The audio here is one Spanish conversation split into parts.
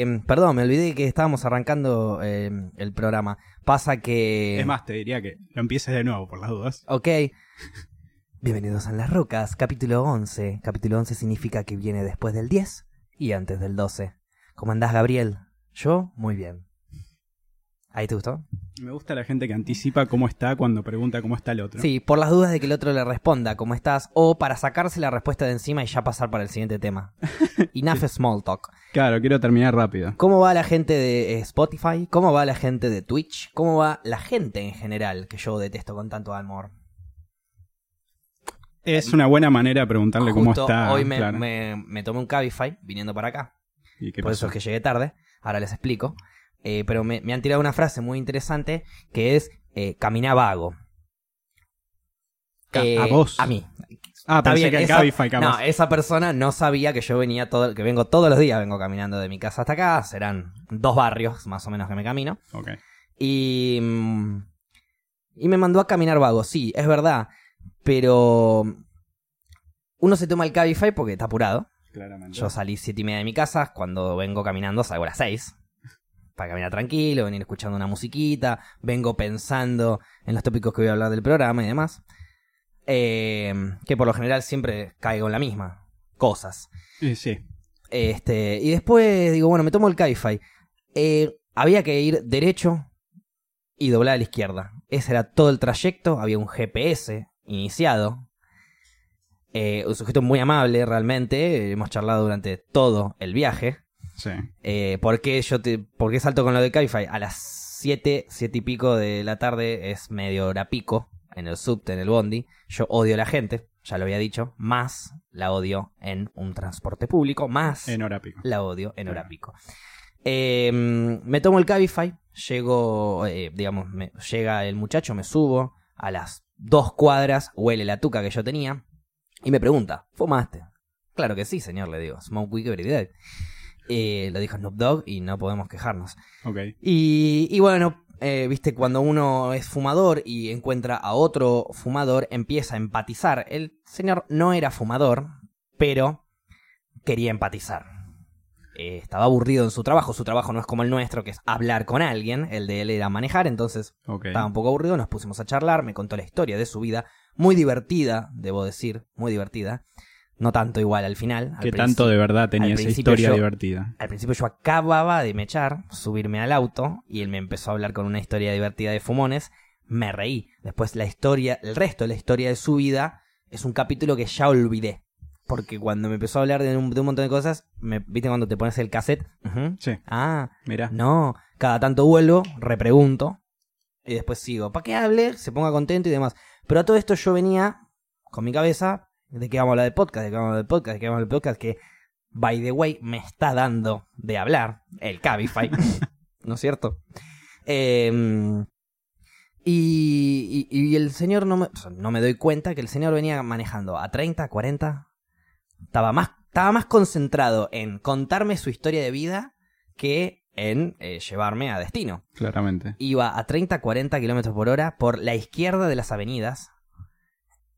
Em, perdón, me olvidé que estábamos arrancando em, el programa. Pasa que... Es más, te diría que lo empieces de nuevo por las dudas. Ok. Bienvenidos a Las Rocas, capítulo 11. Capítulo 11 significa que viene después del 10 y antes del 12. ¿Cómo andás, Gabriel? Yo, muy bien. ¿Ahí te gustó? Me gusta la gente que anticipa cómo está cuando pregunta cómo está el otro. Sí, por las dudas de que el otro le responda cómo estás o para sacarse la respuesta de encima y ya pasar para el siguiente tema. Enough small talk. Claro, quiero terminar rápido. ¿Cómo va la gente de eh, Spotify? ¿Cómo va la gente de Twitch? ¿Cómo va la gente en general que yo detesto con tanto amor? Es una buena manera de preguntarle cómo está. Hoy me, claro. me- me tomé un Cabify viniendo para acá. ¿Y qué Por eso es que llegué tarde. Ahora les explico. Eh, pero me, me han tirado una frase muy interesante que es eh, vago. Eh, ¿A vos? A mí. Ah, Está pensé bien, que el esa- Cabify. No, esa persona no sabía que yo venía todo, que vengo todos los días, vengo caminando de mi casa hasta acá, serán dos barrios más o menos que me camino. Ok. Y, mm, y me mandó a caminar vago, sí, es verdad, pero uno se toma el Cabify porque está apurado. Claramente. Yo salí siete y media de mi casa, cuando vengo caminando salgo a las seis. Para caminar tranquilo, venir escuchando una musiquita, vengo pensando en los tópicos que voy a hablar del programa y demás. Eh, que por lo general siempre caigo en la misma. Cosas. Eh, sí. Este, y después digo, bueno, me tomo el Cabify. Eh, había que ir derecho y doblar a la izquierda. Ese era todo el trayecto. Había un GPS iniciado. Eh, un sujeto muy amable realmente. Hemos charlado durante todo el viaje. Sí. Eh, ¿por, qué yo te, ¿Por qué salto con lo de Cabify? A las 7, 7 y pico de la tarde es medio hora pico en el subte, en el bondi. Yo odio a la gente, ya lo había dicho, más la odio en un transporte público, más En hora pico. la odio en hora pico. Eh, me tomo el Cabify, llego, eh, digamos, me, llega el muchacho, me subo, a las dos cuadras huele la tuca que yo tenía y me pregunta, ¿fumaste? Claro que sí, señor, le digo, smoke weed every day. Eh, lo dijo Snoop Dogg y no podemos quejarnos. Ok. Y, y bueno, eh, viste, cuando uno es fumador y encuentra a otro fumador, empieza a empatizar. El señor no era fumador, pero quería empatizar. Eh, estaba aburrido en su trabajo. Su trabajo no es como el nuestro, que es hablar con alguien. El de él era manejar, entonces estaba un poco aburrido. Nos pusimos a charlar. Me contó la historia de su vida. Muy divertida, debo decir, muy divertida. No tanto igual al final. al ¿Qué principio- tanto de verdad tenía esa historia yo- divertida? al principio yo acababa de mechar, subirme al auto y él me empezó a hablar con una historia divertida de fumones. Me reí. Después la historia, el resto de la historia de su vida es un capítulo que ya olvidé. Porque cuando me empezó a hablar de un, de un montón de cosas, me, ¿viste cuando te pones el cassette? Sí. Ah, Mira. no. Cada tanto vuelvo, repregunto y después sigo. ¿Para qué hable? Se ponga contento y demás. Pero a todo esto yo venía con mi cabeza de que vamos a hablar de podcast, de que vamos a hablar de podcast, de que vamos a hablar de podcast, que, by the way, me está dando de hablar el Cabify. ¿No es cierto? Eh, y, y- y el señor no me, o sea, no me doy cuenta que el señor venía manejando a 30, 40. Estaba más, estaba más concentrado en contarme su historia de vida que en eh, llevarme a destino. Claramente. Iba a 30, 40 kilómetros por hora por la izquierda de las avenidas.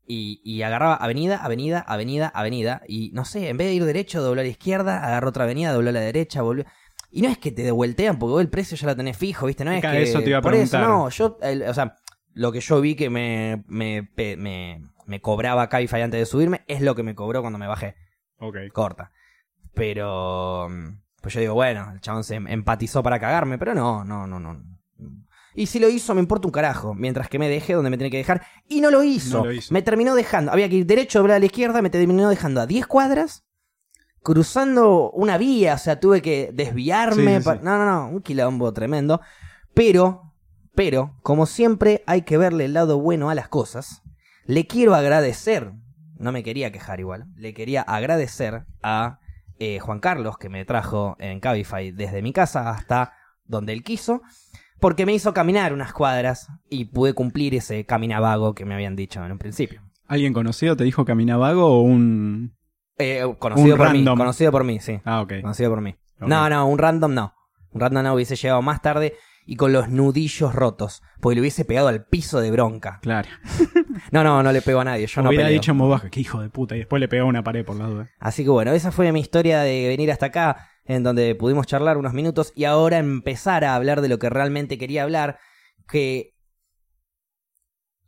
Y, y agarraba avenida, avenida, avenida, avenida. Y no sé, en vez de ir derecho, dobló a la izquierda, agarró otra avenida, dobló a la derecha, volvió. Y no es que te devueltean, porque vos el precio ya lo tenés fijo, ¿viste? No es que. eso te iba a por eso, no, yo, el- o sea, lo que yo vi que me, me, me, me cobraba Cabify antes de subirme es lo que me cobró cuando me bajé Ok. corta. Pero. mm, Pues yo digo, bueno, el chabón se empatizó para cagarme, pero no, no, no, no. Y si lo hizo, me importa un carajo. Mientras que me deje donde me tiene que dejar. Y no lo hizo. No lo hizo. Me terminó dejando. Había que ir derecho, doblar a la izquierda. Me terminó dejando a 10 cuadras. Cruzando una vía. O sea, tuve que desviarme. Sí, sí, pa- sí. No, no, no. Un quilombo tremendo. Pero, pero, como siempre, hay que verle el lado bueno a las cosas. Le quiero agradecer. No me quería quejar igual. Le quería agradecer a eh, Juan Carlos que me trajo en Cabify desde mi casa hasta donde él quiso. Porque me hizo caminar unas cuadras y pude cumplir ese caminavago que me habían dicho en un principio. ¿Alguien conocido te dijo camina vago o un...? Eh, conocido Un por mí, conocido por mí, sí. Ah, ok. Conocido por mí. No, no, un random no. Un random no hubiese llegado más tarde y con los nudillos rotos. Porque le hubiese pegado al piso de bronca. Claro. No, no, no le pego a nadie. Yo no peleo. dicho en voz baja, que hijo de puta, y después le pegó una pared por la duda. Así que bueno, esa fue mi historia de venir hasta acá. En donde pudimos charlar unos minutos y ahora empezar a hablar de lo que realmente quería hablar, que...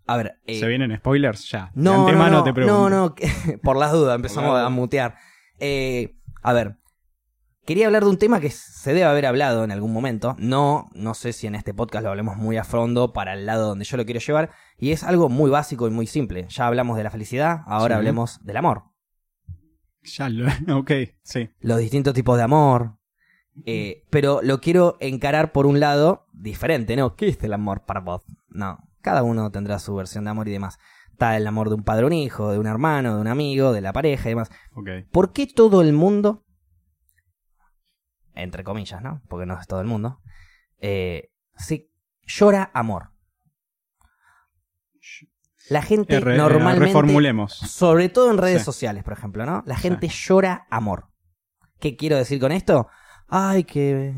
A ver... eh, ¿Se vienen spoilers? Ya. No, no, no, te pregunto. no, no, por las dudas empezamos a mutear. Eh, a ver, quería hablar de un tema que se debe haber hablado en algún momento. No, no sé si en este podcast lo hablemos muy a fondo para el lado donde yo lo quiero llevar. Y es algo muy básico y muy simple. Ya hablamos de la felicidad, ahora Sí. hablemos del amor. Ya lo. Ok, sí. Los distintos tipos de amor. Eh, pero lo quiero encarar por un lado diferente, ¿no? ¿Qué es el amor para vos? No, cada uno tendrá su versión de amor y demás. Está el amor de un padre, un hijo, de un hermano, de un amigo, de la pareja y demás. Ok. ¿Por qué todo el mundo, entre comillas, ¿no? Porque no es todo el mundo, eh, se llora amor? La gente Eh, eh, normalmente, reformulemos. sobre todo en redes Sí. sociales, por ejemplo, ¿no? La gente llora amor. ¿Qué quiero decir con esto? Ay, que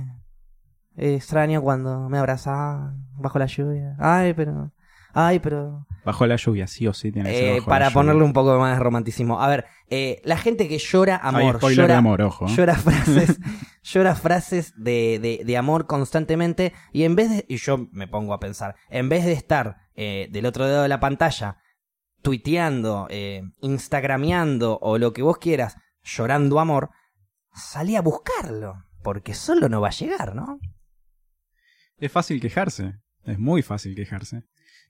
extraño cuando me abrazaban bajo la lluvia. Ay, pero... Ay, pero... Bajo la lluvia, sí o sí tiene que ser Eh, bajo la para lluvia. ponerle un poco más de romanticismo. A ver, eh, la gente que llora amor, spoiler llora, de amor, ojo. ¿eh? llora frases, llora frases de, de- de amor constantemente y en vez de, y yo me pongo a pensar, en vez de estar eh, del otro lado de la pantalla tuiteando, instagrameando o lo que vos quieras, llorando amor, salí a buscarlo, porque solo no va a llegar, ¿no? Es fácil quejarse. Es muy fácil quejarse.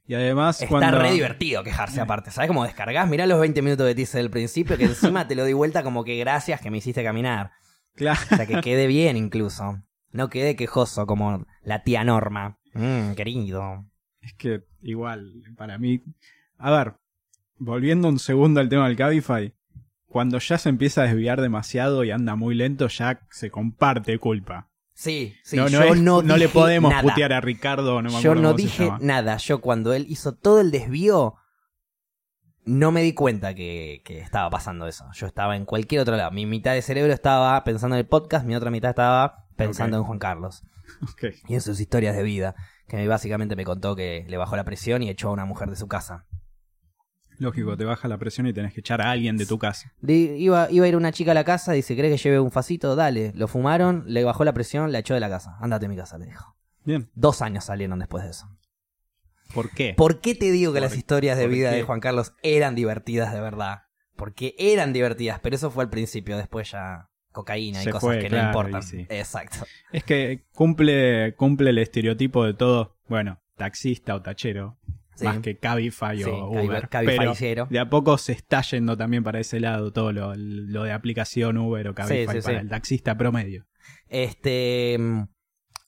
Y además, Está cuando. re divertido quejarse aparte. ¿Sabes cómo descargas? Mirá los 20 minutos de teaser del principio que encima te lo di vuelta como que gracias que me hiciste caminar. Claro. O sea, que quede bien incluso. No quede quejoso como la tía Norma. Mmm, querido. Es que igual, para mí. A ver, volviendo un segundo al tema del Cabify. Cuando ya se empieza a desviar demasiado y anda muy lento, ya se comparte culpa. Sí, sí, no, no, yo es- no, no le podemos nada. putear a Ricardo, no me yo no dije nada. Yo cuando él hizo todo el desvío, no me di cuenta que, que estaba pasando eso. Yo estaba en cualquier otro lado. Mi mitad de cerebro estaba pensando en el podcast, mi otra mitad estaba pensando en Juan Carlos. Y en sus historias de vida, que básicamente me contó que le bajó la presión y echó a una mujer de su casa. Lógico, te baja la presión y tenés que echar a alguien de tu casa. Iba, iba a ir una chica a la casa, dice, ¿crees que lleve un facito? Dale. Lo fumaron, le bajó la presión, la echó de la casa. Ándate a mi casa, le dijo. Bien. Dos años salieron después de eso. ¿Por qué? ¿Por qué te digo que ¿Por- las historias de vida qué? de Juan Carlos eran divertidas de verdad? Porque eran divertidas, pero eso fue al principio, después ya cocaína y Se cosas fue, que claro, no importan. sí. Exacto. Es que cumple, cumple el estereotipo de todo, bueno, taxista o tachero, Sí. más que Cabify Sí, o Uber. cabifyero. Pero de a poco se está yendo también para ese lado todo lo, lo de aplicación Uber o Cabify para el taxista promedio. Este. mm,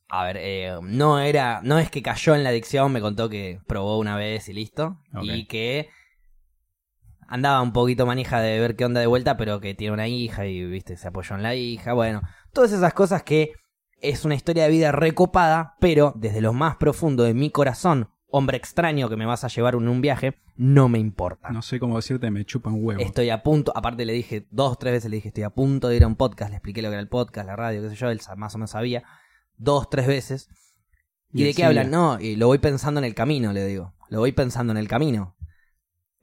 A ver, eh, no era. No es que cayó en la adicción, me contó que probó una vez y listo. Y que andaba un poquito manija de ver qué onda de vuelta, pero que tiene una hija y, viste, se apoyó en la hija. Bueno, todas esas cosas que es una historia de vida recopada, pero desde lo más profundo de mi corazón, hombre extraño que me vas a llevar en un viaje, no me importa. No sé cómo decirte, me chupan huevo. Estoy a punto, aparte le dije dos, tres veces le dije, estoy a punto de ir a un podcast, le expliqué lo que era el podcast, la radio, qué sé yo, él más o menos sabía, dos, tres veces. ¿Y, Y de qué hablan? No, y lo voy pensando en el camino, le digo. Lo voy pensando en el camino.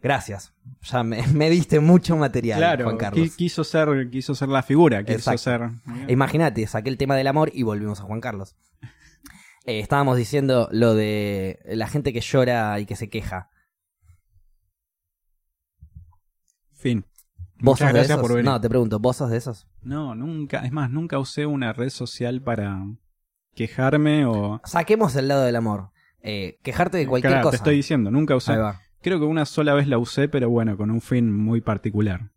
Gracias. Ya me, me diste mucho material, Claro, Juan Carlos. qui- quiso ser, quiso ser la figura, quiso Exacto. ser. Imagínate, saqué el tema del amor y volvimos a Juan Carlos. Eh, estábamos diciendo lo de la gente que llora y que se queja. Fin. ¿Vos Muchas sos de esos? por venir. No, te pregunto, ¿vos sos de esos? No, nunca, es más, nunca usé una red social para quejarme o... Saquemos el lado del amor. Eh, quejarte de cualquier Claro, cosa. Te estoy diciendo, nunca usé. Creo que una sola vez la usé, pero bueno, con un fin muy particular.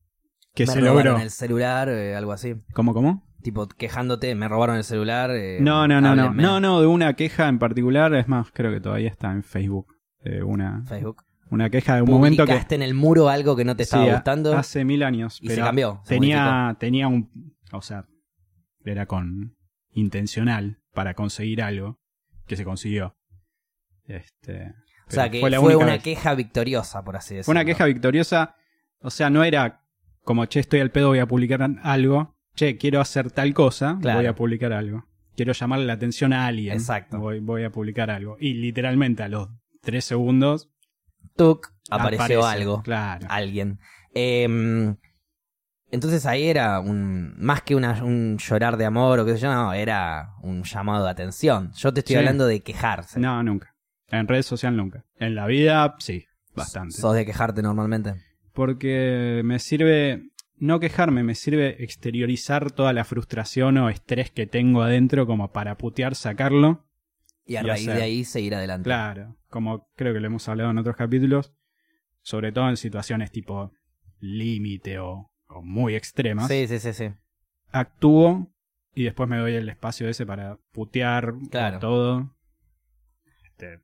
Que me se logró. el celular, eh, algo así. ¿Cómo, cómo? Tipo, quejándote, me robaron el celular. eh, No, no, no, no. háblenme. No, no, de una queja en particular. Es más, creo que todavía está en Facebook. eh, una, Facebook. una queja de un momento que... Publicaste en el muro algo que no te estaba Sí, gustando. Hace mil años. Y se pero cambió, se Tenía, tenía un... O sea, era con... Intencional para conseguir algo que se consiguió. Este... o sea, que fue una vez. queja victoriosa, por así decirlo. Fue una queja victoriosa. O sea, no era como, che, estoy al pedo, voy a publicar algo. Che, quiero hacer tal cosa, Claro. voy a publicar algo. Quiero llamarle la atención a alguien. Exacto. Voy, voy a publicar algo. Y literalmente a los tres segundos Tuc, apareció aparece. algo. Claro. Alguien. Eh, Entonces ahí era un más que una- un llorar de amor o qué sé yo, no, era un llamado de atención. Yo te estoy Sí. hablando de quejarse. No, nunca. En redes sociales nunca. En la vida, sí, bastante. Sos de quejarte normalmente. Porque me sirve, no quejarme, me sirve exteriorizar toda la frustración o estrés que tengo adentro como para putear, sacarlo. Y a Y raíz hacer. de ahí seguir adelante. Claro, como creo que lo hemos hablado en otros capítulos, sobre todo en situaciones tipo límite o, o muy extremas. Sí, sí, sí, sí. actúo y después me doy el espacio ese para putear Claro. todo. Este,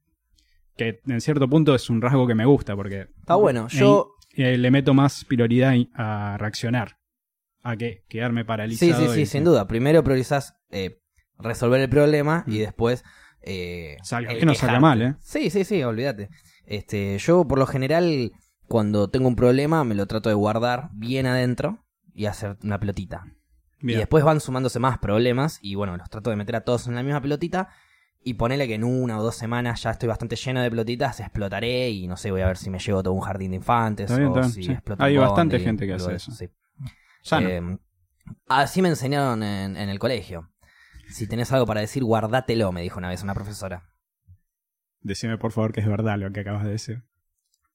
que en cierto punto es un rasgo que me gusta porque Está bueno. Yo. Eh, le meto más prioridad a reaccionar a que quedarme Sí, paralizado. sí, sí, y- sin duda. Primero priorizás eh, resolver el problema y Mm. después. Eh, Salga- que no salga mal, ¿eh? Sí, sí, sí, olvídate. Este, yo por lo general, cuando tengo un problema, me lo trato de guardar bien adentro y hacer una pelotita. Y después van sumándose más problemas y bueno, los trato de meter a todos en la misma pelotita y ponele que en una o dos semanas ya estoy bastante lleno de pelotitas, explotaré y no sé, voy a ver si me llevo todo un jardín de infantes bien, o bien, si sí. exploto Hay bastante gente que hace eso. sí. Eh, así me enseñaron en, en el colegio. Si tenés algo para decir, guardátelo, me dijo una vez una profesora. Decime por favor que es verdad lo que acabas de decir.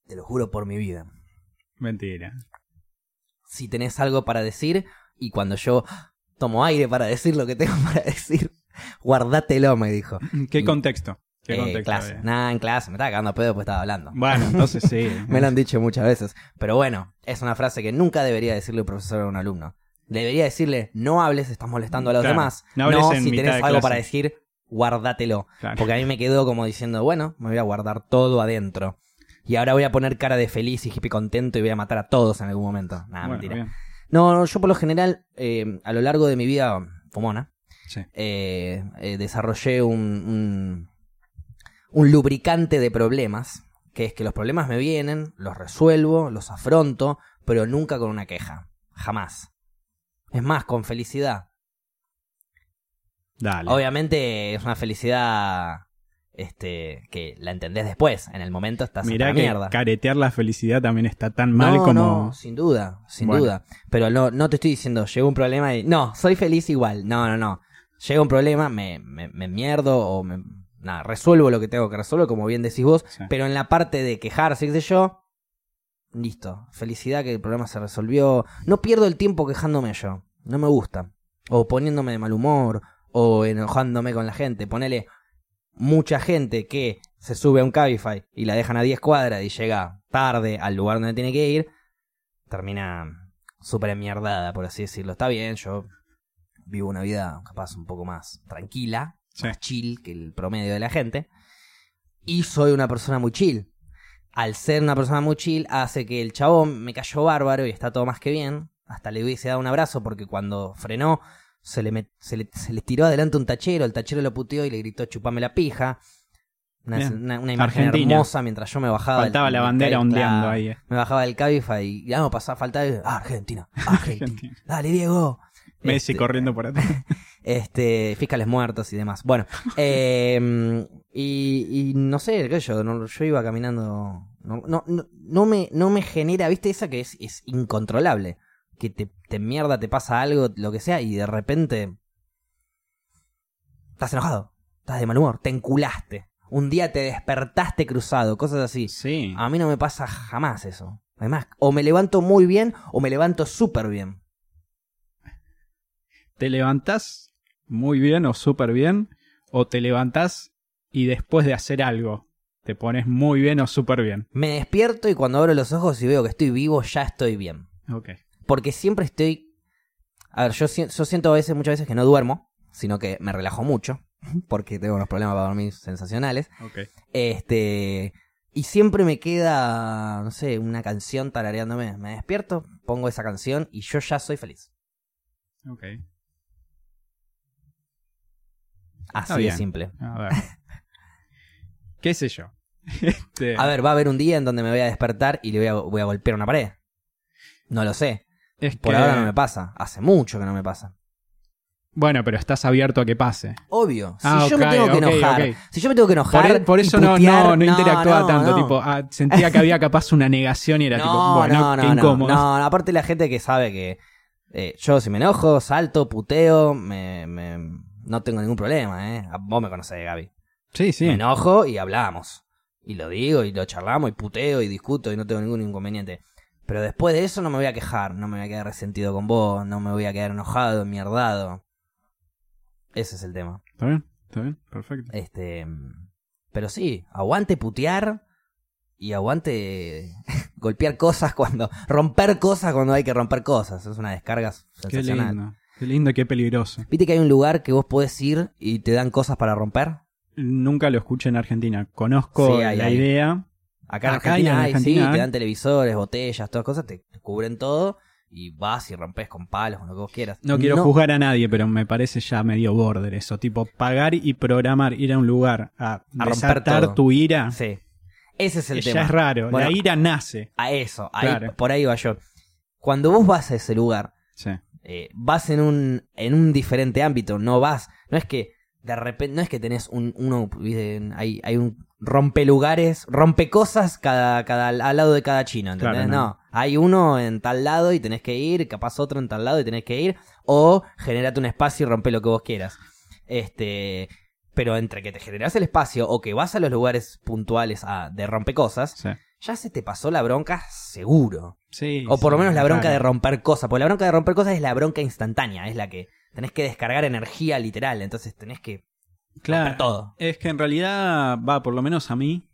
Te lo juro por mi vida. Mentira. Si tenés algo para decir y cuando yo tomo aire para decir lo que tengo para decir, guardátelo, me dijo. ¿Qué contexto? ¿Qué Eh, contexto clase. había? Nada, en clase. Me estaba cagando a pedo porque estaba hablando. Bueno, entonces sí. Me lo han dicho muchas veces. Pero bueno, es una frase que nunca debería decirle un profesor a un alumno. Debería decirle, no hables, estás molestando a los Claro, demás. no hables en si tenés algo clase. para decir, guárdatelo. Claro. Porque a mí me quedó como diciendo, bueno, me voy a guardar todo adentro. Y ahora voy a poner cara de feliz y hippie contento y voy a matar a todos en algún momento. Nada, Bueno, mentira. bien. No, no, yo por lo general, eh, a lo largo de mi vida fumona, Sí. eh, eh, desarrollé un, un, un lubricante de problemas, que es que los problemas me vienen, los resuelvo, los afronto, pero nunca con una queja. Jamás. Es más, con felicidad. Dale. Obviamente es una felicidad este que la entendés después. En el momento estás en Mirá la que mierda. caretear la felicidad también está tan mal no, como. no, sin duda, sin Bueno. duda. Pero no, no te estoy diciendo, llegó un problema y. No, soy feliz igual. No, no, no. Llega un problema, me, me, me mierdo o me. Nada, resuelvo lo que tengo que resolver, como bien decís vos. Sí. Pero en la parte de quejarse, qué sé yo. Listo. Felicidad que el problema se resolvió. No pierdo el tiempo quejándome yo. No me gusta. O poniéndome de mal humor. O enojándome con la gente. Ponele mucha gente que se sube a un Cabify y la dejan a 10 cuadras y llega tarde al lugar donde tiene que ir, termina súper enmierdada, por así decirlo. Está bien, yo vivo una vida capaz un poco más tranquila, Sí. más chill que el promedio de la gente. Y soy una persona muy chill. Al ser una persona muy chill hace que el chabón me cayó bárbaro y está todo más que bien. Hasta le hubiese dado un abrazo porque cuando frenó se le, met- se le, se le tiró adelante un tachero, el tachero lo puteó y le gritó chupame la pija. Una, Bien. una- una imagen Argentina. hermosa mientras yo me bajaba. Faltaba del- la bandera ondeando ahí. eh. Me bajaba del Cabify y ya no pasaba falta de ah, Argentina, Argentina. Argentina. Dale, Diego. Messi Este, corriendo por atrás. este, fiscales muertos y demás. Bueno, eh, y, y no sé, qué yo, no- yo iba caminando. No, no, no, no me, no me genera, viste, esa que es, es incontrolable. Que te, te mierda, te pasa algo, lo que sea, y de repente. Estás enojado, estás de mal humor, te enculaste. Un día te despertaste cruzado, cosas así. Sí. A mí no me pasa jamás eso. Además, o me levanto muy bien o me levanto súper bien. ¿Te levantás muy bien o súper bien? ¿O te levantás y después de hacer algo te pones muy bien o súper bien? Me despierto y cuando abro los ojos y veo que estoy vivo, ya estoy bien. Ok. Porque siempre estoy... A ver, yo, si- yo siento a veces, muchas veces que no duermo, sino que me relajo mucho, porque tengo unos problemas para dormir sensacionales. Ok. Este... Y siempre me queda, no sé, una canción tarareándome. Me despierto, pongo esa canción y yo ya soy feliz. Ok. Así de bien. simple. A ver. ¿Qué sé yo? Este, A ver, va a haber un día en donde me voy a despertar y le voy a, voy a golpear una pared. No lo sé. es Por que- ahora no me pasa. Hace mucho que no me pasa. Bueno, pero estás abierto a que pase. Obvio. Si Ah, yo me tengo que enojar. Si yo me tengo que Por, enojar. por eso no, putear, no, no interactuaba no, tanto. no. Tipo, ah, sentía que había capaz una negación y era tipo, No, bueno, no, qué no, no, incómodo. no, aparte la gente que sabe que Eh, yo si me enojo, salto, puteo, me, me- no tengo ningún problema, ¿eh? Vos me conocés, Gaby. Sí, sí. Me enojo y hablamos. Y lo digo y lo charlamos y puteo y discuto y no tengo ningún inconveniente. Pero después de eso no me voy a quejar, no me voy a quedar resentido con vos, no me voy a quedar enojado, mierdado. Ese es el tema. ¿Está bien? ¿Está bien? Perfecto. Este, pero sí, aguante putear y aguante golpear cosas cuando romper cosas cuando hay que romper cosas. Es una descarga Qué sensacional. lindo. Qué lindo qué peligroso. ¿Viste que hay un lugar que vos podés ir y te dan cosas para romper? Nunca lo escuché en Argentina. Conozco Sí, hay, la hay. idea. Acá en Acá y Argentina en hay, Argentina sí, hay. te dan televisores, botellas, todas cosas, te, cubren todo y vas y rompes con palos, con lo que vos quieras. No quiero juzgar a nadie, pero me parece ya medio border eso. Tipo, pagar y programar, ir a un lugar a, romper desatar todo. tu ira. Sí. Ese es el ya tema. es raro. Bueno, la ira nace. A eso, ahí, Claro. por ahí va yo. Cuando vos vas a ese lugar, Sí. Eh, vas en un, en un diferente ámbito, no vas, no es que de repente, no es que tenés un, uno, hay, hay un rompelugares, rompecosas cada, cada, al lado de cada chino, ¿entendés? Claro, no. no. hay uno en tal lado y tenés que ir, capaz otro en tal lado y tenés que ir, o generate un espacio y rompe lo que vos quieras. Este, pero entre que te generás el espacio o que vas a los lugares puntuales a, de rompecosas, Sí. Ya se te pasó la bronca seguro. Sí, O por lo menos la bronca claro. de romper cosas. Porque la bronca de romper cosas es la bronca instantánea. Es la que tenés que descargar energía literal. Entonces tenés que Claro. todo. Es que en realidad, va, por lo menos a mí,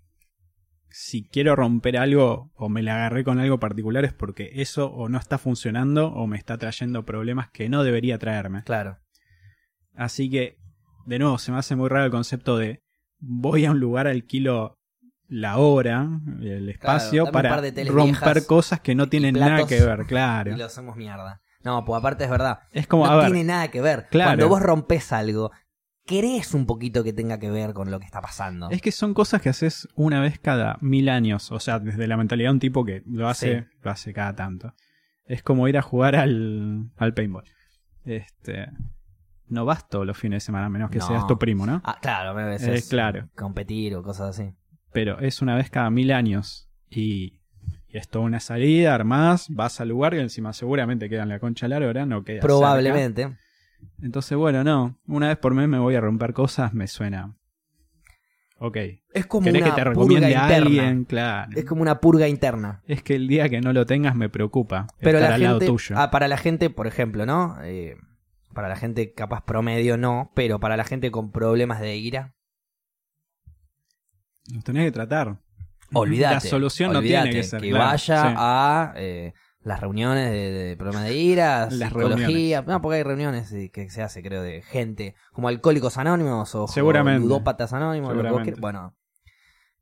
si quiero romper algo o me la agarré con algo particular es porque eso o no está funcionando o me está trayendo problemas que no debería traerme. Claro. Así que, de nuevo, se me hace muy raro el concepto de voy a un lugar, alquilo la hora, el espacio, para romper cosas que no tienen nada que ver, claro. Y lo hacemos mierda. No, pues aparte es verdad. Es como, no a ver, tiene nada que ver. Claro. Cuando vos rompes algo, querés un poquito que tenga que ver con lo que está pasando. Es que son cosas que haces una vez cada mil años. O sea, desde la mentalidad de un tipo que lo hace, Sí. lo hace cada tanto. Es como ir a jugar al, al paintball. Este. No vas todos los fines de semana, a menos que No. seas tu primo, ¿no? Ah, claro, a veces Eh, claro. competir o cosas así. Pero es una vez cada mil años. Y, y es toda una salida, armás, vas al lugar y encima seguramente queda en la concha de la lora, no queda cerca. Probablemente. Entonces, bueno, no. Una vez por mes me voy a romper cosas, me suena. Ok. Es como ¿Querés una que te purga recomiende a interna. alguien? Claro. Es como una purga interna. Es que el día que no lo tengas me preocupa Pero estar la al lado tuyo. ah, para la gente, por ejemplo, ¿no? Eh, para la gente capaz promedio no, pero para la gente con problemas de ira, Los tenés que tratar. olvídate. La solución no tiene que ser. que claro, vaya sí. a eh, las reuniones de, de problemas de ira, Las psicología, no, porque hay reuniones eh, que se hace, creo, de gente como alcohólicos anónimos o, Seguramente. o ludópatas anónimos, lo que vos Seguramente. quieras. bueno,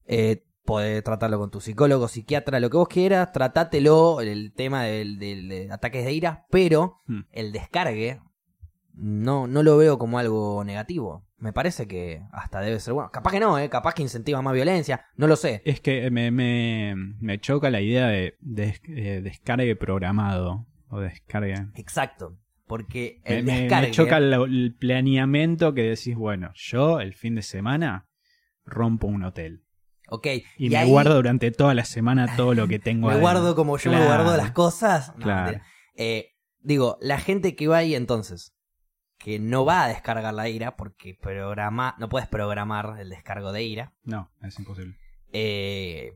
eh, podés tratarlo con tu psicólogo, psiquiatra, lo que vos quieras, tratátelo, el tema del, del- de ataques de ira, pero Hmm. el descargue no, no lo veo como algo negativo. Me parece que hasta debe ser bueno. Capaz que no, ¿eh? capaz que incentiva más violencia, no lo sé. Es que me, me, me choca la idea de, de- eh, descargue programado. O descargue. Exacto. Porque Me, el me- me descargue. choca el, el planeamiento que decís, bueno, yo el fin de semana rompo un hotel. Ok. Y, me ahí guardo durante toda la semana todo lo que tengo Me adentro. guardo como yo me guardo las cosas. No, Claro. Eh, digo, la gente que va ahí entonces, que no va a descargar la ira, porque programa, no puedes programar el descargo de ira, No, es imposible. eh,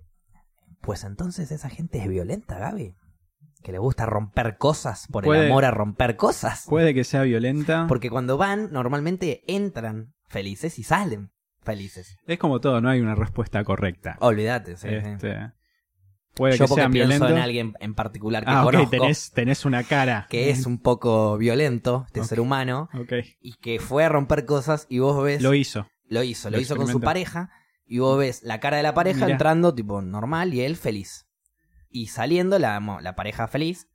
pues entonces esa gente es violenta, Gaby. Que le gusta romper cosas por Puede- el amor a romper cosas. Puede que sea violenta. Porque cuando van, normalmente entran felices y salen felices. Es como todo, no hay una respuesta correcta. Olvídate, sí, sí. Puede Yo que porque sean pienso violentos. en alguien en particular que ah, ok, conozco, tenés, tenés una cara. que es un poco violento, este ser humano, Ok, y que fue a romper cosas y vos ves... lo hizo. Lo hizo, lo, Lo hizo con su pareja y vos ves la cara de la pareja Mirá. entrando tipo normal y él feliz. Y saliendo la, la pareja feliz,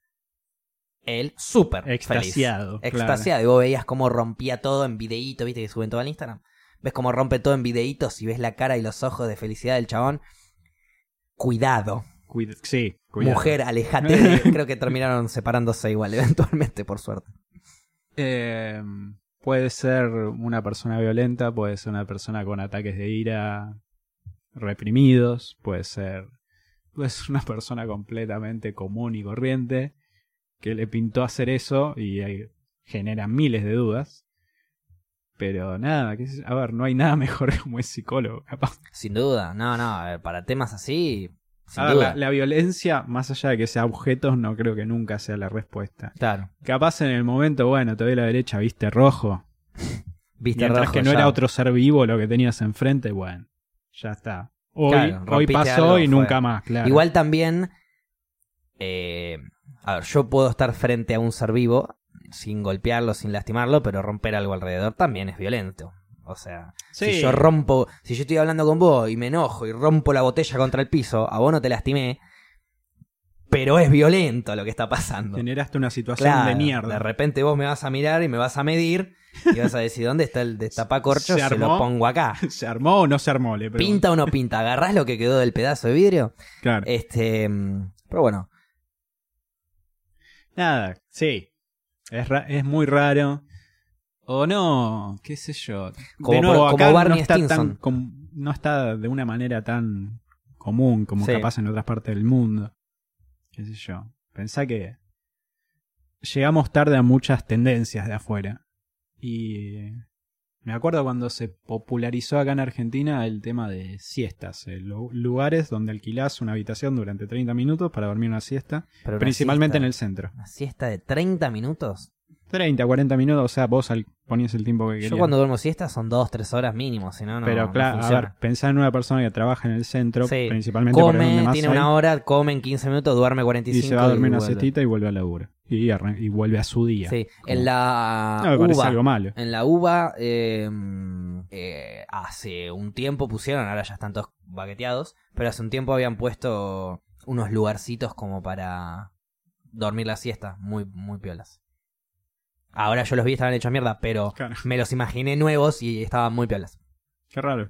él súper feliz. Extasiado. claro. Extasiado. Y vos veías cómo rompía todo en videíto, viste que suben todo al Instagram. Ves cómo rompe todo en videitos y ves la cara y los ojos de felicidad del chabón. Cuidado. Sí, cuidado. Mujer, alejate. de- Creo que terminaron separándose igual, eventualmente, por suerte. Eh, puede ser una persona violenta, puede ser una persona con ataques de ira reprimidos, puede ser, puede ser una persona completamente común y corriente que le pintó hacer eso y eh, genera miles de dudas. Pero nada, a ver, no hay nada mejor como es psicólogo, capaz. Sin duda, no, no, ver, para temas así, la, la violencia, más allá de que sea objetos, no creo que nunca sea la respuesta. Claro, Capaz en el momento, bueno, te doy la derecha, viste rojo. viste Mientras rojo que no ya. era otro ser vivo lo que tenías enfrente, bueno, ya está. Hoy, Claro, hoy pasó algo, y fue. nunca más, claro. Igual también, eh, a ver, yo puedo estar frente a un ser vivo sin golpearlo, sin lastimarlo, pero romper algo alrededor también es violento. O sea, Sí. si yo rompo, si yo estoy hablando con vos y me enojo y rompo la botella contra el piso, a vos no te lastimé, pero es violento lo que está pasando. Generaste una situación Claro, de mierda. De repente vos me vas a mirar y me vas a medir y vas a decir, ¿dónde está el destapacorcho? ¿Se Se, lo pongo acá. ¿Se armó o no se armó? Le. ¿Pinta o no pinta? ¿Agarrás lo que quedó del pedazo de vidrio? Claro. Este, pero bueno, Nada, sí. Es, ra- es muy raro. O no, qué sé yo. Como de nuevo, por- como acá Barney no está, tan, com- no está de una manera tan común como Sí. capaz en otras partes del mundo. Qué sé yo. Pensá que llegamos tarde a muchas tendencias de afuera. Y me acuerdo cuando se popularizó acá en Argentina el tema de siestas, eh, lu- lugares donde alquilás una habitación durante 30 minutos para dormir una siesta, pero una principalmente en el centro. Una siesta de 30 minutos. 30, 40 minutos, o sea, vos al- ponías el tiempo que querías. Yo cuando duermo siesta son 2, 3 horas mínimo, si no, no Pero no claro, a ver, pensá en una persona que trabaja en el centro, Sí. principalmente porque es donde Come, más tiene hay, una hora, come en 15 minutos, duerme y 45 se va a dormir una siestita y vuelve al laburo. Y, y vuelve a su día. Sí, Como- en la no me parece uva, algo malo. en la uva eh, eh, hace un tiempo pusieron, ahora ya están todos baqueteados, pero hace un tiempo habían puesto unos lugarcitos como para dormir la siesta, muy muy piolas. Ahora yo los vi estaban hechos mierda, pero Claro. me los imaginé nuevos y estaban muy piolas. Qué raro.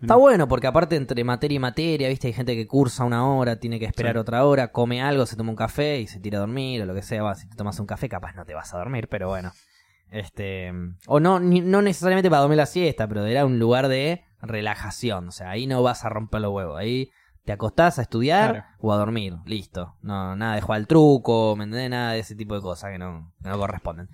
Está bueno porque aparte entre materia y materia, viste, hay gente que cursa una hora, tiene que esperar Sí. otra hora, come algo, se toma un café y se tira a dormir o lo que sea. Va, si te tomas un café, capaz no te vas a dormir, pero bueno. Este, o no, ni- no necesariamente para dormir la siesta, pero era un lugar de relajación. O sea, ahí no vas a romper los huevos. Ahí te acostás a estudiar Claro. o a dormir. Listo. No, nada de jugar al truco, ¿me entendés? Nada de ese tipo de cosas que no, que no corresponden.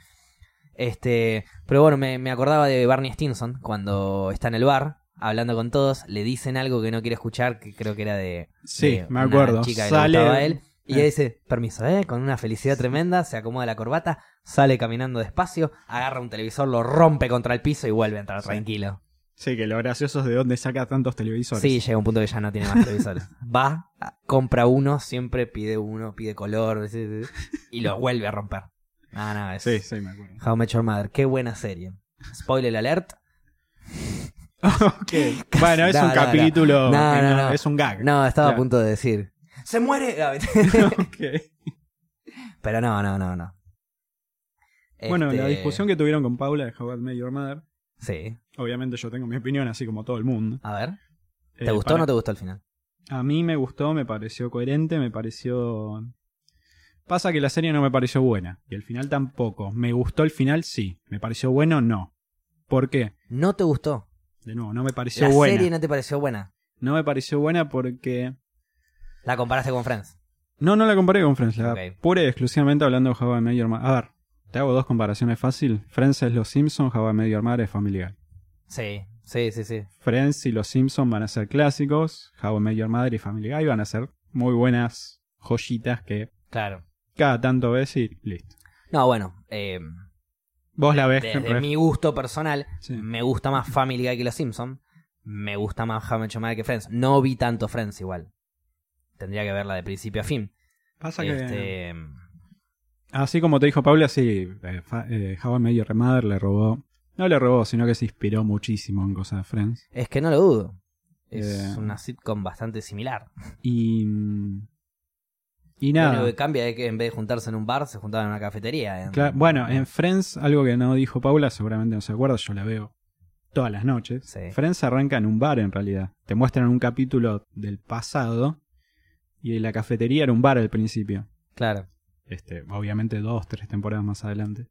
Este, pero bueno, me, me acordaba de Barney Stinson cuando está en el bar hablando con todos, le dicen algo que no quiere escuchar, que creo que era de, Sí, de me una acuerdo. chica que Sale- le a él. Y eh. ella dice, permiso, ¿eh? Con una felicidad tremenda, se acomoda la corbata, sale caminando despacio, agarra un televisor, lo rompe contra el piso y vuelve a entrar Sí. tranquilo. Sí, que lo gracioso es de dónde saca tantos televisores. Sí, llega un punto que ya no tiene más televisores. Va, compra uno, siempre pide uno, pide color, y lo vuelve a romper. No, no, es sí, sí, me acuerdo. How I Met Your Mother. Qué buena serie. Spoiler alert. ok. Bueno, es No, un no, capítulo. no. No, no. Es un gag. No, estaba a punto de decir. ¡Se muere! Ok. Pero no, no, no, no. Bueno, la Este, discusión que tuvieron con Paula de How I Met Your Mother. Sí. Obviamente yo tengo mi opinión, así como todo el mundo. A ver. ¿Te Eh, gustó o no te gustó al final? A mí me gustó, me pareció coherente, me pareció... Pasa que la serie no me pareció buena. Y el final tampoco. ¿Me gustó el final? Sí. ¿Me pareció bueno? No. ¿Por qué? ¿No te gustó? De nuevo, no me pareció ¿La buena. serie no te pareció buena? No me pareció buena porque... ¿La comparaste con Friends? No, no la comparé con Friends. La pura y exclusivamente hablando de Met Your Mother. A ver, te hago dos comparaciones fácil. Friends es Los Simpsons, Met Your Mother es Family Guy. Sí, sí, sí, sí. Friends y Los Simpsons van a ser clásicos. Met Your Mother y Family Guy van a ser muy buenas joyitas que Claro. Cada tanto ves y listo. No, bueno, eh, Vos la ves. desde re- mi gusto personal, Sí. me gusta más Family Guy que Los Simpsons. Me gusta más How Mother que Friends. No vi tanto Friends igual. Tendría que verla de principio a fin. Pasa que... Este, Así como te dijo Paula, sí, eh, eh, How I Met Your Mother le robó... No le robó, sino que se inspiró muchísimo en cosas de Friends. es que no lo dudo. Es Eh, una sitcom bastante similar. Y... Y Lo nada. único que cambia es que en vez de juntarse en un bar, se juntaban en una cafetería. En- Cla- bueno, en Friends, algo que no dijo Paula, seguramente no se acuerda, yo la veo todas las noches. Sí. Friends arranca en un bar en realidad. Te muestran un capítulo del pasado y la cafetería era un bar al principio. Claro. Este, obviamente dos, tres temporadas más adelante.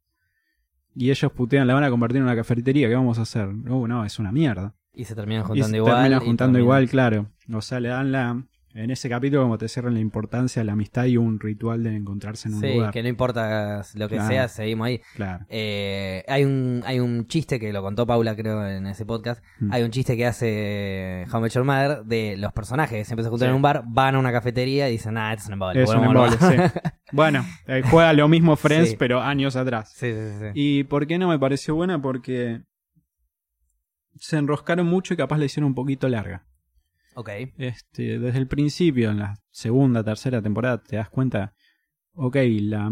Y ellos putean, la van a convertir en una cafetería, ¿qué vamos a hacer? No, no, es una mierda. Y se terminan Y juntando se igual. terminan y juntando terminan- igual, claro. O sea, le dan la en ese capítulo como te cierran la importancia de la amistad y un ritual de encontrarse en un Sí, lugar. que no importa lo que Claro. sea, seguimos ahí. Claro. Eh, hay un hay un chiste que lo contó Paula, creo, en ese podcast. Mm. Hay un chiste que hace How Met Your Mother de los personajes que siempre se juntan Sí. en un bar, van a una cafetería y dicen, nah, esto es un embole. Es un embole, bar". sí. Bueno, eh, juega lo mismo Friends, Sí. pero años atrás. sí, sí, sí, sí. ¿Y por qué no me pareció buena? Porque se enroscaron mucho y capaz la hicieron un poquito larga. Ok. Este, desde el principio, en la segunda, tercera temporada, te das cuenta, ok, la,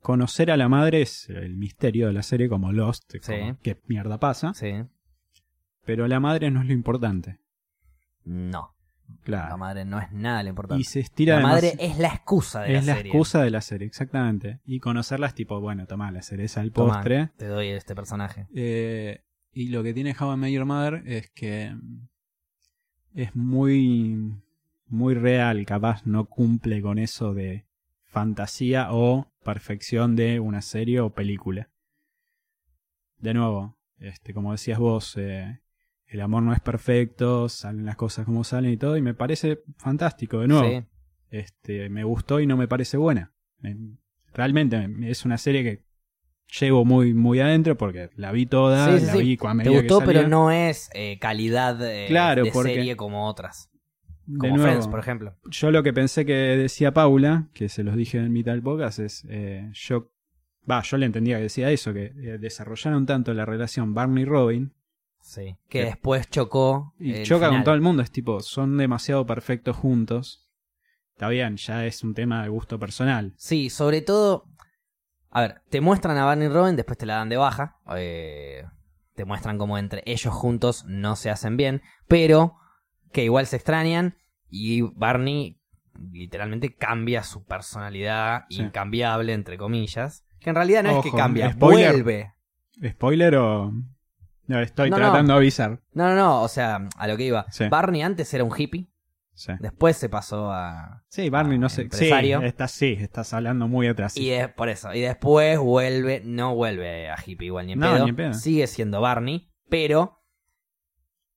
conocer a la madre es el misterio de la serie como Lost, Sí. como, qué mierda pasa, Sí. pero la madre no es lo importante. No. La Claro. madre no es nada lo importante. Y se estira La madre es la excusa de es la la serie. excusa de la serie, exactamente. Y conocerla es tipo, bueno, toma la cereza al postre. te doy este personaje. Eh, y lo que tiene Met Your Mother es que mm, es muy, muy real, capaz no cumple con eso de fantasía o perfección de una serie o película. De nuevo, este, como decías vos, eh, el amor no es perfecto, salen las cosas como salen y todo, y me parece fantástico, de nuevo. Sí. Este, me gustó y no me parece buena. Me- realmente me- es una serie que llevo muy, muy adentro porque la vi toda, Sí, sí, la vi cuando Te gustó, pero no es eh, calidad eh, Claro, de porque- serie como otras. Como nuevo, Friends, por ejemplo. yo lo que pensé que decía Paula, que se los dije en mitad del podcast, es eh, yo, va, yo le entendía que decía eso, que desarrollaron tanto la relación Barney y Robin Sí. Que después chocó. y choca con todo el mundo, es tipo, son demasiado perfectos juntos. Está bien, ya es un tema de gusto personal. Sí, sobre todo. A ver, te muestran a Barney y Robin, después te la dan de baja. eh, te muestran como entre ellos juntos no se hacen bien, pero que igual se extrañan. Y Barney literalmente cambia su personalidad Sí. incambiable, entre comillas. Que en realidad no es que cambia, spoiler. vuelve. ¿Spoiler o.? No, estoy No, no. tratando de avisar. No, no, no, o sea, a lo que iba. Sí. Barney antes era un hippie, Sí. después se pasó a. Sí, Barney, no sé. empresario. Sí, estás, sí, estás hablando muy atrás. sí. Y es por eso. Y después vuelve, no vuelve a hippie igual ni en, No, pedo. ni en pedo. Sigue siendo Barney, pero.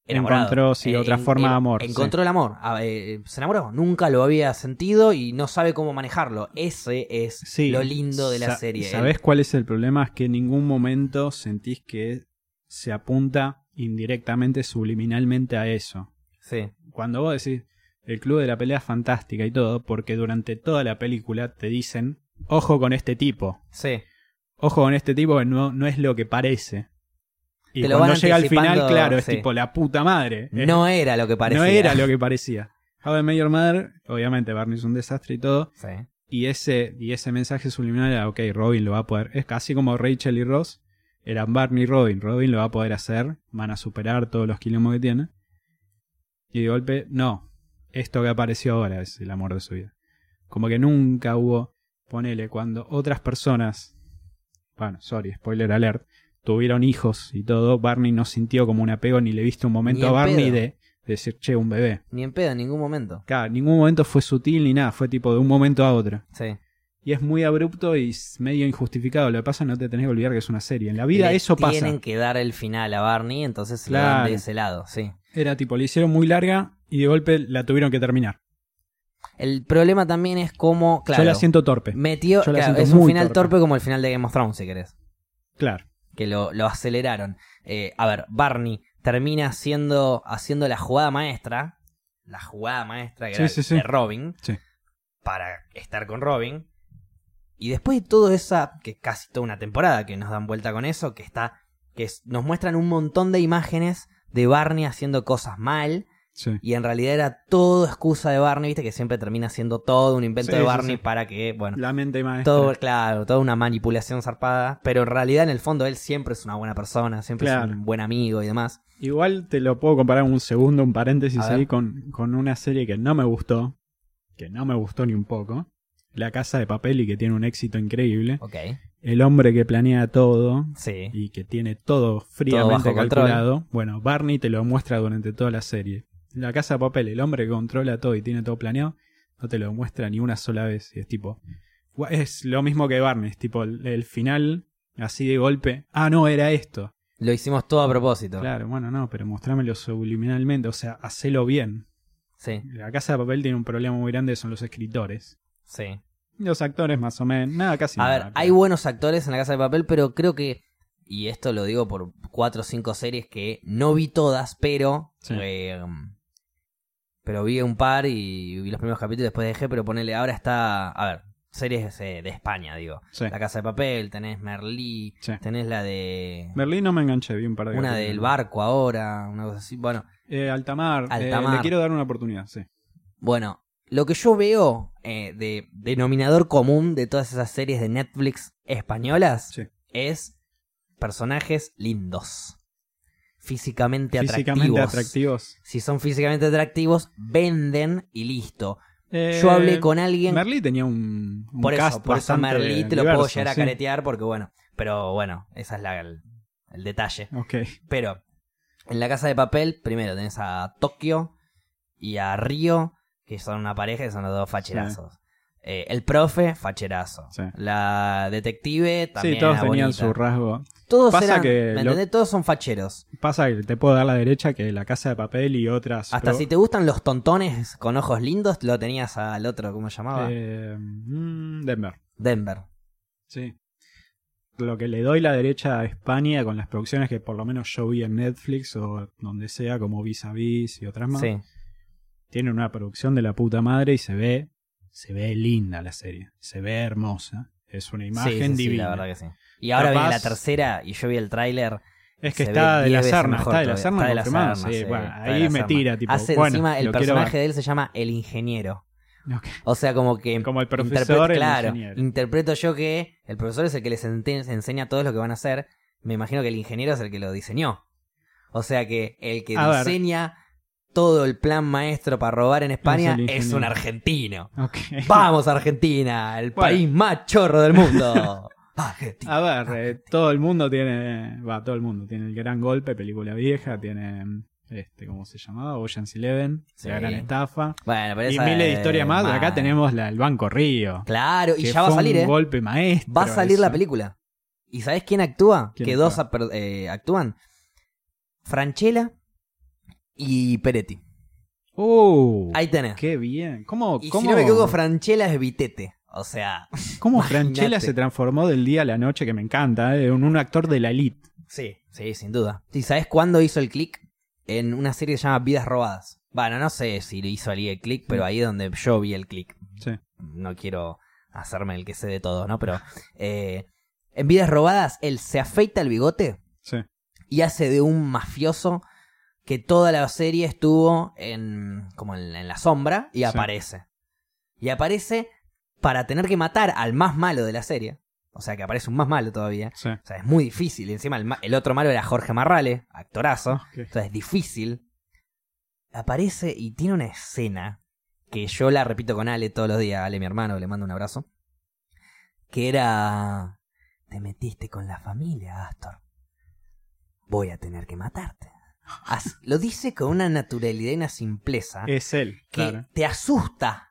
Enamorado. Encontró, sí, otra forma de amor, Encontró el amor. Eh, se enamoró. Nunca lo había sentido y no sabe cómo manejarlo. Ese es Sí. lo lindo de la Sa- serie. ¿Sabés cuál es el problema? Es que en ningún momento sentís que se apunta indirectamente, subliminalmente a eso. Sí. Cuando vos decís el club de la pelea es fantástica y todo, porque durante toda la película te dicen, ojo con este tipo, Sí. ojo con este tipo que no, no es lo que parece. Y Te cuando llega al final, claro, es tipo la puta madre. Es- No era lo que parecía. no era lo que parecía. How I Met Your Mother, obviamente Barney es un desastre y todo, Sí. y ese, y ese mensaje subliminal era, ok, Robin lo va a poder, es casi como Rachel y Ross, eran Barney y Robin, Robin lo va a poder hacer, van a superar todos los quilombos que tiene, y de golpe, no, esto que apareció ahora es el amor de su vida. Como que nunca hubo, ponele, cuando otras personas, bueno, sorry, spoiler alert, tuvieron hijos y todo, Barney no sintió como un apego ni le viste un momento a Barney pedo. de, de decir, che, un bebé. Ni en pedo, en ningún momento. Claro, en ningún momento fue sutil ni nada, fue tipo de un momento a otro. Sí. Y es muy abrupto y medio injustificado. Lo que pasa no te tenés que olvidar que es una serie. En la vida Le eso pasa. Tienen que dar el final a Barney, entonces se lo dan Claro. de ese lado, sí. Era tipo, le hicieron muy larga y de golpe la tuvieron que terminar. El problema también es cómo, claro, Yo la siento torpe. metió, yo la claro, siento es un muy final torpe. torpe. como el final de Game of Thrones, si querés. Claro. Que lo, lo aceleraron. Eh, a ver, Barney termina haciendo, haciendo la jugada maestra, la jugada maestra que Sí, era sí, sí. de Robin, Sí. para estar con Robin. Y después de todo esa, que casi toda una temporada que nos dan vuelta con eso, que está, que es- nos muestran un montón de imágenes de Barney haciendo cosas mal, Sí. y en realidad era todo excusa de Barney, viste, que siempre termina siendo todo un invento Sí, de Barney sí. para que, bueno, La mente maestra. todo, claro, toda una manipulación zarpada, pero en realidad en el fondo él siempre es una buena persona, siempre Claro. es un buen amigo y demás. Igual te lo puedo comparar un segundo, un paréntesis ahí con, con una serie que no me gustó. Que no me gustó ni un poco. La Casa de Papel y que tiene un éxito increíble. Ok, El hombre que planea todo sí, y que tiene todo fríamente bajo control. calculado. Bueno, Barney te lo muestra durante toda la serie. La casa de papel, el hombre que controla todo y tiene todo planeado, no te lo muestra ni una sola vez. Y es tipo. Es lo mismo que Barney, es tipo el, el final, así de golpe. Ah, no, era esto. lo hicimos todo a propósito. Claro, bueno, no, pero mostrámelo subliminalmente, o sea, hacelo bien. Sí, La Casa de Papel tiene un problema muy grande, son los escritores. sí. Los actores más o menos, nada, casi A nada, ver, hay buenos actores en la casa de papel, pero creo que, y esto lo digo por cuatro o cinco series que no vi todas, pero Sí. eh, pero vi un par y vi los primeros capítulos y después dejé, pero ponele, ahora está, a ver, series eh, de España, digo. Sí. La casa de papel, tenés Merlí, Sí. tenés la de... Berlín no me enganché, vi un par de Una del barco ahora, una cosa así. Bueno, Eh, Altamar, eh, Altamar. le quiero dar una oportunidad, sí. Bueno, lo que yo veo eh, de denominador común de todas esas series de Netflix españolas Sí. es personajes lindos. Físicamente, Físicamente atractivos. Si son físicamente atractivos, venden y listo. Eh, Yo hablé con alguien. Merlí tenía un, un por eso, cast por eso Merlí te lo puedo llegar a sí. caretear porque bueno. Pero bueno, esa es la, el, el detalle. Ok, Pero en la casa de papel, primero tenés a Tokio y a Río, que son una pareja y son los dos facherazos. Eh, el profe, facherazo. Sí. La detective también. sí, todos era tenían bonita. su rasgo. Todos Pasa eran, que ¿me lo-? Todos son facheros. Pasa que te puedo dar la derecha que la casa de papel y otras. Hasta pro- si te gustan los tontones con ojos lindos, lo tenías al otro, ¿cómo se llamaba? Eh, mm, Denver. Denver. Sí. Lo que le doy la derecha a España con las producciones que por lo menos yo vi en Netflix o donde sea, como Vis a Vis y otras más, Sí. tiene una producción de la puta madre y se ve, se ve linda la serie, se ve hermosa, es una imagen sí, sí, divina. la verdad que sí. Y ahora Capaz- viene la tercera y yo vi el tráiler. Es que está de la 10 veces Serna, mejor está de la. Serna Está de la sí, bueno, ahí me tira, tipo, Hace bueno, encima el personaje de él se llama el ingeniero. O sea, como que. Como el profesor, el claro, ingeniero. interpreto yo que el profesor es el que les enseña todo lo que van a hacer. Me imagino que el ingeniero es el que lo diseñó. O sea que el que A ver. Todo el plan maestro para robar en España el es, un argentino. Ok. ¡Vamos, Argentina! El Bueno. país más chorro del mundo. Argentina. A ver, eh, todo el mundo tiene, va, todo el mundo tiene el gran golpe, película vieja, tiene este, ¿cómo se llamaba? Ocean's Eleven, Sí. la gran estafa. Bueno, pero Y esa miles de historias más. Acá tenemos la del Banco Río. Claro, y ya va a salir, un ¿eh? golpe maestro. Va a salir la película. ¿Y sabes quién actúa? ¿Quién que actúa? dos aper- eh, actúan. Franchella y Peretti. Uh, Ahí tenés. qué bien. ¿Cómo, Y cómo, si no me equivoco, Franchella es Vitete. O sea, cómo imagínate. Franchella se transformó del día a la noche, que me encanta, eh, en un actor de la elite? sí, sí, sin duda. ¿Y sabes cuándo hizo el click? En una serie que se llama Vidas Robadas. Bueno, no sé si lo hizo ahí el click, pero ahí es donde yo vi el click. Sí. No quiero hacerme el que sé de todo, ¿no? Pero eh, en Vidas Robadas, él se afeita el bigote Sí. y hace de un mafioso que toda la serie estuvo en como en, en la sombra y Sí. aparece. Y aparece para tener que matar al más malo de la serie. O sea que aparece un más malo todavía. Sí. O sea, es muy difícil. Y encima el, el otro malo era Jorge Marrale, actorazo. Ok. Entonces es difícil. Aparece y tiene una escena que yo la repito con Ale todos los días. Ale, mi hermano, le mando un abrazo. Que era... Te metiste con la familia, Astor. Voy a tener que matarte. As- lo dice con una naturalidad y una simpleza Es él, que claro. te asusta.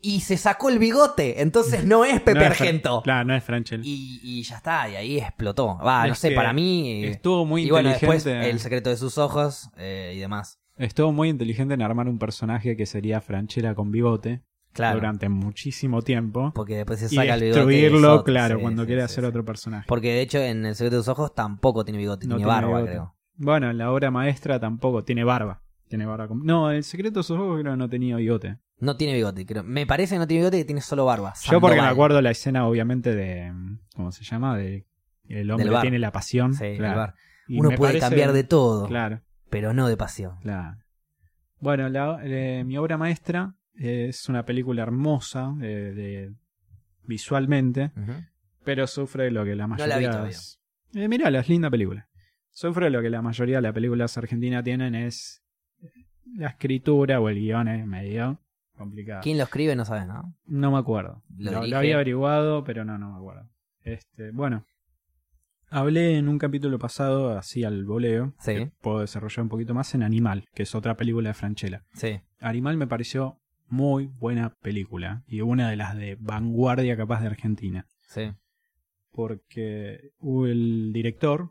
Y se sacó el bigote. Entonces no es Pepe No es Fra- Argento. Claro, no es Franchella. Y, y ya está, y ahí explotó. Va, no sé, para mí... Estuvo muy y bueno, inteligente. después El secreto de sus ojos eh, y demás. Estuvo muy inteligente en armar un personaje que sería Franchella con bigote Claro. durante muchísimo tiempo. Porque después se Y saca el bigote. y es destruirlo, otro, claro, sí, cuando sí, quiere sí, hacer otro personaje. Porque de hecho en El secreto de sus ojos tampoco tiene bigote, No tiene tiene barba, bigote. creo. Bueno, en la obra maestra tampoco, tiene barba. Tiene barba. con- No, el secreto de sus ojos creo que no tenía bigote. No tiene bigote, creo. Me parece que no tiene bigote y tiene solo barba. Yo porque me acuerdo la escena, obviamente, de... ¿Cómo se llama? De... El hombre bar. tiene la pasión. Sí, el claro. bar. Y Uno puede parece- cambiar de todo, Claro, pero no de pasión. claro. Bueno, la- eh, mi obra maestra es una película hermosa eh, de, visualmente, pero sufre lo que la la vi mayoría... todavía. es- Eh, mirala, es linda película. Sufre lo que la mayoría de las películas argentinas tienen es la escritura o el guion es medio complicado. ¿Quién lo escribe? No sabes, ¿no? No me acuerdo. ¿Lo Lo, había averiguado, pero no, no me acuerdo. Este, bueno. Hablé en un capítulo pasado, así al voleo, Sí. que puedo desarrollar un poquito más en Animal, que es otra película de Franchella. Sí. Animal me pareció muy buena película y una de las de vanguardia capaz de Argentina. Sí. Porque el director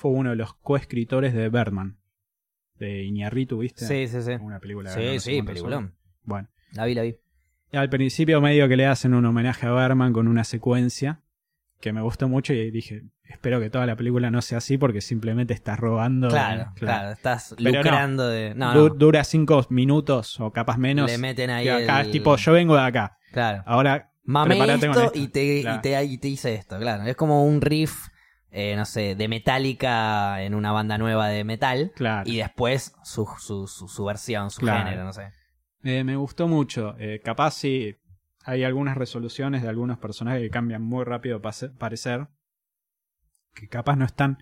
fue uno de los coescritores de Birdman. de Iñarritu, ¿viste? Sí, sí, sí. Una película. Sí, no sí, peliculón. Bueno. La vi, la vi. Al principio medio que le hacen un homenaje a Berman con una secuencia que me gustó mucho y dije, espero que toda la película no sea así porque simplemente estás robando. Claro, claro, estás Pero no. lucrando de. No, Du- no. Dura cinco minutos o capaz menos. Le meten ahí. acá el- es tipo, yo vengo de acá. Claro. Ahora con esto, esto. y, te, Claro. y, te, y te hice esto, claro. Es como un riff, eh, no sé, de Metallica en una banda nueva de metal. Claro. Y después su, su, su, su versión, su Claro. género, no sé. Eh, me gustó mucho. Eh, capaz sí hay algunas resoluciones de algunos personajes que cambian muy rápido parecer. Que capaz no están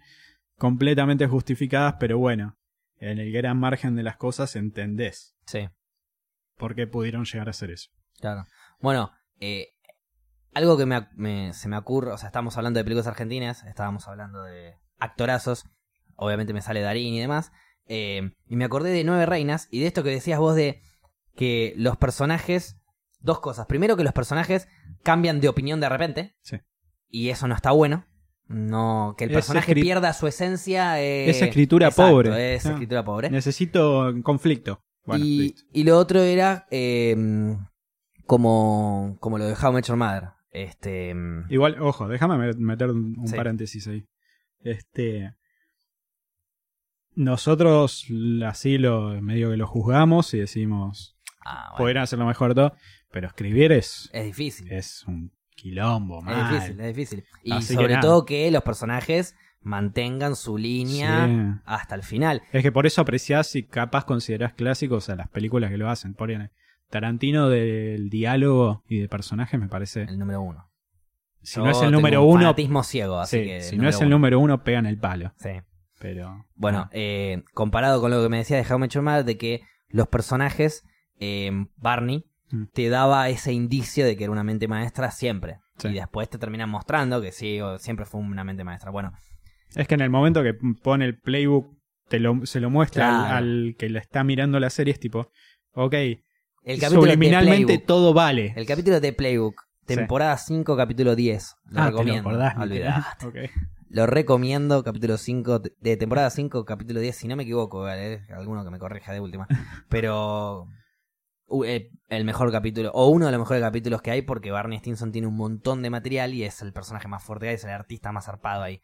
completamente justificadas, pero bueno, en el gran margen de las cosas entendés Sí, por qué pudieron llegar a hacer eso. claro. Bueno, eh, algo que me, me- se me ocurre, o sea, estamos hablando de películas argentinas, estábamos hablando de actorazos, obviamente me sale Darín y demás, eh, y me acordé de Nueve Reinas y de esto que decías vos de que los personajes, dos cosas, primero que los personajes cambian de opinión de repente, Sí. y eso no está bueno. No, que el personaje pierda su esencia. eh, Es escritura exacto, pobre. Es Ah. escritura pobre. Necesito conflicto. Bueno, y, y lo otro era eh, como, como lo de How Met Your Mother. Este, Igual, ojo, déjame me- meter un, Sí. paréntesis ahí. Este. Nosotros así lo medio que lo juzgamos y decimos ah, bueno, podrían hacerlo mejor todo, pero escribir es, es difícil. es un quilombo, Es mal. difícil, es difícil. Y Así sobre todo que los personajes mantengan su línea Sí. hasta el final. Es que por eso apreciás y capaz considerás clásicos a las películas que lo hacen. Por ejemplo, Tarantino del diálogo y de personajes me parece. El número uno. Si Yo no es el número un uno, fanatismo ciego, así sí, que. si no es el número uno, pegan el palo. Sí. Pero. Bueno, eh, comparado con lo que me decía de How Your Mother, de que los personajes, eh, Barney, Mm. te daba ese indicio de que era una mente maestra siempre. Sí. Y después te terminan mostrando que sí, o siempre fue una mente maestra. Bueno, es que en el momento que pone el playbook, te lo, se lo muestra Claro. al, que le está mirando la serie, es tipo, ok, el capítulo de subliminalmente Playbook, todo vale. el capítulo de Playbook, temporada 5, capítulo 10. Lo Ah, te lo recomiendo. acordás, ni olvidate. te- ok. Lo recomiendo, capítulo 5, de temporada 5, capítulo 10, si no me equivoco, vale, eh, alguno que me corrija de última. Pero uh, eh, el mejor capítulo, o uno de los mejores capítulos que hay, porque Barney Stinson tiene un montón de material y es el personaje más fuerte que hay, es el artista más zarpado ahí.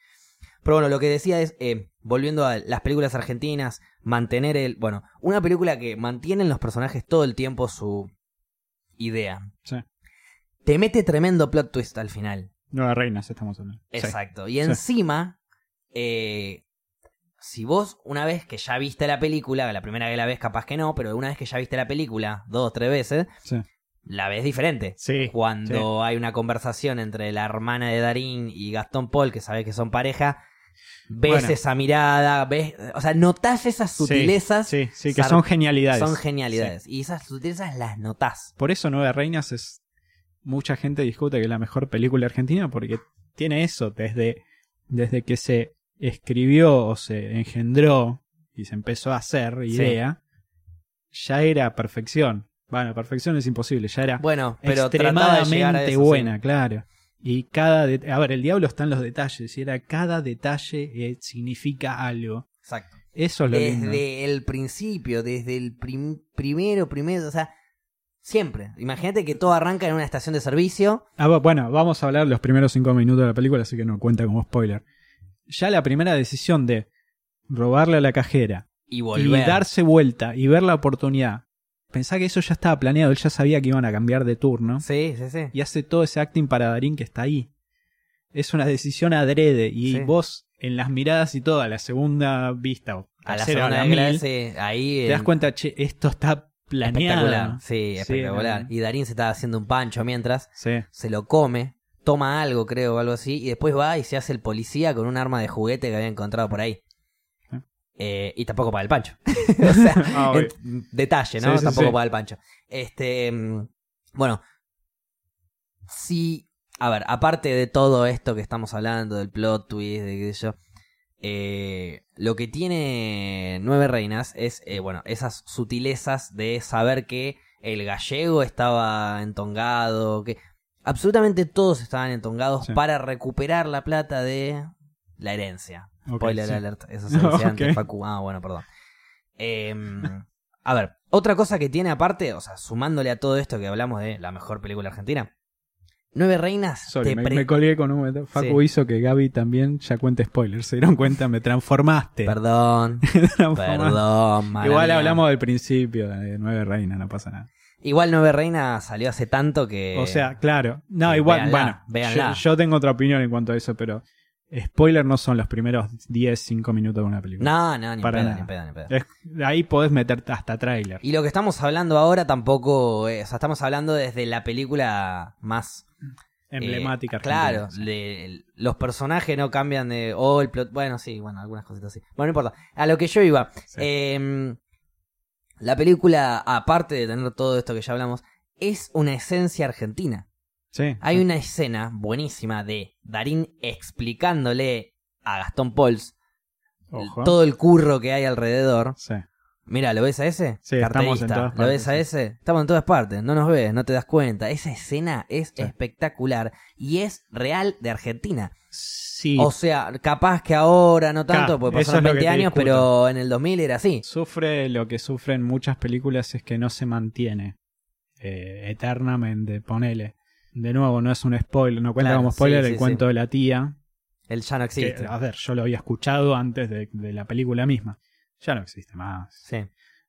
Pero bueno, lo que decía es, eh, volviendo a las películas argentinas, mantener el... Bueno, una película que mantiene en los personajes todo el tiempo su idea. Sí. Te mete tremendo plot twist al final. Nueva Reinas estamos hablando. Sí. Exacto. Y encima, eh, si vos una vez que ya viste la película, la primera que la ves capaz que no, pero una vez que ya viste la película dos o tres veces, Sí. la ves diferente. Sí, Cuando hay una conversación entre la hermana de Darín y Gastón Paul, que sabes que son pareja, ves Bueno. esa mirada, ves, o sea, notás esas sutilezas. Sí, sí, que son genialidades. Son genialidades. Y esas sutilezas las notás. Por eso Nueve Reinas es. Mucha gente discute que es la mejor película argentina porque tiene eso desde, desde que se escribió o se engendró y se empezó a hacer idea, ya era perfección. Bueno, perfección es imposible, ya era Bueno, pero de extremadamente sí. buena, claro. Y cada a ver, el diablo está en los detalles, y era cada detalle eh, significa algo. Exacto. Eso es lo lindo. Desde el principio, desde el prim- primero, primero, o sea, siempre. Imagínate que todo arranca en una estación de servicio. Ah, bu- bueno, vamos a hablar los primeros cinco minutos de la película, así que no cuenta como spoiler. Ya la primera decisión de robarle a la cajera Y y volver. darse vuelta y ver la oportunidad. Pensá que eso ya estaba planeado, él ya sabía que iban a cambiar de turno. Sí, sí, sí. Y hace todo ese acting para Darín que está ahí. Es una decisión adrede. Y Sí. vos, en las miradas y todo, a la segunda vista, o A la segunda que la mil, sí, ahí. te das cuenta, che, esto está planeado. Espectacular. Sí, espectacular. Y Darín se estaba haciendo un pancho mientras. Sí. Se lo come. Toma algo, creo, o algo así. Y después va y se hace el policía con un arma de juguete que había encontrado por ahí. Eh, y tampoco para el pancho. o sea, Ah, en- detalle, ¿no? Sí, sí, tampoco sí. para el pancho. Este. mm, Bueno. Sí. A ver, aparte de todo esto que estamos hablando, del plot twist, de qué sé yo. eh, lo que tiene Nueve Reinas es, eh, bueno, esas sutilezas de saber que el gallego estaba entongado, que absolutamente todos estaban entongados para recuperar la plata de la herencia. Spoiler sí. alert, eso se decía antes. Facu. Ah, bueno, perdón. Em, a ver, otra cosa que tiene aparte, o sea, sumándole a todo esto que hablamos de la mejor película argentina, Nueve Reinas Sorry, te me, pre- me colgué con un... Facu hizo que Gaby también ya cuente spoilers. ¿Se dieron cuenta? Me transformaste. Perdón, transformaste. perdón. Igual hablamos del principio de Nueve Reinas, no pasa nada. Igual Nueve Reinas salió hace tanto que... o sea, claro. No, igual, véanla, bueno. véanla. Yo, yo tengo otra opinión en cuanto a eso, pero spoiler no son los primeros 10, 5 minutos de una película. No, no, ni Para nada. ni pedo, ni pedo. Es- ahí podés meter hasta tráiler. Y lo que estamos hablando ahora tampoco, eh, o sea, estamos hablando desde la película más eh, Emblemática. claro, sí. de- los personajes no cambian de oh, el plot, bueno, sí, bueno, algunas cositas así. Bueno, no importa. A lo que yo iba, Sí. em, la película aparte de tener todo esto que ya hablamos, es una esencia argentina. Sí, Hay sí. una escena buenísima de Darín explicándole a Gastón Ojo. todo el curro que hay alrededor. Sí. Mira, ¿lo ves a ese? Sí, estamos en todas ¿Lo ves partes, a sí. ese? Estamos en todas partes. No nos ves, no te das cuenta. Esa escena es Sí. espectacular y es real de Argentina. Sí. O sea, capaz que ahora no tanto, porque pasaron es lo que 20 te años, discuto. pero en el 2000 era así. Sufre lo que sufren muchas películas es que no se mantiene eh, eternamente, ponele. De nuevo, no es un spoiler, no cuenta Claro, como spoiler sí, el sí, cuento de la tía. El ya no que, existe. a ver, yo lo había escuchado antes de, de la película misma. Ya no existe más. Sí.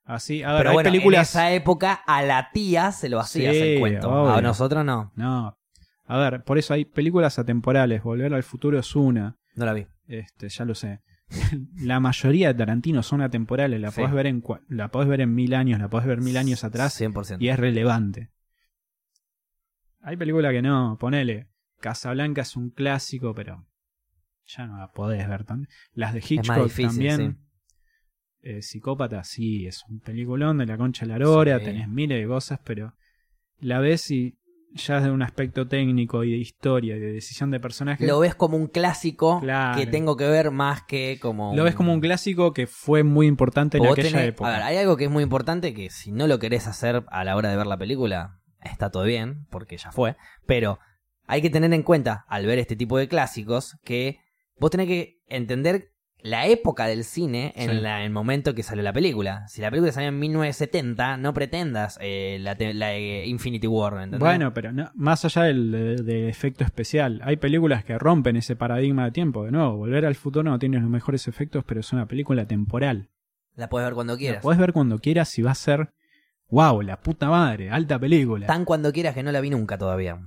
Así, a ver, Pero hay bueno, películas. en esa época a la tía se lo hacías el cuento. obvio. A nosotros no. No. A ver, por eso hay películas atemporales. Volver al futuro es una. No la vi. Este, ya lo sé. la mayoría de Tarantino son atemporales. La podés ver en la podés ver en mil años, la podés ver mil años atrás 100%. y es relevante. Hay películas que no, ponele. Casablanca es un clásico, pero ya no la podés ver tan. Las de Hitchcock difícil, también. Eh, Psicópata, sí, es un peliculón de la concha de la lora, Sí. tenés miles de cosas, pero la ves y ya de un aspecto técnico y de historia y de decisión de personaje. Lo ves como un clásico Claro. que tengo que ver más que como Lo ves como un clásico que fue muy importante en aquella tenés- época. A ver, hay algo que es muy importante que si no lo querés hacer a la hora de ver la película, está todo bien, porque ya fue. Pero hay que tener en cuenta, al ver este tipo de clásicos, que vos tenés que entender la época del cine en Sí. la- el momento que salió la película. Si la película salió en 1970, no pretendas eh, la, la, eh, Infinity War, ¿entendés? Bueno, pero no- más allá del, de- del efecto especial, hay películas que rompen ese paradigma de tiempo. De nuevo, Volver al futuro no tiene los mejores efectos, pero es una película temporal. La puedes ver cuando La quieras. podés ver cuando quieras y va a ser, wow, la puta madre, alta película. Tan cuando quieras que no la vi nunca todavía.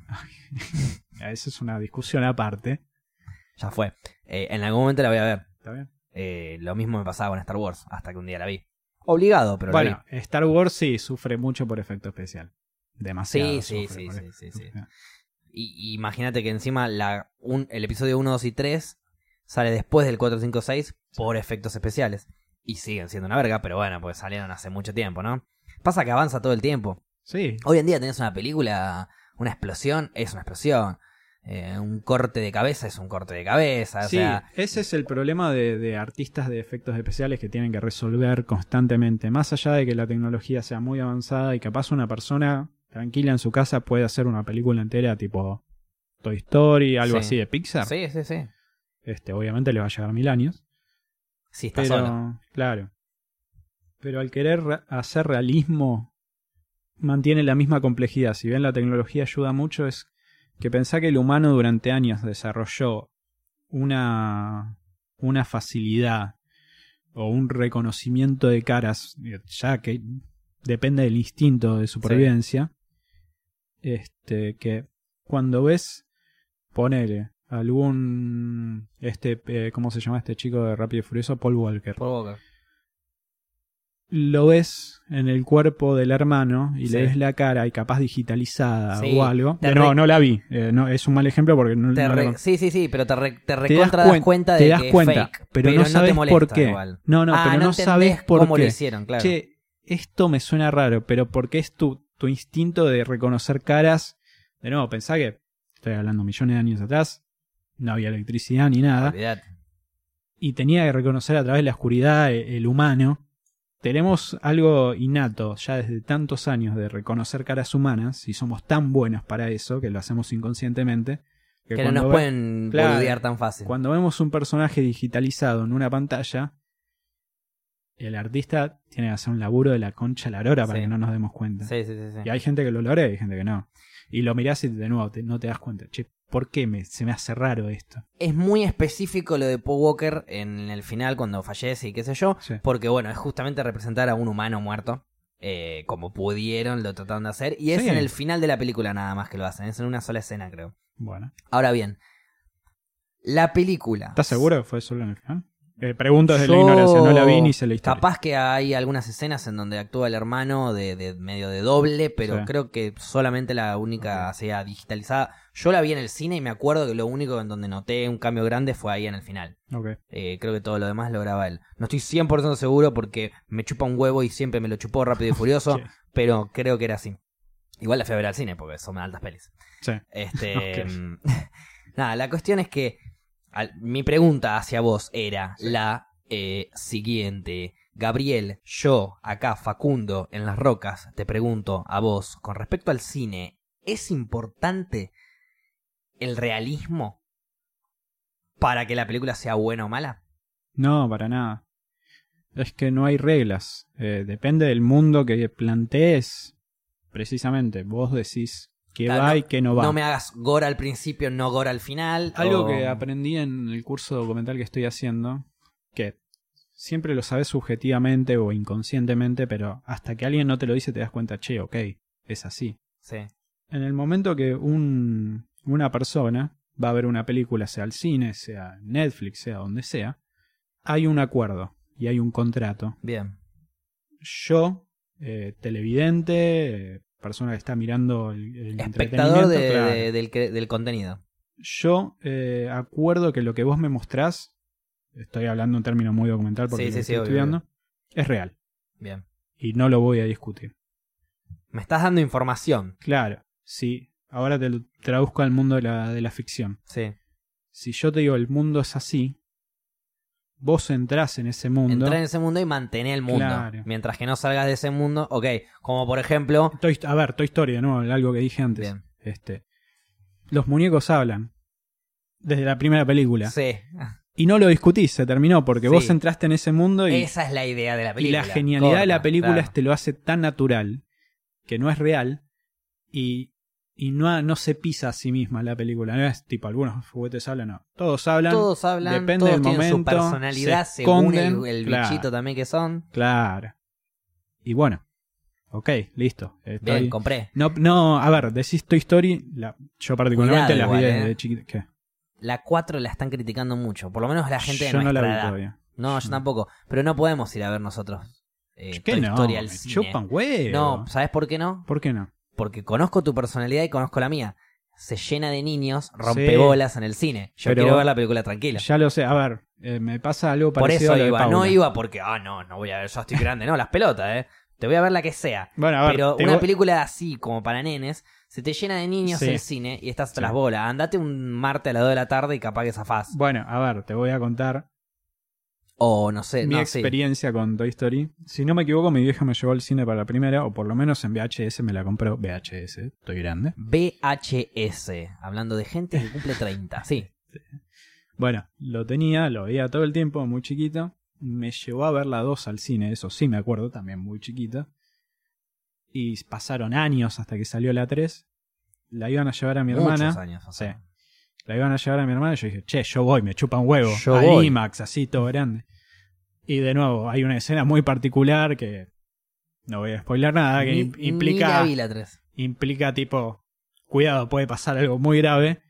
Esa es una discusión aparte. Ya fue. Eh, en algún momento la voy a ver. ¿Está bien? Eh, lo mismo me pasaba con Star Wars, hasta que un día la vi. Obligado, pero la vi. Bueno, Star Wars sí sufre mucho por efecto especial. Demasiado. Sí, sí, sufre sí, por sí, sí, sí. Y y imagínate que encima la, un- el episodio 1, 2 y 3 sale después del 4, 5, 6 por efectos especiales. Y siguen siendo una verga, pero bueno, pues salieron hace mucho tiempo, ¿no? Pasa que avanza todo el tiempo. Sí, Hoy en día tenés una película, una explosión, es una explosión. Eh, un corte de cabeza es un corte de cabeza. O Sí, sea, ese es el problema de, de artistas de efectos especiales que tienen que resolver constantemente. Más allá de que la tecnología sea muy avanzada y capaz una persona tranquila en su casa puede hacer una película entera tipo Toy Story, algo Sí. así de Pixar. sí, sí, sí. Este, obviamente le va a llevar mil años. Sí, está Pero, solo. claro. Pero al querer re- hacer realismo, mantiene la misma complejidad. Si bien la tecnología ayuda mucho, es que pensá que el humano durante años desarrolló una, una facilidad o un reconocimiento de caras, ya que depende del instinto de supervivencia, este, que cuando ves, ponele algún, este, eh, ¿cómo se llama este chico de Rápido y Furioso? Paul Walker. Por boca. Lo ves en el cuerpo del hermano y Sí. le ves la cara y capaz digitalizada Sí, o algo. te no, re- no la vi. Eh, no, es un mal ejemplo porque no, Te no re- sí, sí, sí, pero te, re- te Te das recontra das cuen- cuenta te de das que cuenta, es fake. pero no sabes te por qué. igual. No, no, Ah, pero no sabes por cómo qué. lo hicieron, claro. Che, esto me suena raro, pero porque es tu, tu instinto de reconocer caras. De nuevo, pensá que estoy hablando millones de años atrás, no había electricidad ni nada, Olvidate. y tenía que reconocer a través de la oscuridad e- el humano. Tenemos algo innato ya desde tantos años de reconocer caras humanas y somos tan buenos para eso que lo hacemos inconscientemente. Que no cuando nos ve- pueden Claro. tan fácil. cuando vemos un personaje digitalizado en una pantalla, el artista tiene que hacer un laburo de la concha a la lora para que no nos demos cuenta. Sí, sí, sí. sí. Y hay gente que lo logra y hay gente que no. Y lo mirás y de nuevo te- no te das cuenta. Che, ¿por qué me, se me hace raro esto? Es muy específico lo de Paul Walker en el final cuando fallece y qué sé yo. Sí. Porque bueno, es justamente representar a un humano muerto. eh, como pudieron, lo trataron de hacer. Y es Sí. en el final de la película nada más que lo hacen. Es en una sola escena, creo. Bueno. Ahora bien, la película. ¿Estás seguro que fue solo en el final? Eh, pregunto desde la ignorancia, no la vi ni sé la historia. Capaz que hay algunas escenas en donde actúa el hermano de, de medio de doble, pero Sí. creo que solamente la única sea digitalizada. Yo la vi en el cine y me acuerdo que lo único en donde noté un cambio grande fue ahí en el final. Eh, creo que todo lo demás lo graba él. No estoy 100% seguro porque me chupa un huevo y siempre me lo chupó rápido y furioso, Sí. pero creo que era así. Igual la fui a ver al cine porque son altas pelis. Sí. Este, mm, nada, la cuestión es que al- mi pregunta hacia vos era la eh, siguiente. Gabriel, yo, acá, Facundo, en las rocas, te pregunto a vos, con respecto al cine, ¿es importante el realismo para que la película sea buena o mala? No, para nada. Es que no hay reglas. Eh, depende del mundo que plantees. Precisamente, vos decís Claro, va no- y qué no va. No me hagas gore al principio, no gore al final. Algo o- que aprendí en el curso documental que estoy haciendo, que siempre lo sabes subjetivamente o inconscientemente, pero hasta que alguien no te lo dice te das cuenta, che, ok, es así. Sí, En el momento que un, una persona va a ver una película, sea al cine, sea Netflix, sea donde sea, hay un acuerdo y hay un contrato. bien. Yo, eh, televidente, eh, persona que está mirando el, el Espectador entretenimiento, de- claro. de- del, contenido. yo eh, acuerdo que lo que vos me mostrás, estoy hablando en términos muy documental porque Sí, lo sí, que sí, estoy obvio, estudiando, es real Bien. y no lo voy a discutir. Me estás dando información. Claro, sí, ahora te lo traduzco al mundo de la, de la ficción. Sí. Si yo te digo el mundo es así, vos entrás en ese mundo. Entrar en ese mundo y mantener el mundo. Claro. Mientras que no salgas de ese mundo, ok. Como por ejemplo. Toy- a ver, Toy Story, ¿no? Algo que dije antes. Bien. Este, los muñecos hablan desde la primera película. Sí. Y no lo discutís, se terminó, porque Sí. vos entraste en ese mundo y, Esa es la idea de la y película. la genialidad de la película claro. te lo hace tan natural que no es real y, y no, no se pisa a sí misma la película. No es tipo, algunos juguetes hablan, no. Todos hablan. Todos hablan, depende todos del tienen su momento, personalidad se según el, el claro. bichito también que son. Claro. Y bueno, ok, listo. Estoy- Bien, compré. No, no, a ver, decís Toy Story, la, yo particularmente Cuidado las vi desde eh. chiquito. ¿Qué? La 4 la están criticando mucho. Por lo menos la gente de yo no la nuestra vi edad. todavía. No, yo tampoco. Pero no podemos ir a ver nosotros. Eh, ¿Qué Toy no? Story al cine. chupan huevo. No, ¿sabes por qué no? ¿Por qué no? Porque conozco tu personalidad y conozco la mía. Se llena de niños, rompebolas en el cine. Yo quiero ver la película tranquila. Ya lo sé, a ver, eh, me pasa algo Por parecido eso a lo de iba. No iba porque, ah, no, no voy a ver, yo estoy grande. No, las pelotas, eh. Te voy a ver la que sea. Bueno, a ver, Pero una voy- película así, como para nenes, se te llena de niños Sí. el cine y estás hasta Sí. las bolas. Andate un martes a las 2 de la tarde y capaz que zafás. Bueno, a ver, te voy a contar O no sé, mi no, sí. experiencia con Toy Story. Si no me equivoco, mi vieja me llevó al cine para la primera, o por lo menos en VHS me la compró. VHS, estoy grande. VHS. Hablando de gente que cumple 30. Sí. Bueno, lo tenía, lo veía todo el tiempo, muy chiquito. Me llevó a ver la 2 al cine, eso sí me acuerdo, también muy chiquito. Y pasaron años hasta que salió la 3. La iban a llevar a mi Muchos hermana. años. o sea. La iban a llevar a mi hermana y yo dije, che, yo voy, me chupa un huevo. Yo Al voy. IMAX, así todo grande. Y de nuevo, hay una escena muy particular que no voy a spoiler nada, que Ni- im- Ni implica, la vi la 3. implica tipo, cuidado, puede pasar algo muy grave.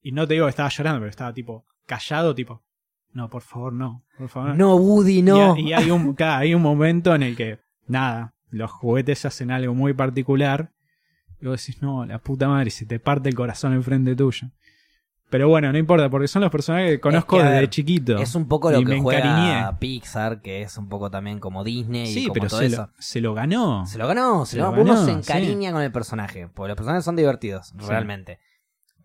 Y no te digo que estaba llorando, pero estaba tipo callado, tipo, no, por favor, no, por favor. No, Woody, no. Y, y hay, un, hay un momento en el que, nada, los juguetes hacen algo muy particular. Y vos decís, no, la puta madre, se te parte el corazón enfrente tuyo. Pero bueno, no importa, porque son los personajes que conozco que, desde ver, chiquito. Es un poco lo Y que juega encariñé. Pixar, que es un poco también como Disney y Sí, como pero todo se eso. lo, se lo ganó. Se lo ganó, se, Se lo ganó. Uno se sí. encariña con el personaje, porque los personajes son divertidos, Sí. realmente.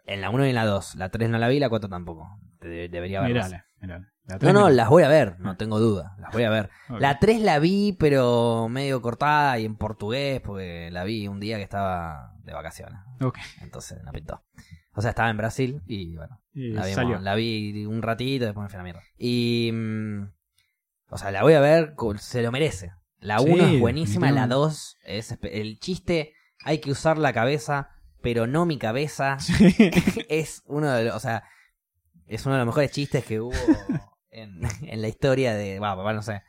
En la 1 y en la 2, la 3 no la vi, la 4 tampoco. De- debería verlas. Mirala, mirala. La No, tres no, mirala. las voy a ver, no tengo duda, las voy a ver. La 3 la vi, pero medio cortada y en portugués, porque la vi un día que estaba de vacaciones. Ok. Entonces no pintó. O sea, estaba en Brasil y bueno, Y la, vimos- salió. la vi un ratito y después me fui a la mierda. Y. mm, O sea, la voy a ver, co- se lo merece. La Sí, 1 es buenísima, la definitivamente. 2 es espe- el chiste, hay que usar la cabeza, pero no mi cabeza. es uno de los, o sea, es uno de los mejores chistes que hubo en, en la historia de, papá, no sé,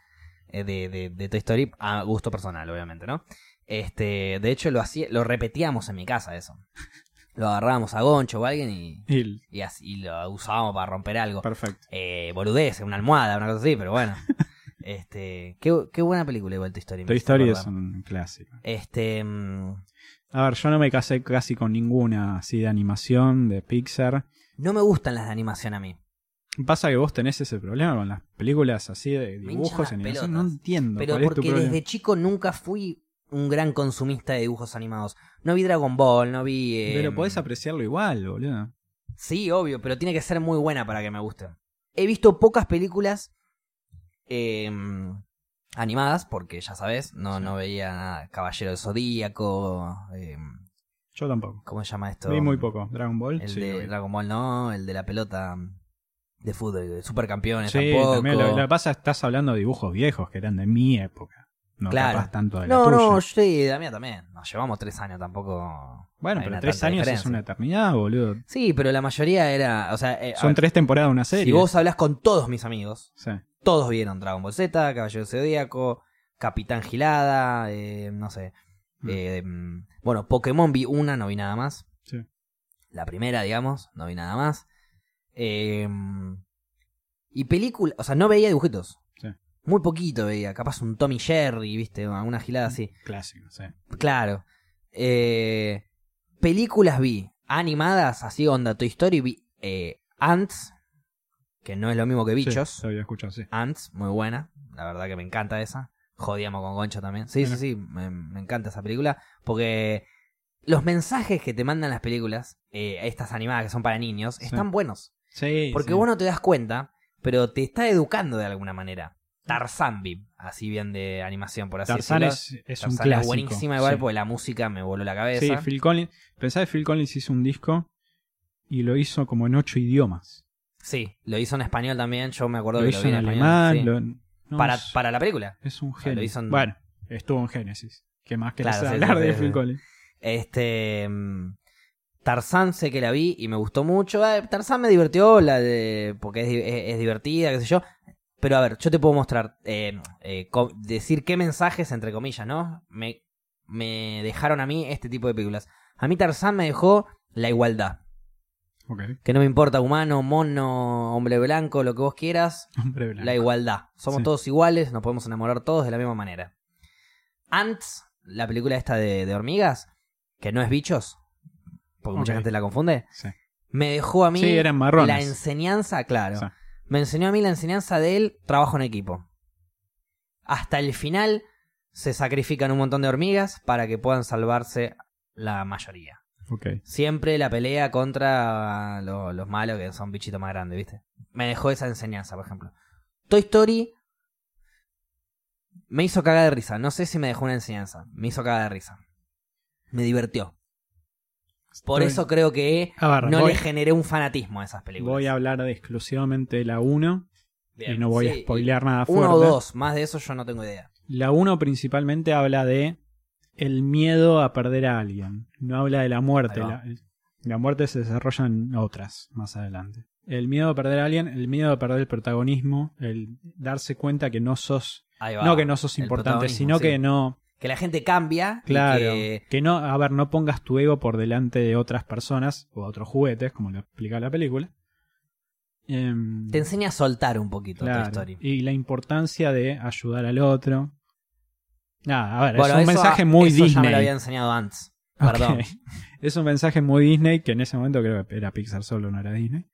eh, de, de, de Toy Story a gusto personal, obviamente, ¿no? Este, de hecho lo hacía, lo repetíamos en mi casa eso. Lo agarrábamos a Goncho o a alguien y, Y- y así y lo usábamos para romper algo. Perfecto. Eh, boludez, una almohada, una cosa así, pero bueno. este, qué, qué buena película igual Toy Story. Toy Story es un clásico. Este, mm, A ver, yo no me casé casi con ninguna así de animación, de Pixar. no me gustan las de animación a mí. Pasa que vos tenés ese problema con las películas así de dibujos, animación. pelotas. No entiendo Pero cuál es tu porque desde chico nunca fui un gran consumista de dibujos animados. No vi Dragon Ball, no vi... eh, Pero podés apreciarlo igual, boludo. Sí, obvio, pero tiene que ser muy buena para que me guste. He visto pocas películas eh, animadas, porque ya sabes, no, Sí. no veía nada. Caballero del Zodíaco, eh, Yo tampoco. ¿cómo se llama esto? Vi muy poco. Dragon Ball. El sí, de. Dragon Ball no, el de la pelota de fútbol, de supercampeones Sí, tampoco. también. Lo, lo que pasa es que estás hablando de dibujos viejos que eran de mi época. No Claro. capaz tanto de la no, tuya. no, sí, de la mía también. Nos llevamos tres años, tampoco. Bueno, hay pero una tres tanta años es diferencia. una eternidad, boludo. Sí, pero la mayoría era. O sea, eh, a Son ver, tres temporadas de una serie. Si vos hablas con todos mis amigos, Sí. todos vieron Dragon Ball Z, Caballero Zodíaco, Capitán Gilada, eh, no sé. Mm. eh, mm, bueno, Pokémon vi una, no vi nada más. Sí. La primera, digamos, no vi nada más. Eh, y película, o sea, no veía dibujitos. Muy poquito veía, capaz un Tommy Jerry, viste, alguna gilada así. Clásico, sí. Claro. Eh, películas vi, animadas, así onda Toy Story, vi eh, Ants, que no es lo mismo que Bichos. Sí, lo había escuchado, sí. Ants, muy buena. La verdad que me encanta esa. Jodíamos con Goncho también. Sí, Bueno. sí, sí, me, me encanta esa película. Porque los mensajes que te mandan las películas, eh, estas animadas que son para niños, Sí. están buenos. Sí, Porque sí. vos no te das cuenta, pero te está educando de alguna manera. Tarzan vi, así bien de animación, por así Tarzán decirlo. es, es un Tarzán clásico. es buenísima igual sí. porque la música me voló la Sí, cabeza. Phil Collins. Pensá que Phil Collins hizo un disco y lo hizo como en ocho idiomas. Sí, lo hizo en español también, yo me acuerdo Lo que hizo lo vi en alemán. sí. lo- no, para, es, para la película. es un sea, genio. lo hizo en- Bueno, estuvo en Génesis. ¿Qué más querés Claro, sí, hablar sí, de sí, Phil sí. Collins? Este. mm, Tarzán sé que la vi y me gustó mucho. Ah, Tarzán me divirtió la de, porque es, di- es- es divertida, qué sé yo. Pero a ver, yo te puedo mostrar, eh, eh, decir qué mensajes, entre comillas, ¿no? Me, me dejaron a mí este tipo de películas. A mí Tarzán me dejó la igualdad. Que no me importa humano, mono, hombre blanco, lo que vos quieras. Hombre blanco. La igualdad. Somos Sí. todos iguales, nos podemos enamorar todos de la misma manera. Ants, la película esta de, de hormigas, que no es bichos, porque mucha gente la confunde, Sí. me dejó a mí Sí, eran marrones. la enseñanza, claro. Sí. Me enseñó a mí la enseñanza del trabajo en equipo. Hasta el final se sacrifican un montón de hormigas para que puedan salvarse la mayoría. Siempre la pelea contra lo- los malos que son bichitos más grandes, ¿viste? Me dejó esa enseñanza, por ejemplo. Toy Story me hizo cagar de risa. No sé si me dejó una enseñanza. Me hizo cagar de risa. Me divirtió. Por Estoy- eso creo que ver, no voy, le generé un fanatismo a esas películas. voy a hablar de exclusivamente de la 1 Bien, y no voy sí, a spoilear nada Uno fuerte. o dos, más de eso yo no tengo idea. La 1 principalmente habla de el miedo a perder a alguien. No habla de la muerte. La, la muerte se desarrolla en otras más adelante. El miedo a perder a alguien, el miedo a perder el protagonismo, el darse cuenta que no sos, no que no sos importante, sino sí. que no, Que la gente cambia. claro, que- que no, a ver, no pongas tu ego por delante de otras personas o otros juguetes, como lo explica la película. Em, te enseña a soltar un poquito Claro, Toy Story. Y la importancia de ayudar al otro. Nada, a ver, Bueno, es un mensaje muy eso ya Disney. me lo había enseñado antes. Perdón. Es un mensaje muy Disney, que en ese momento creo que era Pixar solo, no era Disney.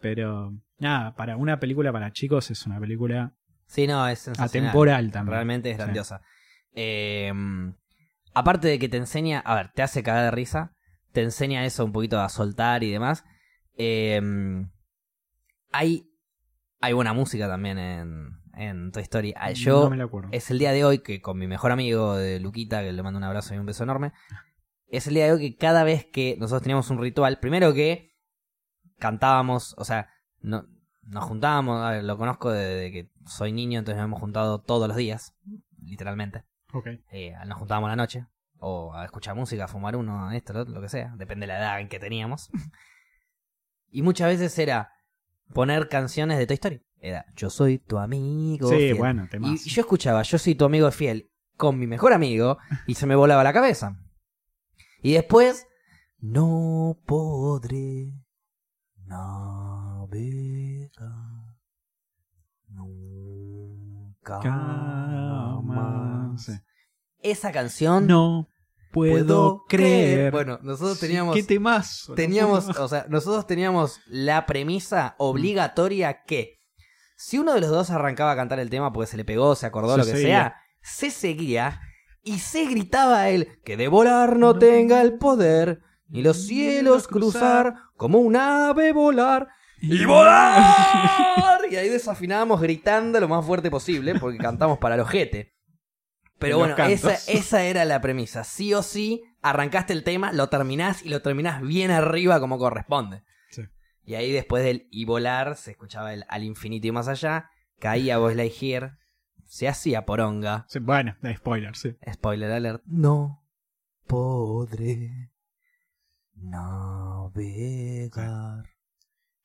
Pero, nada, para una película para chicos es una película Sí, no, es atemporal también. Realmente es Sí. Eh, aparte de que te enseña, a ver, te hace cagar de risa, te enseña eso un poquito a soltar y demás. Eh, hay, hay buena música también en, en Toy Story. Ah, Yo, no me la acuerdo. es el día de hoy que con mi mejor amigo de Luquita, que le mando un abrazo y un beso enorme, es el día de hoy que cada vez que nosotros teníamos un ritual, primero que cantábamos, o sea, no, nos juntábamos, a ver, lo conozco desde que soy niño, entonces nos hemos juntado todos los días, literalmente. Eh, nos juntábamos a la noche, o a escuchar música, a fumar uno, esto, lo, lo que sea, depende de la edad en que teníamos. y muchas veces era poner canciones de Toy Story. Era, yo soy tu amigo. Sí, fiel". bueno, temas. y yo escuchaba, yo soy tu amigo fiel con mi mejor amigo y se me volaba la cabeza. Y después, no podré navegar nunca Esa canción No puedo, creer. Bueno, nosotros teníamos ¿Qué temazo? teníamos, No o sea, nosotros teníamos la premisa obligatoria que si uno de los dos arrancaba a cantar el tema porque se le pegó, se acordó, Se lo que seguía. sea, se seguía y se gritaba a él que de volar no tenga el poder, ni los cielos cruzar, como un ave volar y volar. Y ahí desafinábamos gritando lo más fuerte posible porque cantamos para el ojete. Pero En bueno, esa, esa era la premisa. Sí o sí, arrancaste el tema, lo terminás y lo terminás bien arriba como corresponde. Sí. Y ahí después del y volar se escuchaba el al infinito y más allá, caía Buzz Lightyear, se hacía poronga. Sí, bueno, de spoiler, sí. Spoiler alert. No podré navegar.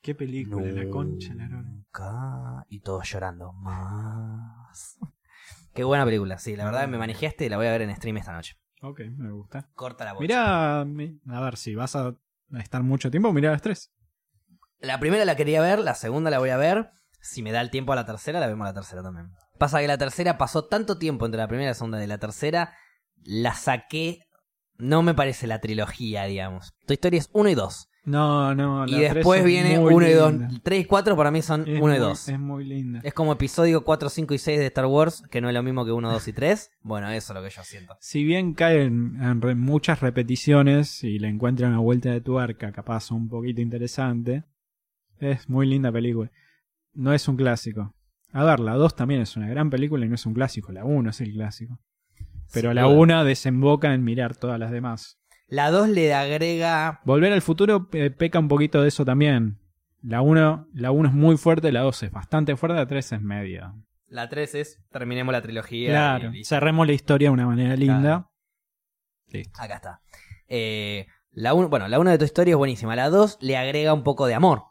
¿Qué película? La concha, la. Nunca. Y todos llorando. Más. Qué buena película, sí, la verdad me manejaste y la voy a ver en stream esta noche. Ok, me gusta. Corta la voz. Mirá, mi- a ver, si vas a estar mucho tiempo, mirá las tres. La primera la quería ver, la segunda la voy a ver. Si me da el tiempo a la tercera, la vemos la tercera también. Pasa que la tercera pasó tanto tiempo entre la primera y la segunda de la tercera, la saqué. No me parece la trilogía, digamos. Toy Story es 1 y 2. No, no, Y la tres después es viene muy 1 y 2. linda. 3 y 4 para mí son Es 1 y muy- 2. Es muy linda. Es como episodio 4, 5 y 6 de Star Wars, que no es lo mismo que 1, 2 y 3. Bueno, eso es lo que yo siento. Si bien caen en re- muchas repeticiones y le encuentran una vuelta de tuerca capaz un poquito interesante, es muy linda película. No es un clásico. A ver, la 2 también es una gran película y no es un clásico. La 1 es el clásico. Pero la duda. 1 desemboca en mirar todas las demás. La 2 le agrega. Volver al futuro eh, peca un poquito de eso también. La 1 la uno es muy fuerte, la 2 es bastante fuerte, la 3 es media. La 3 es. Terminemos la trilogía. Claro, y- y- cerremos la historia de una manera linda. Listo. Acá está. Eh, la un- bueno, la 1 de tu historia es buenísima. La 2 le agrega un poco de amor.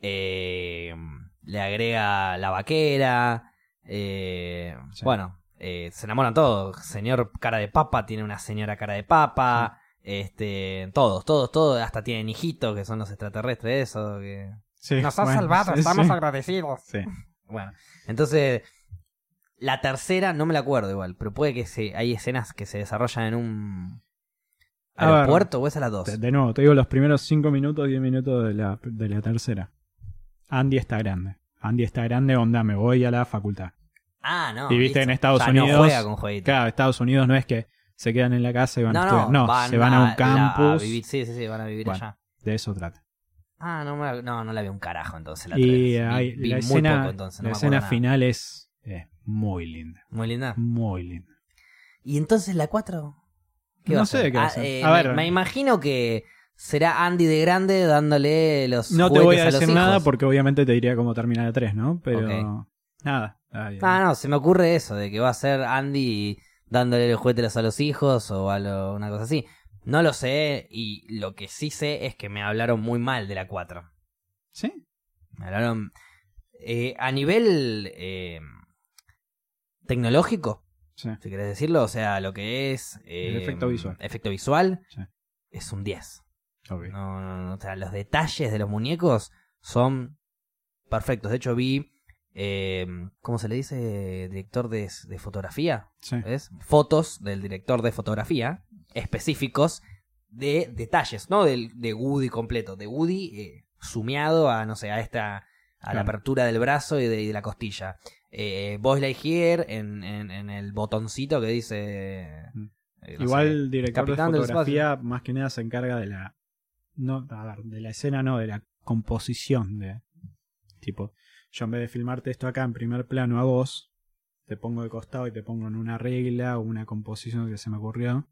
Eh, le agrega la vaquera. eh, Sí. Bueno, se enamoran todos. Señor cara de papa tiene una señora cara de papa. Este, todos, todos, todos. Hasta tienen hijitos que son los extraterrestres. Eso que Sí, nos has bueno, salvado, sí, estamos sí. agradecidos. Sí. Bueno, entonces la tercera no me la acuerdo igual, pero puede que se, hay escenas que se desarrollan en un ver. aeropuerto o es a las dos. De, de nuevo, te digo los primeros 5 minutos, 10 minutos de la, de la tercera. Andy está grande. Andy está grande, onda, me voy a la facultad. Ah, no. y viste, listo. en Estados Unidos. No juega con jueguitos. Claro, Estados Unidos no es que se quedan en la casa y van a No, estudiar. no, se van a un campus. a vivir, sí, sí, sí, van a vivir Bueno. allá. De eso trata. Ah, no, me- no, no la vi un carajo entonces la y hay- vi la escena, poco entonces, no la escena final es muy linda. Muy linda. Muy linda. ¿Y entonces la 4? No sé qué va a ser. eh, A ver. me imagino que será Andy de grande dándole los No te voy a decir nada porque obviamente te diría cómo termina la 3, ¿no? Pero nada. Ah, no, se me ocurre eso, de que va a ser Andy dándole los juguetes a los hijos o a lo- una cosa así. No lo sé, y lo que sí sé es que me hablaron muy mal de la 4. ¿Sí? Me hablaron... eh, a nivel eh, tecnológico, Sí. si querés decirlo, o sea, lo que es... eh, El efecto visual. Efecto visual, Sí. es un 10. Ok. No, no, no, o sea, los detalles de los muñecos son perfectos. De hecho, vi, eh, ¿cómo se le dice? Director de, de fotografía. Sí. ¿Ves? Fotos del director de fotografía específicos de detalles, no del, de Woody completo, de Woody eh, sumeado a, no sé, a esta, a la apertura del brazo y de, y de la costilla. Eh, Buzz Lightyear en, en, en el botoncito que dice... Mm. eh, no Igual el director de Capitán fotografía más que nada se encarga de la no a ver, de la escena no de la composición de tipo yo en vez de filmarte esto acá en primer plano a vos te pongo de costado y te pongo en una regla o una composición que se me ocurrió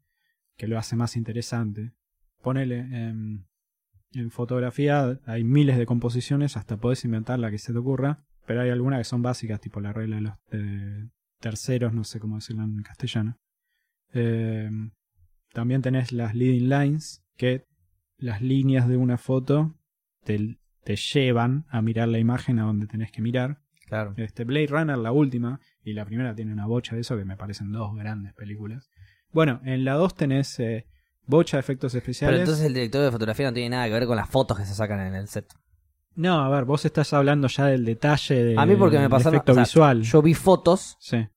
que lo hace más interesante ponele em, en fotografía hay miles de composiciones, hasta podés inventar la que se te ocurra, pero hay algunas que son básicas, tipo la regla de los de terceros, no sé cómo decirlo en castellano. Eh, también tenés las leading lines, que las líneas de una foto te, te llevan a mirar la imagen a donde tenés que mirar. Claro. Este Blade Runner, la última, y la primera tiene una bocha de eso, que me parecen dos grandes películas. Bueno, en la 2 tenés eh, bocha de efectos Pero especiales. entonces el director de fotografía no tiene nada que ver con las fotos que se sacan en el set. No, a ver, vos estás hablando ya del detalle de, A mí porque me del pasaron... efecto o sea, visual. Yo vi fotos Sí.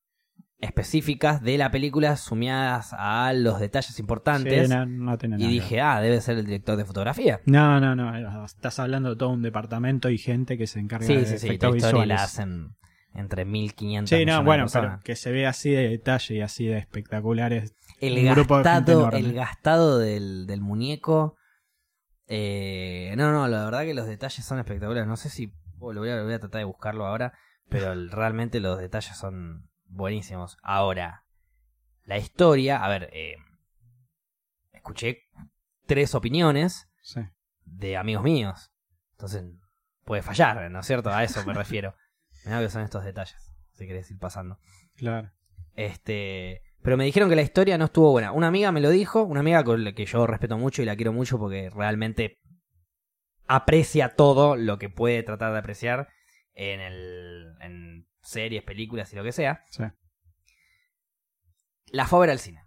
Específicas de la película sumiadas a los detalles importantes Sí, no, no y nada dije, ah, debe ser el director de fotografía. No, no, no. Estás hablando de todo un departamento y gente que se encarga Sí, de sí, sí. efectos Story visuales. la hacen entre 1500 Sí, no, de bueno, personas. pero que se ve así de detalle y así de espectaculares. el un de gastado, enorme. el gastado del, del muñeco. eh, no, no, la verdad que los detalles son espectaculares. No sé si oh, lo, voy a, voy a tratar de buscarlo ahora, pero el- realmente los detalles son buenísimos. Ahora, la historia, a ver, eh, escuché tres opiniones Sí. de amigos míos. Entonces, puede fallar, ¿no es cierto? A eso me refiero. Mirá que son estos detalles, si querés ir pasando. Claro. Este, pero me dijeron que la historia no estuvo buena. Una amiga me lo dijo, una amiga con la que yo respeto mucho y la quiero mucho porque realmente aprecia todo lo que puede tratar de apreciar en el en series, películas y lo que sea. Sí. La fue a ver al cine.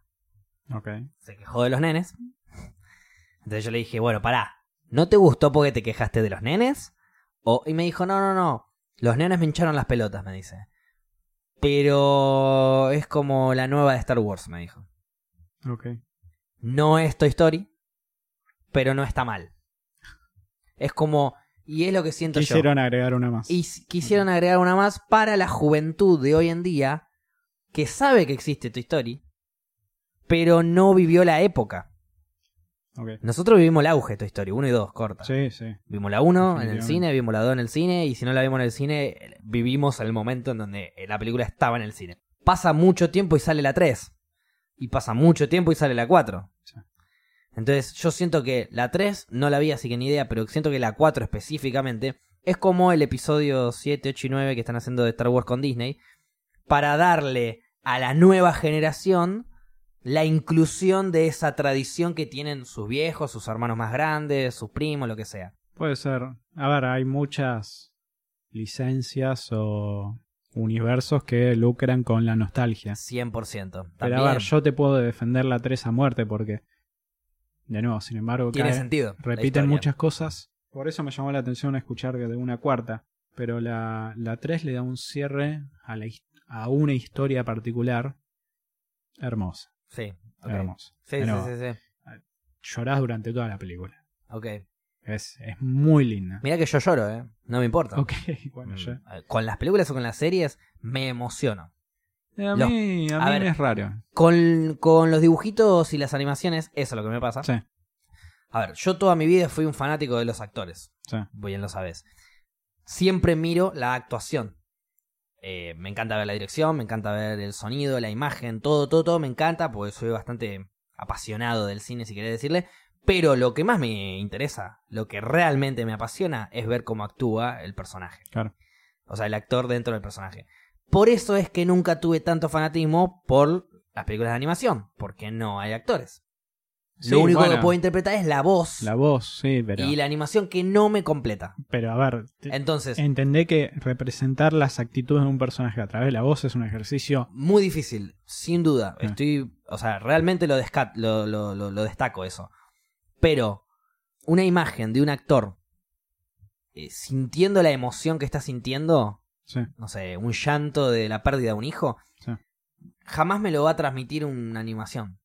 Ok. Se quejó de los nenes. Entonces yo le dije, bueno, pará, ¿no te gustó porque te quejaste de los nenes? O, y me dijo, no, no, no, los nenes me hincharon las pelotas, me dice. Pero es como la nueva de Star Wars, me dijo. Ok. No es Toy Story, pero no está mal. Es como, y es lo que siento yo. Quisieron agregar una más. Y quisieron agregar una más para la juventud de hoy en día que sabe que existe Toy Story, pero no vivió la época. Ok. Nosotros vivimos el auge de Toy Story 1 y 2, corta. Sí, sí. Vimos la 1 en el cine, vimos la 2 en el cine, y si no la vimos en el cine, vivimos el momento en donde la película estaba en el cine. Pasa mucho tiempo y sale la 3. Y pasa mucho tiempo y sale la 4. Entonces yo siento que la 3 no la vi así que ni idea, pero siento que la 4 específicamente es como el episodio 7, 8 y 9 que están haciendo de Star Wars con Disney, para darle a la nueva generación la inclusión de esa tradición que tienen sus viejos, sus hermanos más grandes, sus primos, lo que sea. Puede ser. A ver, hay muchas licencias o universos que lucran con la nostalgia. 100%. Pero a ver, yo te puedo defender la 3 a muerte porque, de nuevo, sin embargo, tiene cae- sentido. repiten muchas cosas. Por eso me llamó la atención escuchar de una cuarta. Pero la, la 3 le da un cierre a, la, a una historia particular hermosa. Sí, ok. Hermosa. Sí, sí, sí, sí. Llorás durante toda la película. Ok. Es, es muy linda. Mira que yo lloro, ¿eh? No me importa. Ok, bueno, Mm, yo- eh, Con las películas o con las series me emociono. A Los- mí, a a mí ver. es raro. Con, con los dibujitos y las animaciones, eso es lo que me pasa. Sí, A ver, yo toda mi vida fui un fanático de los actores. sí. Bien lo sabes. Siempre miro la actuación. Eh, me encanta ver la dirección, me encanta ver el sonido, la imagen, todo, todo, todo me encanta, porque soy bastante apasionado del cine, si querés decirle. Pero lo que más me interesa, lo que realmente me apasiona, es ver cómo actúa el personaje. Claro. O sea, el actor dentro del personaje. Por eso es que nunca tuve tanto fanatismo por las películas de animación, porque no hay actores. Sí, lo único bueno, que puedo interpretar es la voz La voz, sí, pero. y la animación que no me completa. Pero a ver, Entonces, entendé que representar las actitudes de un personaje a través de la voz es un ejercicio. muy difícil, sin duda. Ah. Estoy, o sea, realmente lo, desca- lo, lo- lo- lo destaco eso. Pero una imagen de un actor eh, sintiendo la emoción que está sintiendo, Sí, no sé, un llanto de la pérdida de un hijo, sí. jamás me lo va a transmitir una animación.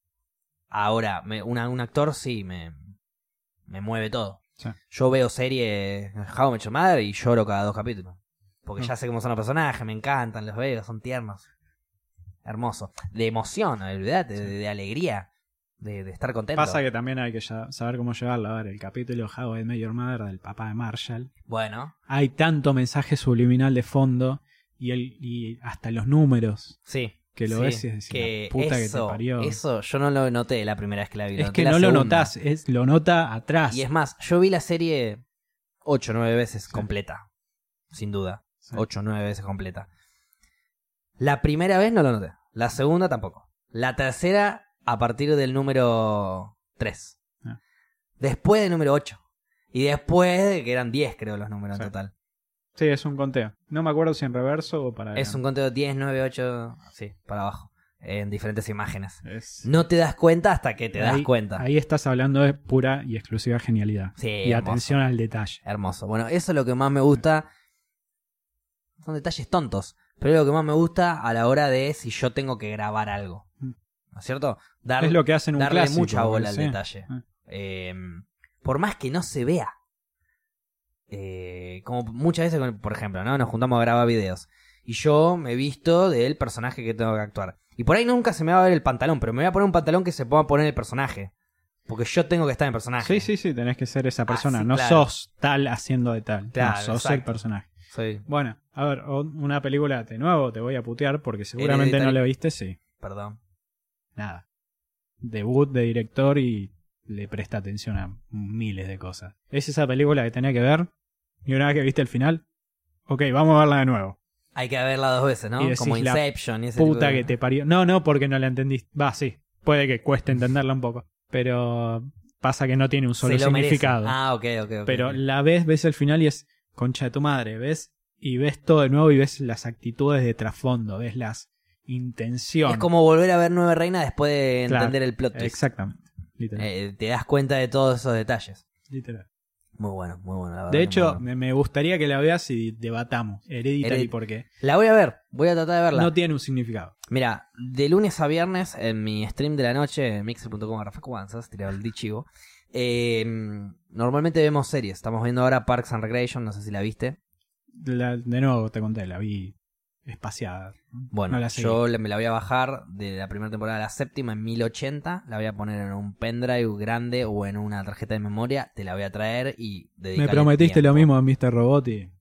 Ahora, me- una- un actor sí me, me mueve todo. Sí. Yo veo series How I Met Your Mother y lloro cada dos capítulos. Porque Ah. ya sé cómo son los personajes, me encantan, los veo, son tiernos. Hermoso. De emoción, olvídate, de, de alegría, de, de estar contento. Pasa que también hay que saber cómo llevarlo. A ver, el capítulo How I Met Your Mother del papá de Marshall. Bueno, Hay tanto mensaje subliminal de fondo y, el, y hasta los números. sí. Que lo Sí, ves y decís, que la puta eso, que te parió. Eso yo no lo noté la primera vez que la vi. es que no lo notás, es, lo nota atrás. Y es más, yo vi la serie 8 o 9 veces Sí. completa. Sin duda. Sí. 8 o 9 veces completa. La primera vez no lo noté. La segunda tampoco. La tercera a partir del número 3. Ah. Después del número 8. Y después de que eran 10 creo los números Sí. en total. Sí, es un conteo. No me acuerdo si en reverso o para. Es un conteo 10, 9, 8, sí, para abajo. En diferentes imágenes. Es- No te das cuenta hasta que te das cuenta. Ahí estás hablando de pura y exclusiva genialidad. Sí, y hermoso. atención al detalle. Hermoso. Bueno, eso es lo que más me gusta. Son detalles tontos. Pero es lo que más me gusta a la hora de si yo tengo que grabar algo. ¿No es cierto? Dar, es lo que hacen un darle clásico. mucha bola al sí. detalle. Ah. Eh, por más que no se vea. Eh, como muchas veces, por ejemplo, ¿no? Nos juntamos a grabar videos. Y yo me he visto del personaje que tengo que actuar. Y por ahí nunca se me va a ver el pantalón, pero me voy a poner un pantalón que se pueda poner el personaje. Porque yo tengo que estar en el personaje. Sí, sí, sí, tenés que ser esa persona. Ah, sí, no claro. sos tal haciendo de tal. Claro, no, sos el personaje. Soy, Bueno, a ver, una película de nuevo te voy a putear porque seguramente no la viste, sí. perdón. Nada. Debut de director y le presta atención a miles de cosas. Es esa película que tenía que ver y una vez que viste el final, ok, vamos a verla de nuevo. Hay que verla dos veces, ¿no? Y decís Como Inception y ese tipo Puta de- que te parió. No, no, porque no la entendiste. Va, sí. Puede que cueste entenderla un poco. Pero pasa que no tiene un solo merece. significado. Ah, ok, ok, ok. Pero la ves, ves el final y es concha de tu madre, ¿ves? Y ves todo de nuevo y ves las actitudes de trasfondo, ves las intenciones. Es como volver a ver Nueve Reina después de Claro, entender el plot twist. Exactamente. Literal. Eh, te das cuenta de todos esos detalles. literal. Muy bueno, muy bueno. la verdad De hecho, bueno. me, gustaría que la veas y debatamos. Hereditary, Hered- porque la voy a ver. Voy a tratar de verla. no tiene un significado. Mira, de lunes a viernes en mi stream de la noche, mixer.com, Rafa Cubanzas, tirado el chivo. eh, normalmente vemos series. Estamos viendo ahora Parks and Recreation, no sé si la viste. La- de nuevo te conté, la vi espaciada. Bueno, No la yo me la voy a bajar de la primera temporada a la séptima en 1080. La voy a poner en un pendrive grande o en una tarjeta de memoria. Te la voy a traer y Me prometiste tiempo. lo mismo a Mr. Robot y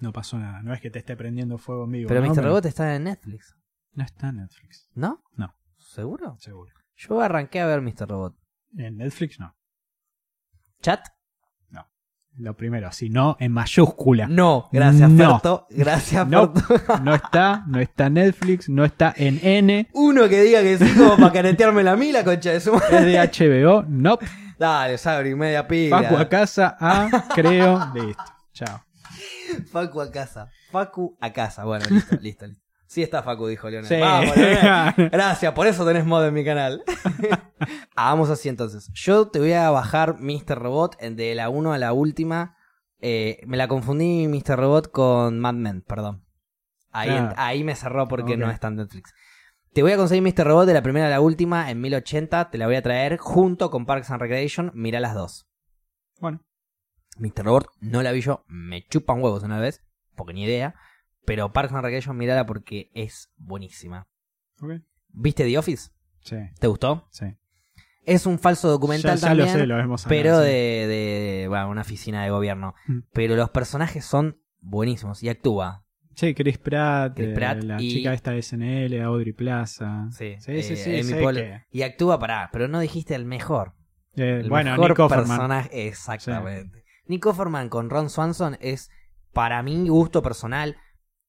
no pasó nada. No es que te esté prendiendo fuego en vivo. Pero ¿no? Mr. Robot está en Netflix, No está en Netflix, ¿no? No. ¿Seguro? seguro. Yo arranqué a ver Mr. Robot. En Netflix no. ¿Chat? Lo primero, si no, en mayúscula. No, gracias, No. Ferto. Gracias, No. Ferto. No está, no está Netflix, no está en N, Uno que diga que sí, como para caretearme la mila, concha de su madre. es de HBO, no. Dale, Sabri, media pila. Facu a casa, A, creo, listo. Chao. Facu a casa. Facu a casa. Bueno, listo, listo, listo. Sí está Facu, dijo Leonel. Sí. Vamos, Leonel. Gracias, por eso tenés mod en mi canal. Hagamos así entonces. Yo te voy a bajar Mr. Robot de la 1 a la última. Eh, me la confundí Mr. Robot con Mad Men, perdón. Ahí, Claro. en- ahí me cerró porque no está en Netflix. Te voy a conseguir Mr. Robot de la primera a la última en 1080. Te la voy a traer junto con Parks and Recreation. Mira las dos. Bueno, Mr. Robot no la vi yo, me chupan huevos una vez, porque ni idea. Pero Parks and Recreation, mirala porque es buenísima. ¿Viste The Office? Sí, ¿Te gustó? sí. Es un falso documental ya, ya también, lo sé, lo hemos hablado, pero sí. de, de bueno, una oficina de gobierno. Mm. Pero los personajes son buenísimos y actúa. Sí, Chris Pratt, Chris eh, Pratt la y- chica esta de SNL, Audrey Plaza. Sí, sí, sí. eh, sí, Poehler. Y actúa, pará, pero no dijiste el mejor. que- eh, El bueno, mejor personaje, exactamente. Nick Offerman con Ron Swanson es, para mi gusto personal,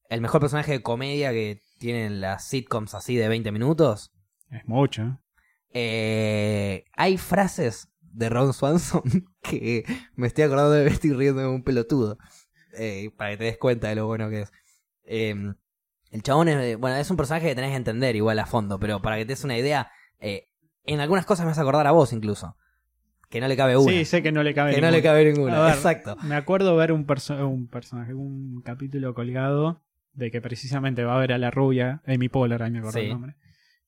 el mejor personaje de comedia que tienen las sitcoms así de 20 minutos. Es mucho. ¿eh? Eh, hay frases de Ron Swanson que me estoy acordando de estoy riendo de un pelotudo. Eh, para que te des cuenta de lo bueno que es. Eh, el chabón es, bueno, es un personaje que tenés que entender igual a fondo, pero para que te des una idea, eh, en algunas cosas me vas a acordar a vos incluso. Que no le cabe una. Sí, sé que no le cabe que no le cabe ver, Exacto. Me acuerdo ver un, perso- un personaje, un capítulo colgado de que precisamente va a ver a la rubia, Amy Poehler, ahí me acuerdo Sí. el nombre.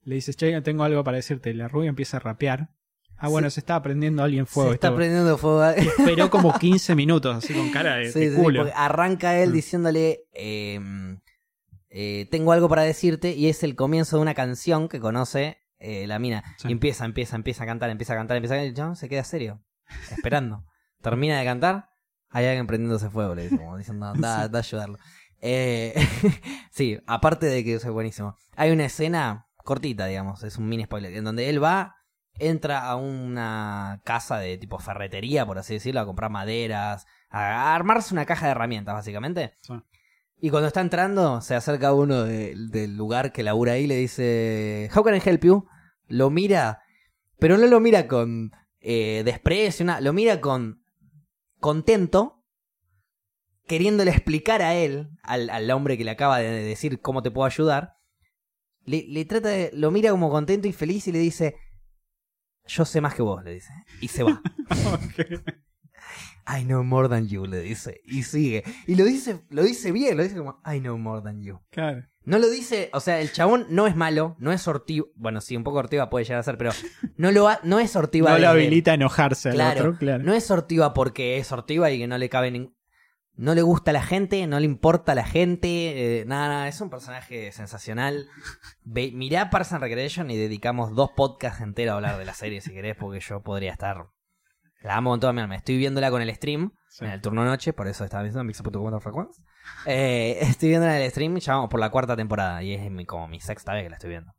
Le dices, che, tengo algo para decirte. La rubia empieza a rapear. Ah, bueno, se está aprendiendo alguien fuego. Se está prendiendo fuego. Y esperó como 15 minutos, así con cara de, Sí, de culo. arranca él Mm. diciéndole, eh, eh, tengo algo para decirte, y es el comienzo de una canción que conoce eh, la mina. Y empieza, empieza, empieza a cantar, empieza a cantar, empieza a cantar, y chabón se queda serio, esperando. Termina de cantar, hay alguien prendiéndose fuego, le dice, como diciendo, da, da a ayudarlo. Eh, sí, aparte de que eso es buenísimo. Hay una escena cortita, digamos, es un mini spoiler, en donde él va, entra a una casa de tipo ferretería, por así decirlo, a comprar maderas, a armarse una caja de herramientas, básicamente. Sí. Y cuando está entrando, se acerca uno de- del lugar que labura ahí y le dice, How can I help you? Lo mira, pero no lo mira con eh, desprecio, una- lo mira con contento, queriéndole explicar a él, al, al hombre que le acaba de decir cómo te puedo ayudar. Le, le trata de, lo mira como contento y feliz y le dice, yo sé más que vos, le dice. Y se va. Ok. I know more than you, le dice. Y sigue. Y lo dice, lo dice bien, lo dice como, I know more than you. Claro. No lo dice, o sea, el chabón no es malo, no es sortiva. Bueno, sí, un poco sortiva puede llegar a ser, pero no lo ha- no es sortiva. No lo habilita a enojarse al Claro, otro, claro. No es sortiva porque es sortiva y que no le cabe nin- No le gusta a la gente, no le importa a la gente, eh, nada, nada, es un personaje sensacional. Ve, mirá Parks and Recreation y dedicamos dos podcasts enteros a hablar de la serie si querés, porque yo podría estar... La amo con toda mi alma. Estoy viéndola con el stream, Sí. en el turno noche, por eso estaba viendo frecuencia. Eh, estoy viendo en el stream, ya vamos por la cuarta temporada y es mi- como mi sexta vez que la estoy viendo.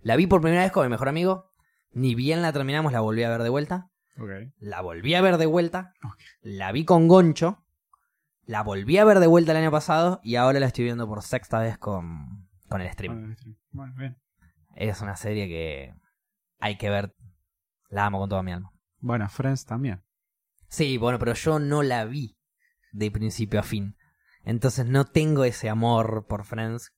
La vi por primera vez con mi mejor amigo, ni bien la terminamos, la volví a ver de vuelta. La volví a ver de vuelta. La vi con Goncho. La volví a ver de vuelta el año pasado. Y ahora la estoy viendo por sexta vez con, con el stream. Bueno, bien. Es una serie que hay que ver. La amo con toda mi alma. Bueno, Friends también. Sí, bueno, pero yo no la vi de principio a fin. Entonces no tengo ese amor por Friends.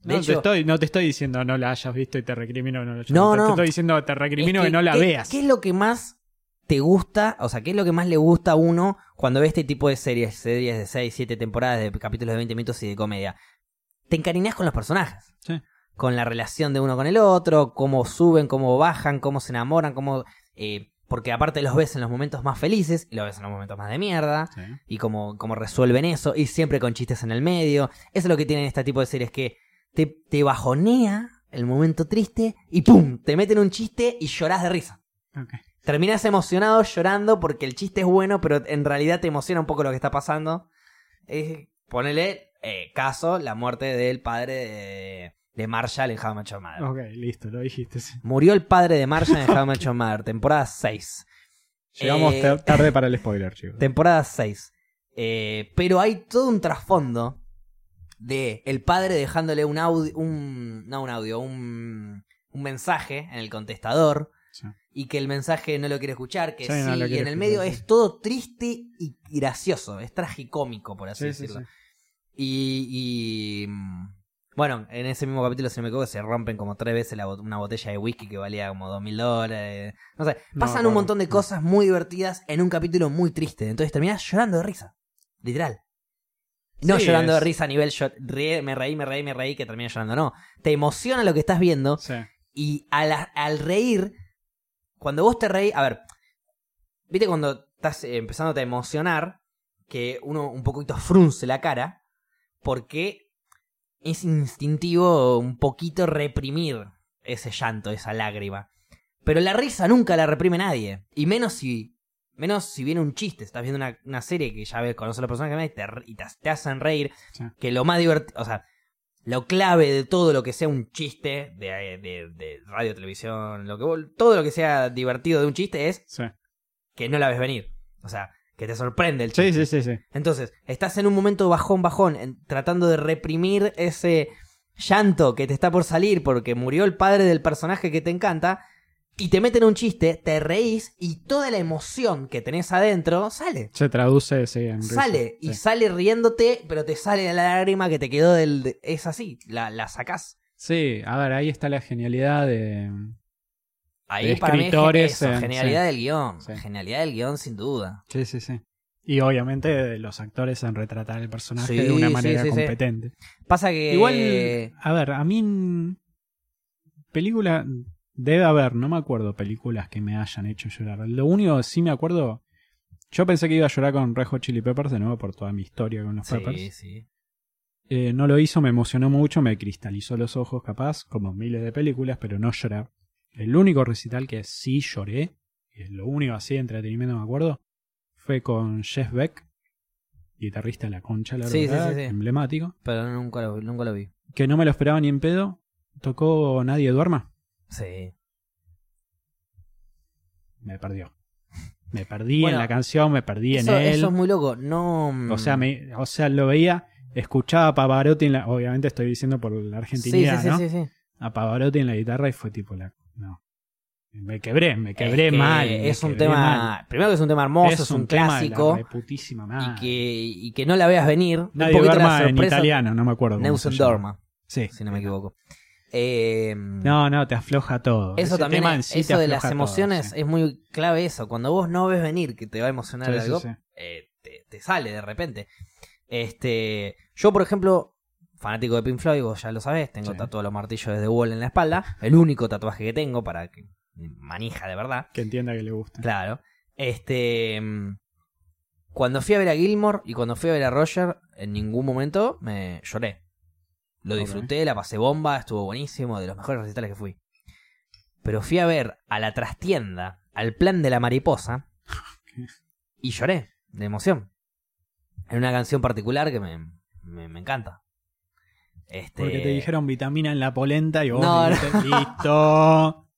De No, hecho, te estoy, no te estoy diciendo no la hayas visto y te recrimino que no la hayas No, visto. no. Te estoy diciendo te recrimino es que, no la ¿qué- veas. ¿Qué es lo que más te gusta? O sea, ¿qué es lo que más le gusta a uno cuando ve este tipo de series? Series de 6, 7 temporadas, de capítulos de 20 minutos y de comedia. Te encariñas con los personajes. Sí. Con la relación de uno con el otro, cómo suben, cómo bajan, cómo se enamoran, cómo... eh, porque aparte los ves en los momentos más felices y los ves en los momentos más de mierda Sí. y cómo, cómo resuelven eso, y siempre con chistes en el medio. Eso es lo que tienen este tipo de series, que te, te bajonea el momento triste y ¡pum! Te meten un chiste y llorás de risa. Terminas emocionado llorando porque el chiste es bueno, pero en realidad te emociona un poco lo que está pasando. Eh, ponele eh, caso la muerte del padre de, de Marshall en How I Met Your Mother. Ok, listo, lo dijiste. sí. Murió el padre de Marshall en How I Met Your Mother, temporada 6. Llegamos Eh, tar- tarde para el spoiler, chicos. Temporada 6. Eh, pero hay todo un trasfondo de el padre dejándole un audio, un, no un audio, un, un mensaje en el contestador Sí. y que el mensaje no lo quiere escuchar, que Sí, sí, no lo y en el medio es todo triste y gracioso, es tragicómico, por así Sí, sí, decirlo. Y, y, mm, bueno, en ese mismo capítulo, si no me equivoco, se rompen como tres veces la bot- una botella de whisky que valía como dos mil dólares. No sé, No, pasan un montón de no. cosas muy divertidas en un capítulo muy triste. Entonces terminás llorando de risa. Literal. No Sí, llorando de risa a nivel yo- rie- me reí, me reí, me reí, que termina llorando. No. Te emociona lo que estás viendo Sí. y al, al reír, cuando vos te reís, a ver, viste cuando estás empezando a emocionar, que uno un poquito frunce la cara, porque es instintivo un poquito reprimir ese llanto, esa lágrima. Pero la risa nunca la reprime nadie, y menos si menos si viene un chiste, estás viendo una, una serie que ya ves, conoces a los personajes y te, y te, te hacen reír, Sí. que lo más divertido, o sea, lo clave de todo lo que sea un chiste de, de, de radio, televisión, lo que vos- todo lo que sea divertido de un chiste es Sí. que no la ves venir. O sea, que te sorprende el chiste. Sí, sí, sí, sí. Entonces, estás en un momento bajón, bajón, en- tratando de reprimir ese llanto que te está por salir porque murió el padre del personaje que te encanta, y te meten un chiste, te reís y toda la emoción que tenés adentro sale. Se traduce, sí, en risa. Sale, y sale riéndote, pero te sale la lágrima que te quedó del... de- es así, la, la sacás. Sí, a ver, ahí está la genialidad de. Ahí De para mí es escritores, eso, genialidad sí. del guion. Sí. Genialidad del guion, sin duda. Sí, sí, sí. Y obviamente de los actores en retratar el personaje de una manera competente. Pasa que... Igual, a ver, a mí. Película. Debe haber, no me acuerdo películas que me hayan hecho llorar. Lo único que sí me acuerdo. Yo pensé que iba a llorar con Red Hot Chili Peppers de nuevo por toda mi historia con los Sí, Peppers. sí. Eh, no lo hizo, me emocionó mucho, me cristalizó los ojos capaz, como miles de películas, pero no llorar. El único recital que sí lloré, y es lo único así de entretenimiento me acuerdo, fue con Jeff Beck guitarrista de la concha, la sí, verdad, sí, sí. emblemático, Pero nunca lo, nunca lo vi. que no me lo esperaba ni en pedo. Tocó Nadie Duerma. Sí. Me perdió. Me perdí Bueno, en la canción, me perdí Eso, en él. eso es muy loco. No. O sea, me, o sea, lo veía, escuchaba a Pavarotti, en la, obviamente estoy diciendo por la sí, argentinidad, sí, sí, ¿no? sí. A Pavarotti en la guitarra y fue tipo la... No. Me quebré, me quebré Es que mal. Es un tema. mal. Primero que es un tema hermoso, es, un, tema de la clásico. Y que, y que no la veas venir. un Nadie poquito la duerma en sorpresa- italiano, no me acuerdo. Neusen. Dorma, Sí. si no me equivoco. Eh, No, no, te afloja todo. Eso Ese también, es- sí eso de las todo, emociones sí. es muy clave eso. Cuando vos no ves venir que te va a emocionar Sí, algo, eh, te, te sale de repente. Este, yo, por ejemplo, fanático de Pink Floyd, vos ya lo sabés, tengo Sí. tatuados los martillos de The Wall en la espalda, el único tatuaje que tengo para que manija de verdad. Que entienda que le gusta. Claro. Este, mm, cuando fui a ver a Gilmore y cuando fui a ver a Roger, en ningún momento me lloré. Lo disfruté, la pasé bomba, estuvo buenísimo, de los mejores recitales que fui. Pero fui a ver a la trastienda, al plan de la mariposa, y lloré de emoción. En una canción particular que me, me, me encanta. Este... Porque te dijeron vitamina en la polenta y vos No, dijiste, listo.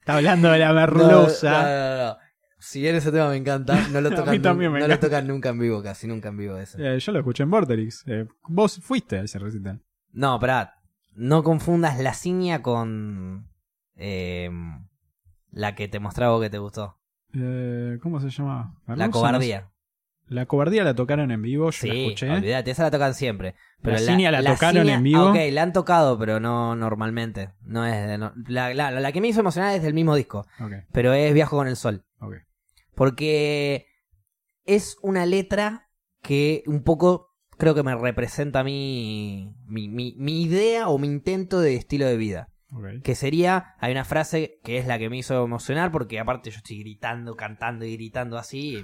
Está hablando de la No, merluza. no, no, no. Si bien ese tema me encanta, no lo A mí tocan, no lo tocan nunca en vivo, casi nunca en vivo ese. Eh, yo lo escuché en Vorterix. Eh, vos fuiste a ese recital. No, pará. No confundas la ciña con eh, la que te mostraba que te gustó. Eh, ¿Cómo se llama? La cobardía. La cobardía la tocaron en vivo, yo la Sí, escuché. olvídate, esa la tocan siempre. Pero La ciña la tocaron en vivo. Ok, la han tocado, pero no normalmente. No es de- no- la, la- la que me hizo emocionar es del mismo disco, Ok, pero es Viajo con el Sol. ok. Porque es una letra que un poco creo que me representa a mí mi, mi, mi idea o mi intento de estilo de vida. Que sería, hay una frase que es la que me hizo emocionar porque aparte yo estoy gritando, cantando y gritando así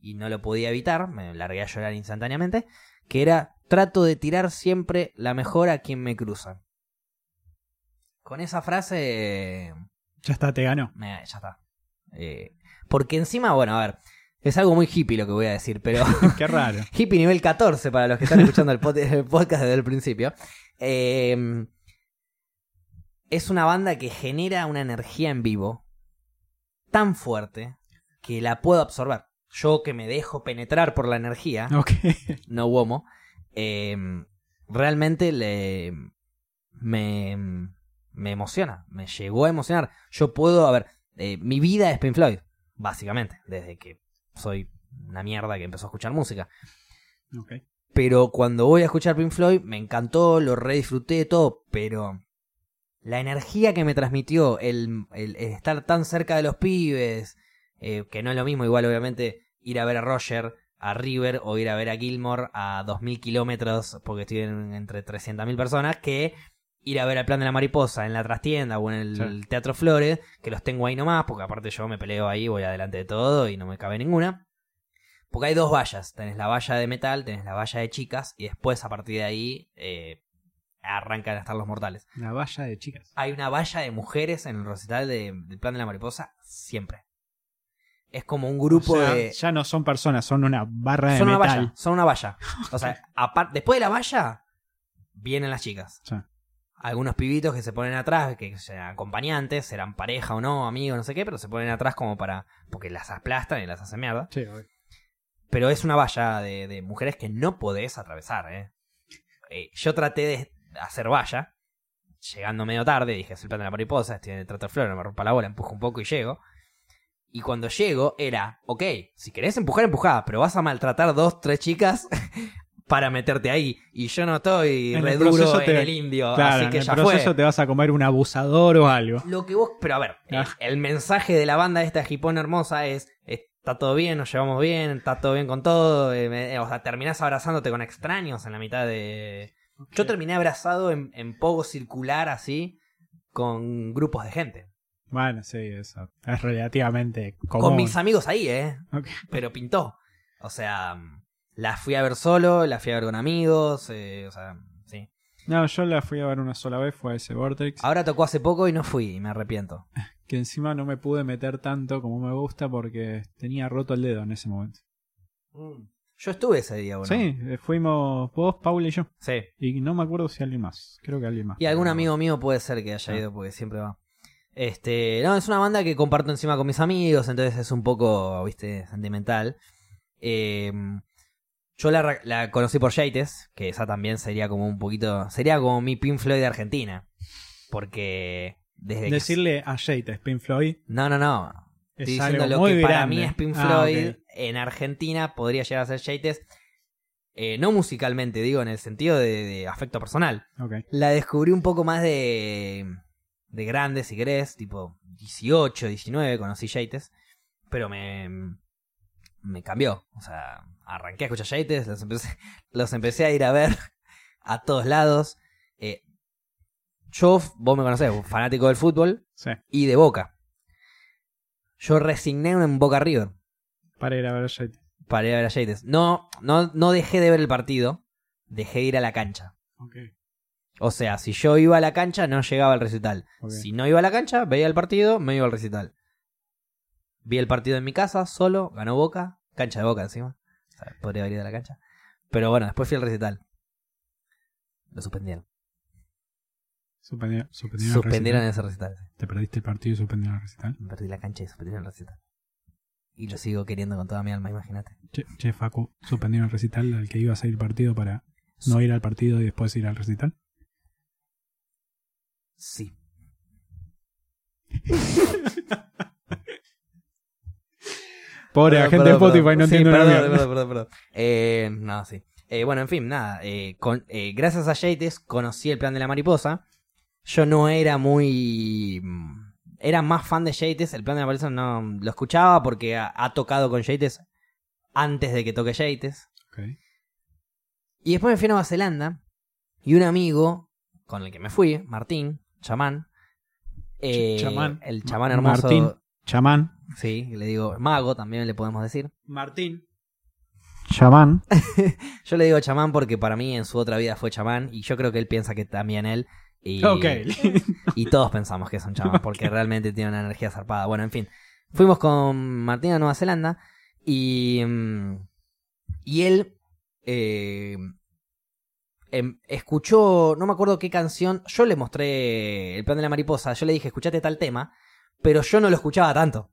y, y no lo podía evitar, me largué a llorar instantáneamente, que era, trato de tirar siempre la mejor a quien me cruza. Con esa frase Ya está, te ganó. ya está. Eh, porque encima, bueno, a ver, es algo muy hippie lo que voy a decir, pero Qué raro. hippie nivel 14 para los que están escuchando el, pod- el podcast desde el principio. Eh, es una banda que genera una energía en vivo tan fuerte que la puedo absorber. Yo que me dejo penetrar por la energía, Ok. no homo, eh, realmente le, me, me emociona, me llegó a emocionar. Yo puedo, a ver, eh, mi vida es Pink Floyd, básicamente, desde que soy una mierda que empezó a escuchar música. Pero cuando voy a escuchar Pink Floyd, me encantó, lo re disfruté todo, pero la energía que me transmitió el, el- el estar tan cerca de los pibes, eh, que no es lo mismo, igual obviamente ir a ver a Roger, a River o ir a ver a Gilmore a 2.000 kilómetros, porque estoy en- entre 300.000 personas, que ir a ver al Plan de la Mariposa en la trastienda o en el Sí. Teatro Flores, que los tengo ahí nomás, porque aparte yo me peleo ahí, voy adelante de todo y no me cabe ninguna. Porque hay dos vallas. Tenés la valla de metal, tenés la valla de chicas, y después a partir de ahí eh, arrancan a estar los mortales. Una valla de chicas. Hay una valla de mujeres en el recital de- del plan de la mariposa siempre. Es como un grupo O sea, de. Ya no son personas, son una barra de Son una metal. valla, son una valla. O sea, después de la valla, vienen las chicas. Sí. Algunos pibitos que se ponen atrás, que sean acompañantes, serán pareja o no, amigos, no sé qué, pero se ponen atrás como para. porque las aplastan y las hacen mierda. Sí. Pero es una valla de, de mujeres que no podés atravesar, ¿eh? Eh, Yo traté de hacer valla, llegando medio tarde, dije, es el plan de la mariposa, estoy en el trato de flor, no me rompa la bola, empujo un poco y llego. Y cuando llego era, ok, si querés empujar, empujá, pero vas a maltratar dos, tres chicas para meterte ahí. Y yo no estoy En re el duro proceso en el indio, Claro, así en que el ya proceso fue. te vas a comer un abusador o algo. Lo que vos, pero a ver, el, Ah. el mensaje de la banda esta hipón hermosa es, está todo bien, nos llevamos bien, está todo bien con todo, eh, me- o sea, terminás abrazándote con extraños en la mitad de... Yo terminé abrazado en, en pogo circular así, con grupos de gente. Bueno, sí, eso. Es relativamente común. Con mis amigos ahí, ¿eh? Pero pintó. O sea, la fui a ver solo, la fui a ver con amigos, eh, o sea, sí. No, yo la fui a ver una sola vez, fue a ese Vortex. Ahora tocó hace poco y no fui, y me arrepiento. Que encima no me pude meter tanto como me gusta porque tenía roto el dedo en ese momento. Yo Yo estuve ese día, bueno. Sí, eh, fuimos vos, Paula y yo. Sí. Y no me acuerdo si alguien más. Creo que alguien más. Y algún amigo mío puede ser que haya Ah. ido porque siempre va. Este, no, es una banda que comparto encima con mis amigos, entonces es un poco, viste, sentimental. Eh, yo la, la conocí por Yates, que esa también sería como un poquito, sería como mi Pink Floyd de Argentina. Porque desde que- Decirle a Jade, Pink Floyd, No, no, no. es Estoy diciendo lo muy que para mí es Pink Ah, Floyd en Argentina podría llegar a ser Yates. eh, no musicalmente, digo, en el sentido de, de afecto personal. La descubrí un poco más de, de grande, si querés, tipo 18, 19, conocí Yates, pero me, me cambió. O sea, arranqué a escuchar Yates, los empecé, los empecé a ir a ver a todos lados. Eh, yo, vos me conocés, fanático del fútbol Sí. y de Boca. Yo resigné en Boca River Para ir a ver a Jade. para ir a ver a Yates. No, no, no dejé de ver el partido, dejé de ir a la cancha. O sea, si yo iba a la cancha, no llegaba al recital. Si no iba a la cancha, veía el partido, me iba al recital. Vi el partido en mi casa, solo, ganó Boca, cancha de Boca encima. O sea, podría haber ido a la cancha. Pero bueno, después fui al recital. Lo suspendieron. Suspendieron, suspendieron, el Suspendieron recital. ese recital. Te perdiste el partido y suspendieron el recital. Me perdí la cancha y suspendieron el recital. Y lo sigo queriendo con toda mi alma, imagínate. Che, che, Facu, suspendieron el recital al que ibas a ir partido para no ir al partido y después ir al recital. Sí. Pobre la gente de Spotify, no Sí, entiendo una perdón, perdón, perdón, perdón. Eh, no, sí. Eh, bueno, en fin, nada. eh, con- gracias a Yates conocí el plan de la mariposa. Yo no era muy. mm, Era más fan de Yates. El plan de la mariposa no lo escuchaba porque ha, ha tocado con Yates antes de que toque Yates. Y después me fui a Nueva Zelanda. Y un amigo con el que me fui, Martín, chamán. chamán. El chamán hermoso. Martín. Chamán. Sí, le digo mago también le podemos decir. Martín. Chamán. Yo le digo chamán porque para mí en su otra vida fue chamán y yo creo que él piensa que también él. Y, Ok. y todos pensamos que es un chamán porque realmente tiene una energía zarpada. Bueno, en fin. Fuimos con Martín a Nueva Zelanda y. mm, Y él. eh, em, escuchó. No me acuerdo qué canción. Yo le mostré el plan de la mariposa. Yo le dije, escuchate tal tema. Pero yo no lo escuchaba tanto.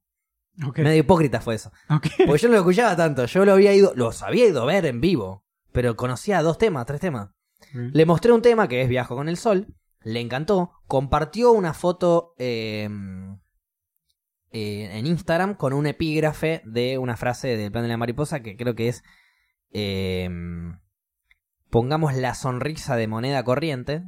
Medio hipócrita fue eso. Porque yo no lo escuchaba tanto, yo lo había ido, los había ido a ver en vivo, pero conocía dos temas, tres temas. Le mostré un tema que es Viajo con el Sol, le encantó, compartió una foto eh, eh, en Instagram con un epígrafe de una frase del plan de la mariposa que creo que es eh, pongamos la sonrisa de moneda corriente,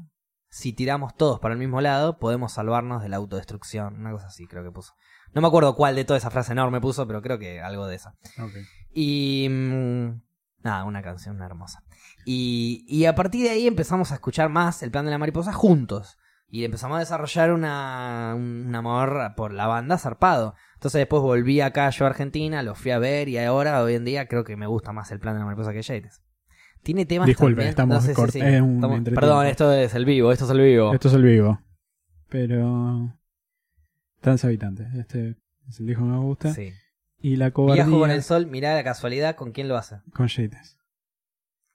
si tiramos todos para el mismo lado podemos salvarnos de la autodestrucción, una cosa así creo que puso. No me acuerdo cuál de toda esa frase enorme puso, pero creo que algo de esa. Ok. Y. mm, nada, una canción hermosa. Y, y a partir de ahí empezamos a escuchar más el plan de la mariposa juntos. Y empezamos a desarrollar una, un amor por la banda zarpado. Entonces después volví acá yo a Argentina, lo fui a ver y ahora hoy en día creo que me gusta más el plan de la mariposa que Yates. Tiene temas Disculpe, también- estamos no sé si- cort- sí, es un estamos- entretiempo. Perdón, esto es el vivo, esto es el vivo. Esto es el vivo. Pero. Trans habitantes. Este es el disco que me gusta. Sí. Y la cobardía. Viajo con el sol, mirá la casualidad con quién lo hace. con Yates.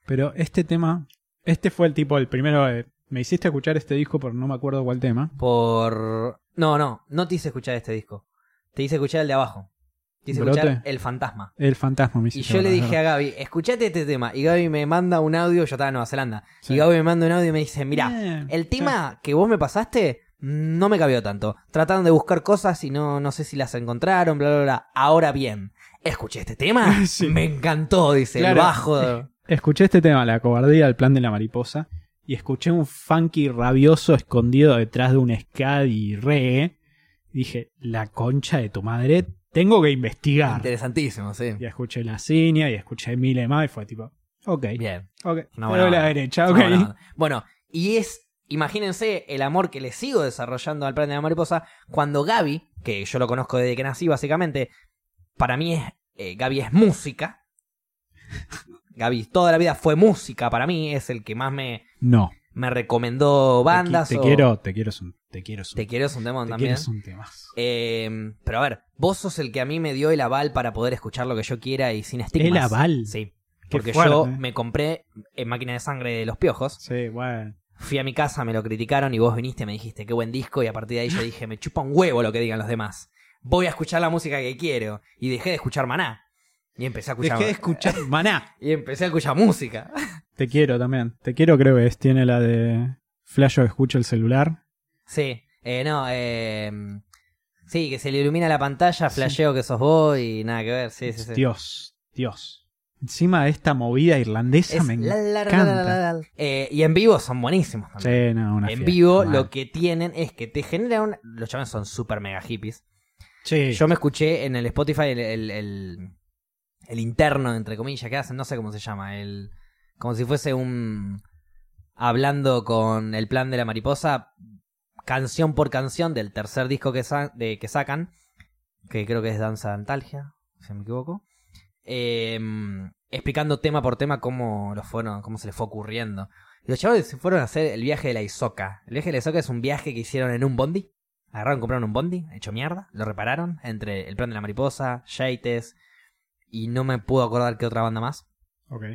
Pero este tema. Este fue el tipo, el primero. eh, me hiciste escuchar este disco, pero no me acuerdo cuál tema. Por. No, no, no te hice escuchar este disco. Te hice escuchar el de abajo. Te hice ¿Brote? escuchar El Fantasma. El fantasma me Y yo le dije a. Gaby, escuchate este tema. Y Gaby me manda un audio, yo estaba en Nueva Zelanda. Sí. Y Gaby me manda un audio y me dice, mira, Bien, el tema que vos me pasaste no me cabió tanto. Trataron de buscar cosas y no, no sé si las encontraron, bla, bla, bla. Ahora bien, escuché este tema, Sí. me encantó, dice, Claro. el bajo. Escuché este tema, La cobardía, el plan de la mariposa. Y escuché un funky rabioso escondido detrás de un ska y reggae. Dije, la concha de tu madre, tengo que investigar. Interesantísimo, sí. Y escuché la ciña y escuché mil más y fue tipo, ok. Bien. Ok, te doy la derecha, ok. Bueno, y es, imagínense el amor que le sigo desarrollando al plan de la mariposa cuando Gaby, que yo lo conozco desde que nací básicamente, para mí es, eh, Gaby es música. Gaby toda la vida fue música para mí, es el que más me, No. me recomendó bandas. Te, qui- o- te quiero, te quiero, es un- te quiero, es un- Te quiero es un temón te también. quiero. Eh, pero a ver, vos sos el que a mí me dio el aval para poder escuchar lo que yo quiera y sin estigmas. ¿El aval? Sí. Porque yo me compré en máquina de sangre de los piojos. Sí, bueno. Fui a mi casa, me lo criticaron y vos viniste y me dijiste qué buen disco y a partir de ahí yo dije, me chupa un huevo lo que digan los demás. Voy a escuchar la música que quiero. Y dejé de escuchar maná. Y empecé a escuchar, Dejé de escuchar Maná. y empecé a escuchar música. Te quiero también. Te quiero creo que es, tiene la de Flash o escucho el celular. Sí, eh, no, eh, sí, que se le ilumina la pantalla, flasheo que sos vos y nada que ver, sí, sí, sí. Dios, Dios. Encima de esta movida irlandesa Es me la, la, la, encanta. la, la, la. Eh, y en vivo son buenísimos también. Sí, no, una en fiesta, vivo mal. lo que tienen es que te genera un... Los chavales son super mega hippies. Sí. Yo me escuché en el Spotify el, el, el- el interno, entre comillas, que hacen, no sé cómo se llama, el como si fuese un... Hablando con el plan de la mariposa, canción por canción del tercer disco que, sa- de, que sacan, que creo que es Danza Antalgia, si no me equivoco, eh, explicando tema por tema cómo, lo fueron, cómo se les fue ocurriendo. Y los chavales se fueron a hacer el viaje de la Isoca. El viaje de la Isoca es un viaje que hicieron en un bondi. Agarraron, compraron un bondi, hecho mierda, lo repararon entre el plan de la mariposa, Yates y no me puedo acordar qué otra banda más,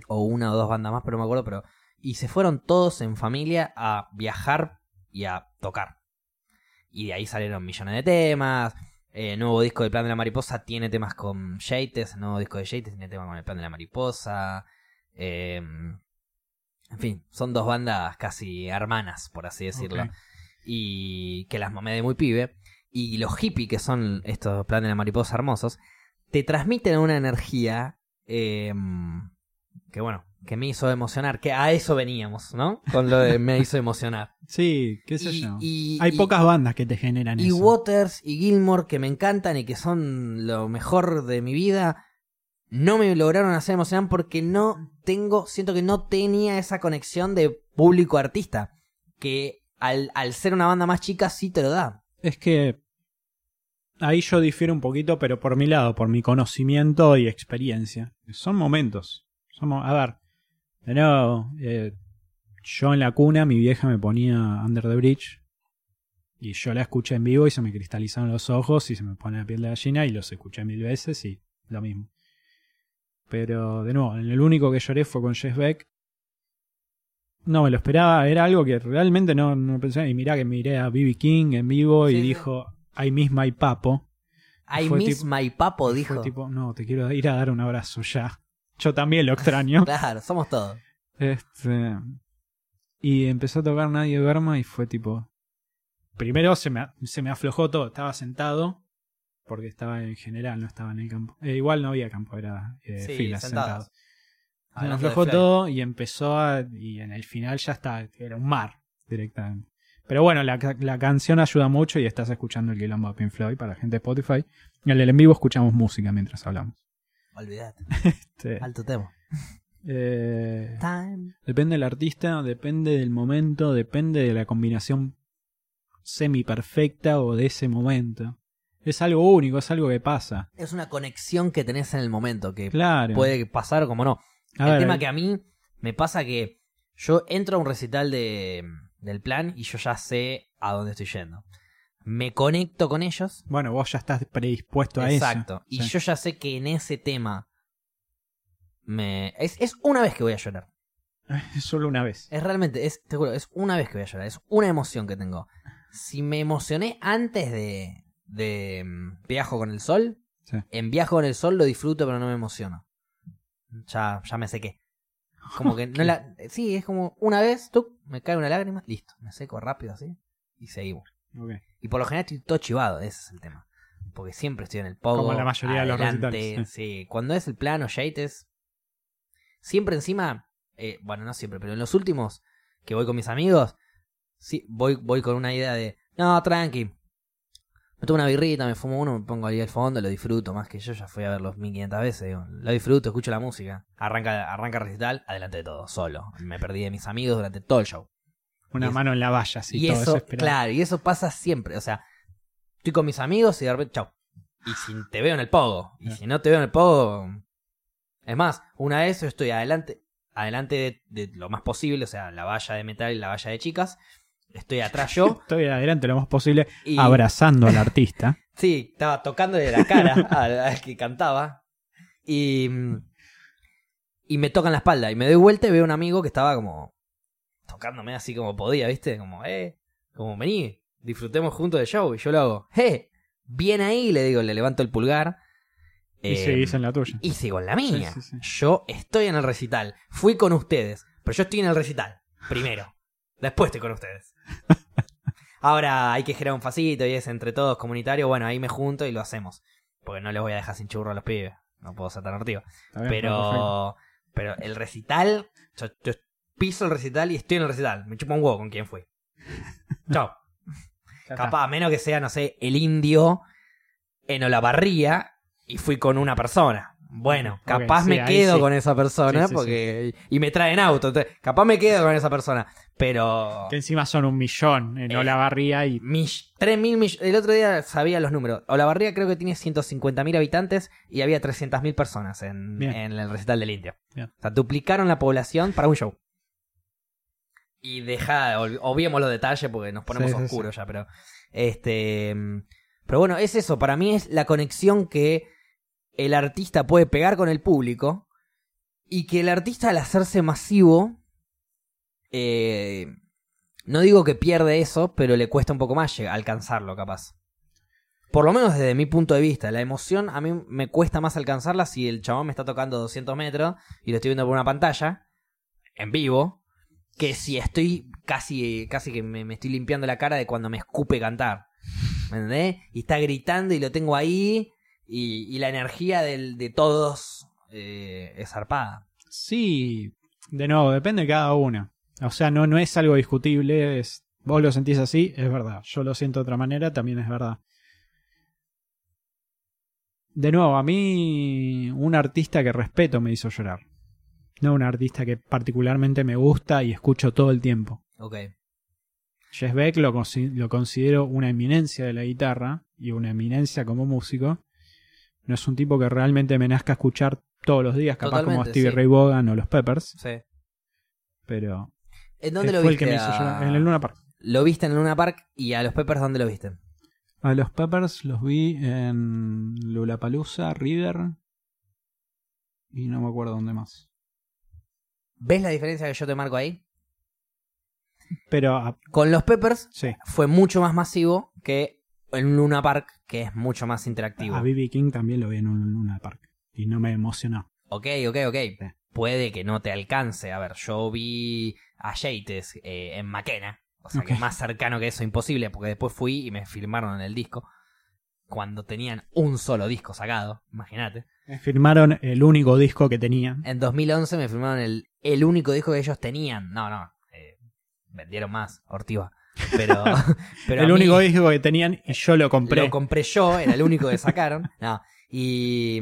o una o dos bandas más, pero no me acuerdo, pero y se fueron todos en familia a viajar y a tocar. Y de ahí salieron millones de temas. Eh, nuevo disco del Plan de la Mariposa tiene temas con Yates. Nuevo disco de Yates tiene temas con el Plan de la Mariposa. Eh, en fin, son dos bandas casi hermanas, por así decirlo y que las mamé de muy pibe. Y los hippies, que son estos planes de la mariposa hermosos, te transmiten una energía eh, que, bueno, que me hizo emocionar. Que a eso veníamos, ¿no? Con lo de me hizo emocionar. Sí, qué sé Y- yo. y- Hay y- pocas bandas que te generan Y eso. Waters y Gilmore, que me encantan y que son lo mejor de mi vida, no me lograron hacer emocionar porque no tengo, siento que no tenía esa conexión de público-artista. Que al, al ser una banda más chica sí te lo da. Es que ahí yo difiero un poquito, pero por mi lado, por mi conocimiento y experiencia. Son momentos. Somos, a ver, de nuevo, eh, yo en la cuna, mi vieja me ponía Under the Bridge. Y yo la escuché en vivo y se me cristalizaron los ojos y se me pone la piel de gallina y los escuché mil veces y lo mismo. Pero, de nuevo, el único que lloré fue con Jess Beck. No me lo esperaba, era algo que realmente no, no pensé. Y mirá que miré a B.B. King en vivo Sí, y sí. dijo, I miss my papo. I miss tipo- my papo, dijo. Tipo, no, te quiero ir a dar un abrazo ya. Yo también lo extraño. Claro, somos todos. este, y empezó a tocar Nadie Verma y fue tipo... Primero se me, se me aflojó todo, estaba sentado, porque estaba en general, no estaba en el campo. Eh, igual no había campo, era eh, Sí, filas sentado. Se me aflojó todo y empezó a... Y en el final ya está, era un mar directamente. Pero bueno, la, la canción ayuda mucho y estás escuchando el quilombo de Pink Floyd para la gente de Spotify. En el en vivo escuchamos música mientras hablamos. Olvídate. Este, Alto tema. Eh, Time. depende del artista, depende del momento, depende de la combinación semi perfecta o de ese momento. Es algo único, es algo que pasa. Es una conexión que tenés en el momento que Claro. puede pasar como no. A el ver, tema que a mí me pasa que yo entro a un recital de, del plan y yo ya sé a dónde estoy yendo. Me conecto con ellos. Bueno, vos ya estás predispuesto a Exacto. eso. Y Sí. yo ya sé que en ese tema me es, es una vez que voy a llorar. Solo una vez. Es realmente, es, te juro, es una vez que voy a llorar. Es una emoción que tengo. Si me emocioné antes de, de mm, Viajo con el Sol, Sí. en Viajo con el Sol lo disfruto, pero no me emociono. Ya, ya me sequé. Como que no la. Sí, es como una vez, tú, me cae una lágrima, listo, me seco rápido así y seguimos. Y por lo general estoy todo chivado, ese es el tema. Porque siempre estoy en el pogo. Como la mayoría de los recitales, Sí. Cuando es el plano Yates, siempre encima, eh, bueno, no siempre, pero en los últimos que voy con mis amigos, sí, voy, voy con una idea de, no, tranqui. Me tomo una birrita, me fumo uno, me pongo ahí al fondo, lo disfruto, más que yo ya fui a verlos 1500 veces, digo, lo disfruto, escucho la música. Arranca, arranca el recital, adelante de todo, solo. Me perdí de mis amigos durante todo el show. Una Y es- mano en la valla, así, y todo eso, claro, y eso pasa siempre. O sea, estoy con mis amigos y de repente, chau. Y si te veo en el pogo, y si no te veo en el pogo. Es más, una vez yo estoy adelante, adelante de, de lo más posible, o sea, la valla de metal y la valla de chicas. Estoy atrás yo. Estoy adelante lo más posible, Y, abrazando al artista. Sí, estaba tocándole la cara al, al que cantaba. Y, mm, y me tocan la espalda. Y me doy vuelta y veo a un amigo que estaba como tocándome así como podía, ¿viste? Como, eh, como vení, disfrutemos juntos del show. Y yo lo hago, eh, bien ahí, le digo, le levanto el pulgar. Y Eh, seguís en la tuya. y sigo en la mía. Sí, sí, sí. Yo estoy en el recital. Fui con ustedes, pero yo estoy en el recital. Primero. Después estoy con ustedes. Ahora hay que generar un facito y es entre todos comunitario. Bueno, ahí me junto y lo hacemos. Porque no les voy a dejar sin churro a los pibes. No puedo ser tan ortivo. Está bien, está perfecto. Pero, pero el recital, yo, yo piso el recital y estoy en el recital. Me chupa un huevo con quién fui. Chao. Capaz, a menos que sea, no sé, el indio en Olavarría y fui con una persona. Bueno, capaz sí, me quedo sí. con esa persona Sí, porque y me traen auto. entonces, capaz me quedo con esa persona. Pero Que encima son un millón en Eh, Olavarría y Mill- 3 mil millones. El otro día sabía los números. Olavarría creo que tiene 150.000 habitantes y había 300.000 personas en, en el recital del Indio. Bien. O sea, duplicaron la población para un show. Y deja, obviemos los detalles porque nos ponemos oscuros ya, pero. Este. mm, Pero bueno, es eso. Para mí es la conexión que el artista puede pegar con el público. Y que el artista al hacerse masivo. eh, no digo que pierde eso, pero le cuesta un poco más alcanzarlo, capaz. Por lo menos desde mi punto de vista, la emoción a mí me cuesta más alcanzarla si el chabón me está tocando 200 metros y lo estoy viendo por una pantalla, en vivo, que si estoy casi, casi que me, me estoy limpiando la cara de cuando me escupe cantar. ¿Me? Y está gritando y lo tengo ahí y, y la energía del- de todos eh, es zarpada. Sí, de nuevo, depende de cada uno. O sea, no, no es algo discutible. Es, vos lo sentís así, es verdad. Yo lo siento de otra manera, también es verdad. De nuevo, a mí un artista que respeto me hizo llorar. No un artista que particularmente me gusta y escucho todo el tiempo. Ok. Jess Beck lo, lo considero una eminencia de la guitarra y una eminencia como músico. No es un tipo que realmente me nazca escuchar todos los días, capaz como Totalmente, Stevie sí. Ray Vaughan o los Peppers, Sí. pero ¿En dónde lo fue el viste? me hizo a- llorar. En el Luna Park. Lo viste en el Luna Park y a los Peppers, ¿dónde lo viste? A los Peppers los vi en Lollapalooza, River y no me acuerdo dónde más. ¿Ves la diferencia que yo te marco ahí? Pero ah, Con los Peppers sí, fue mucho más masivo que en Luna Park, que es mucho más interactivo. a B.B. King también lo vi en un Luna Park y no me emocionó. Ok, ok, ok. Puede que no te alcance. A ver, yo vi a Yates eh, en Maquena. O sea, que más cercano que eso imposible, porque después fui y me filmaron en el disco. Cuando tenían un solo disco sacado, imagínate. Me firmaron el único disco que tenían. En 2011 me filmaron el, el único disco que ellos tenían. No, no. eh, vendieron más, Ortiva. Pero, el mí- único disco que tenían y yo lo compré. Lo compré yo, era el único que sacaron. No. Y,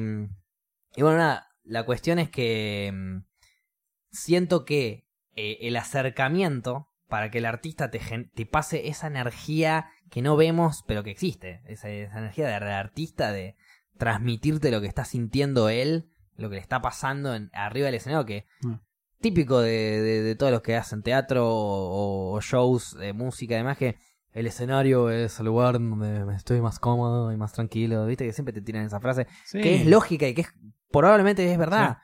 y bueno, nada, la cuestión es que mm, siento que eh, el acercamiento para que el artista te, te pase esa energía que no vemos, pero que existe. Esa, esa energía de, de artista, de transmitirte lo que está sintiendo él, lo que le está pasando en, arriba del escenario, que Mm. Típico de, de- de todos los que hacen teatro o, o shows de música, además que el escenario es el lugar donde me estoy más cómodo y más tranquilo, viste que siempre te tiran esa frase, Sí. que es lógica y que es, probablemente es verdad.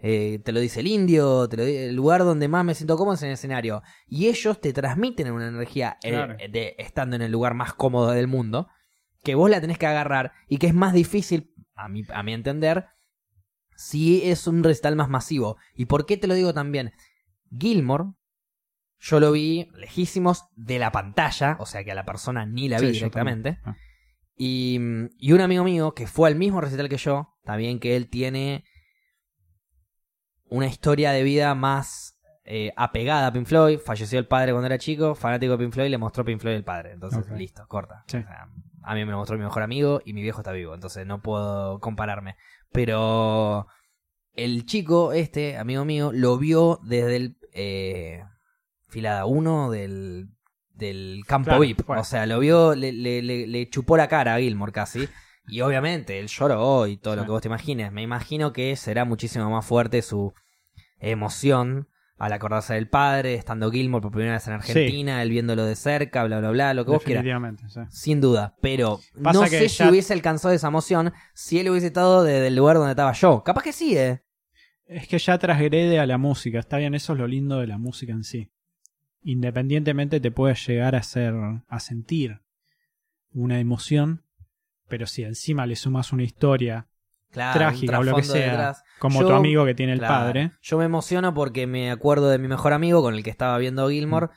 Eh, te lo dice el indio, te lo el lugar donde más me siento cómodo es en el escenario. Y ellos te transmiten una energía eh, de estando en el lugar más cómodo del mundo, que vos la tenés que agarrar y que es más difícil, a mi, a mi entender, si es un recital más masivo. ¿Y por qué te lo digo también? Gilmore, yo lo vi lejísimos de la pantalla, o sea que a la persona ni la vi Sí, directamente. Ah. Y, y un amigo mío que fue al mismo recital que yo, también que él tiene una historia de vida más eh, apegada a Pink Floyd. Falleció el padre cuando era chico, fanático de Pink Floyd, le mostró Pink Floyd el padre. Entonces, listo, corta. Sí. O sea, a mí me lo mostró mi mejor amigo y mi viejo está vivo, entonces no puedo compararme. Pero el chico, este, amigo mío, lo vio desde el eh, filada 1 del, del campo Claro, VIP. O sea, lo vio, le, le, le- le chupó la cara a Gilmore casi. Y obviamente, él lloró y todo lo que vos te imagines. Me imagino que será muchísimo más fuerte su emoción al acordarse del padre, estando Gilmore por primera vez en Argentina, él viéndolo de cerca, bla, bla, bla, lo que vos quieras. Sí. Sin duda, pero Pasa no que sé si hubiese alcanzado esa emoción si él hubiese estado desde el lugar donde estaba yo. Capaz que sí, eh. Es que ya transgrede a la música. Está bien, eso es lo lindo de la música en sí. Independientemente te puede llegar a hacer, a sentir una emoción, pero si encima le sumas una historia Claro, trágica o lo que sea, detrás. como Yo- tu amigo que tiene el Claro. padre, Yo me emociono porque me acuerdo de mi mejor amigo con el que estaba viendo Gilmore,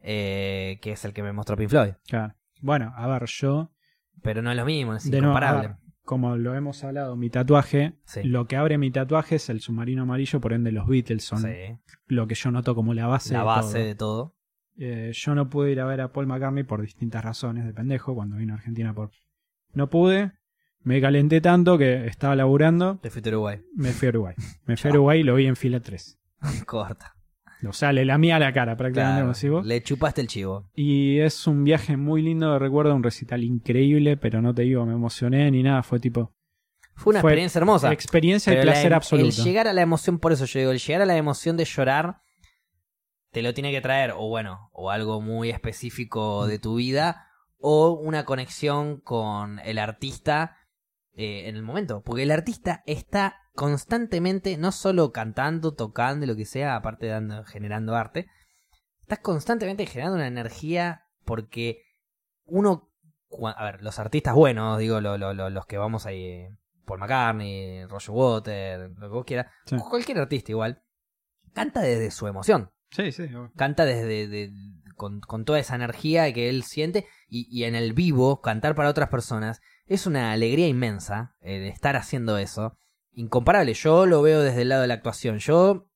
eh, que es el que me mostró Pink Floyd. claro. Bueno, a ver, yo, Pero no es lo mismo, es de incomparable. ver, como lo hemos hablado, mi tatuaje, Sí. lo que abre mi tatuaje es el submarino amarillo, por ende los Beatles son Sí, lo que yo noto como la base la de base todo. de todo. Eh, yo no pude ir a ver a Paul McCartney por distintas razones de pendejo cuando vino a Argentina por no pude me calenté tanto que estaba laburando De Future Uruguay. me fui a Uruguay me fui a. Uruguay y lo vi en fila 3 Corta. o sea le lamía la cara prácticamente Claro, vos. le chupaste el chivo. y es un viaje muy lindo de recuerdo un recital increíble pero no te digo me emocioné ni nada fue tipo Fue una Fue experiencia hermosa. experiencia la placer em- absoluto El llegar a la emoción, por eso yo digo, el llegar a la emoción de llorar, te lo tiene que traer, o bueno, o algo muy específico de tu vida, o una conexión con el artista eh, en el momento. Porque el artista está constantemente, no solo cantando, tocando, y lo que sea, aparte de dando- generando arte, estás constantemente generando una energía porque uno, a ver, los artistas buenos, digo, lo- lo- lo- los que vamos ahí, eh, Paul McCartney, Roger Water, lo que vos quieras, Sí. cualquier artista igual, canta desde su emoción, sí sí canta desde de- con, con toda esa energía que él siente y, y en el vivo cantar para otras personas es una alegría inmensa eh, de estar haciendo eso, incomparable. Yo lo veo desde el lado de la actuación. Yo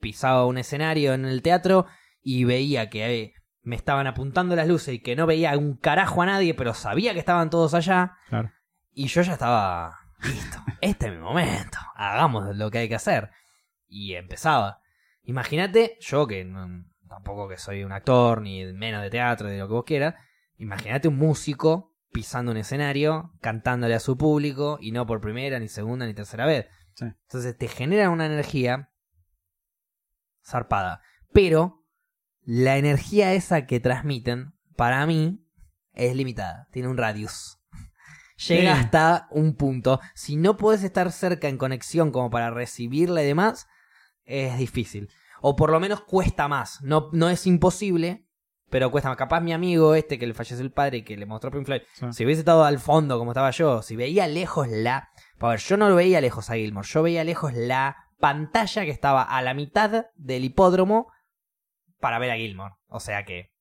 pisaba un escenario en el teatro y veía que eh, me estaban apuntando las luces y que no veía un carajo a nadie, pero sabía que estaban todos allá. claro Y yo ya estaba listo. Este es mi momento. Hagamos lo que hay que hacer. Y empezaba. Imagínate, yo que no- tampoco que soy un actor, ni menos de teatro, de lo que vos quieras. Imagínate un músico pisando un escenario, cantándole a su público, y no por primera, ni segunda, ni tercera vez. Sí. Entonces te genera una energía zarpada. Pero la energía esa que transmiten, para mí, es limitada. Tiene un radius. Llega Sí. hasta un punto. Si no puedes estar cerca en conexión como para recibirla y demás, es difícil. O por lo menos cuesta más. No, no es imposible, pero cuesta más. Capaz mi amigo este que le falleció el padre y que le mostró Pink Floyd, Sí. si hubiese estado al fondo como estaba yo, si veía lejos la... A ver, yo no lo veía lejos a Gilmore, yo veía lejos la pantalla que estaba a la mitad del hipódromo para ver a Gilmore. O sea que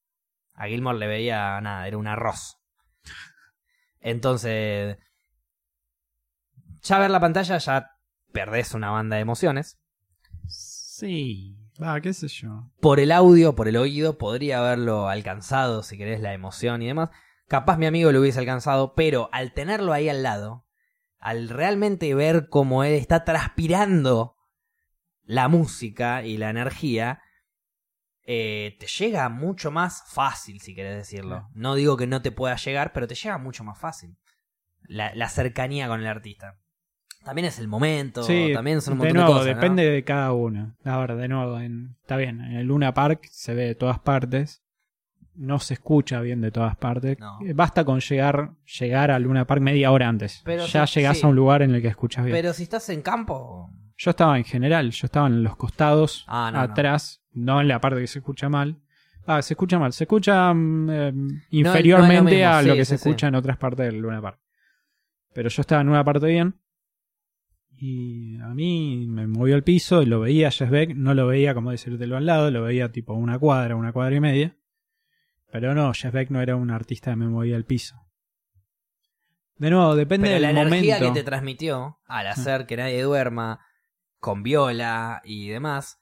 a Gilmore le veía nada, era un arroz. Entonces, ya ver la pantalla ya perdés una banda de emociones. sí va qué sé yo Por el audio, por el oído, podría haberlo alcanzado, si querés, la emoción y demás. Capaz mi amigo lo hubiese alcanzado, pero al tenerlo ahí al lado, al realmente ver cómo él está transpirando la música y la energía, eh, te llega mucho más fácil, si querés decirlo. No digo que no te pueda llegar, pero te llega mucho más fácil. La, la cercanía con el artista. También es el momento, Sí, también son un de montón nuevo, de cosas. ¿no? depende de cada uno. A ver, de nuevo, en- está bien, en el Luna Park se ve de todas partes. No se escucha bien de todas partes. No. Eh, Basta con llegar, llegar al Luna Park media hora antes. Pero ya sí, llegás sí. a un lugar en el que escuchas bien. Pero si estás en campo, Yo estaba en general, yo estaba en los costados, Ah, no, atrás, no. en la parte que se escucha mal. Ah, se escucha mal, se escucha mm, eh, inferiormente a lo sí, que sí, se sí. escucha en otras partes del Luna Park. Pero yo estaba en una parte bien. Y a mí me movió el piso y lo veía a Jess Beck. No lo veía como decírtelo al lado, lo veía tipo una cuadra, una cuadra y media. Pero no, Jess Beck no era un artista que me movía el piso. De nuevo, depende pero la del energía momento. que te transmitió al hacer que nadie duerma, con viola y demás,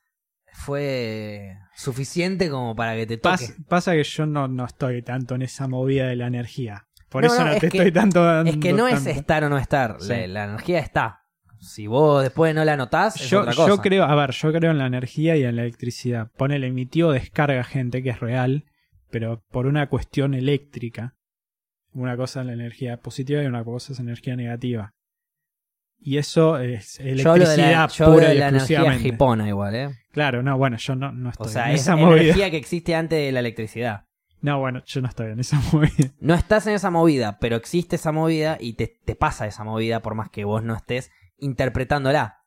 fue suficiente como para que te toque. Pas- pasa que yo no, no estoy tanto en esa movida de la energía. Por No, eso no, no, es te que- estoy tanto es que no es estar o no estar, Sí. la, la energía está. Si vos después no la notás, es Yo, otra cosa. yo creo, a ver, yo creo en la energía y en la electricidad. Ponele, mi tío descarga gente que es real, pero por una cuestión eléctrica. Una cosa es la energía positiva y una cosa es energía negativa. Y eso es yo hablo de electricidad la, yo hablo pura de y la energía igual, ¿eh? Claro, no, bueno, yo no, no estoy O sea, en es esa movida. energía que existe antes de la electricidad. No, bueno, yo no estoy en esa movida. No estás en esa movida, pero existe esa movida y te, te pasa esa movida por más que vos no estés interpretándola.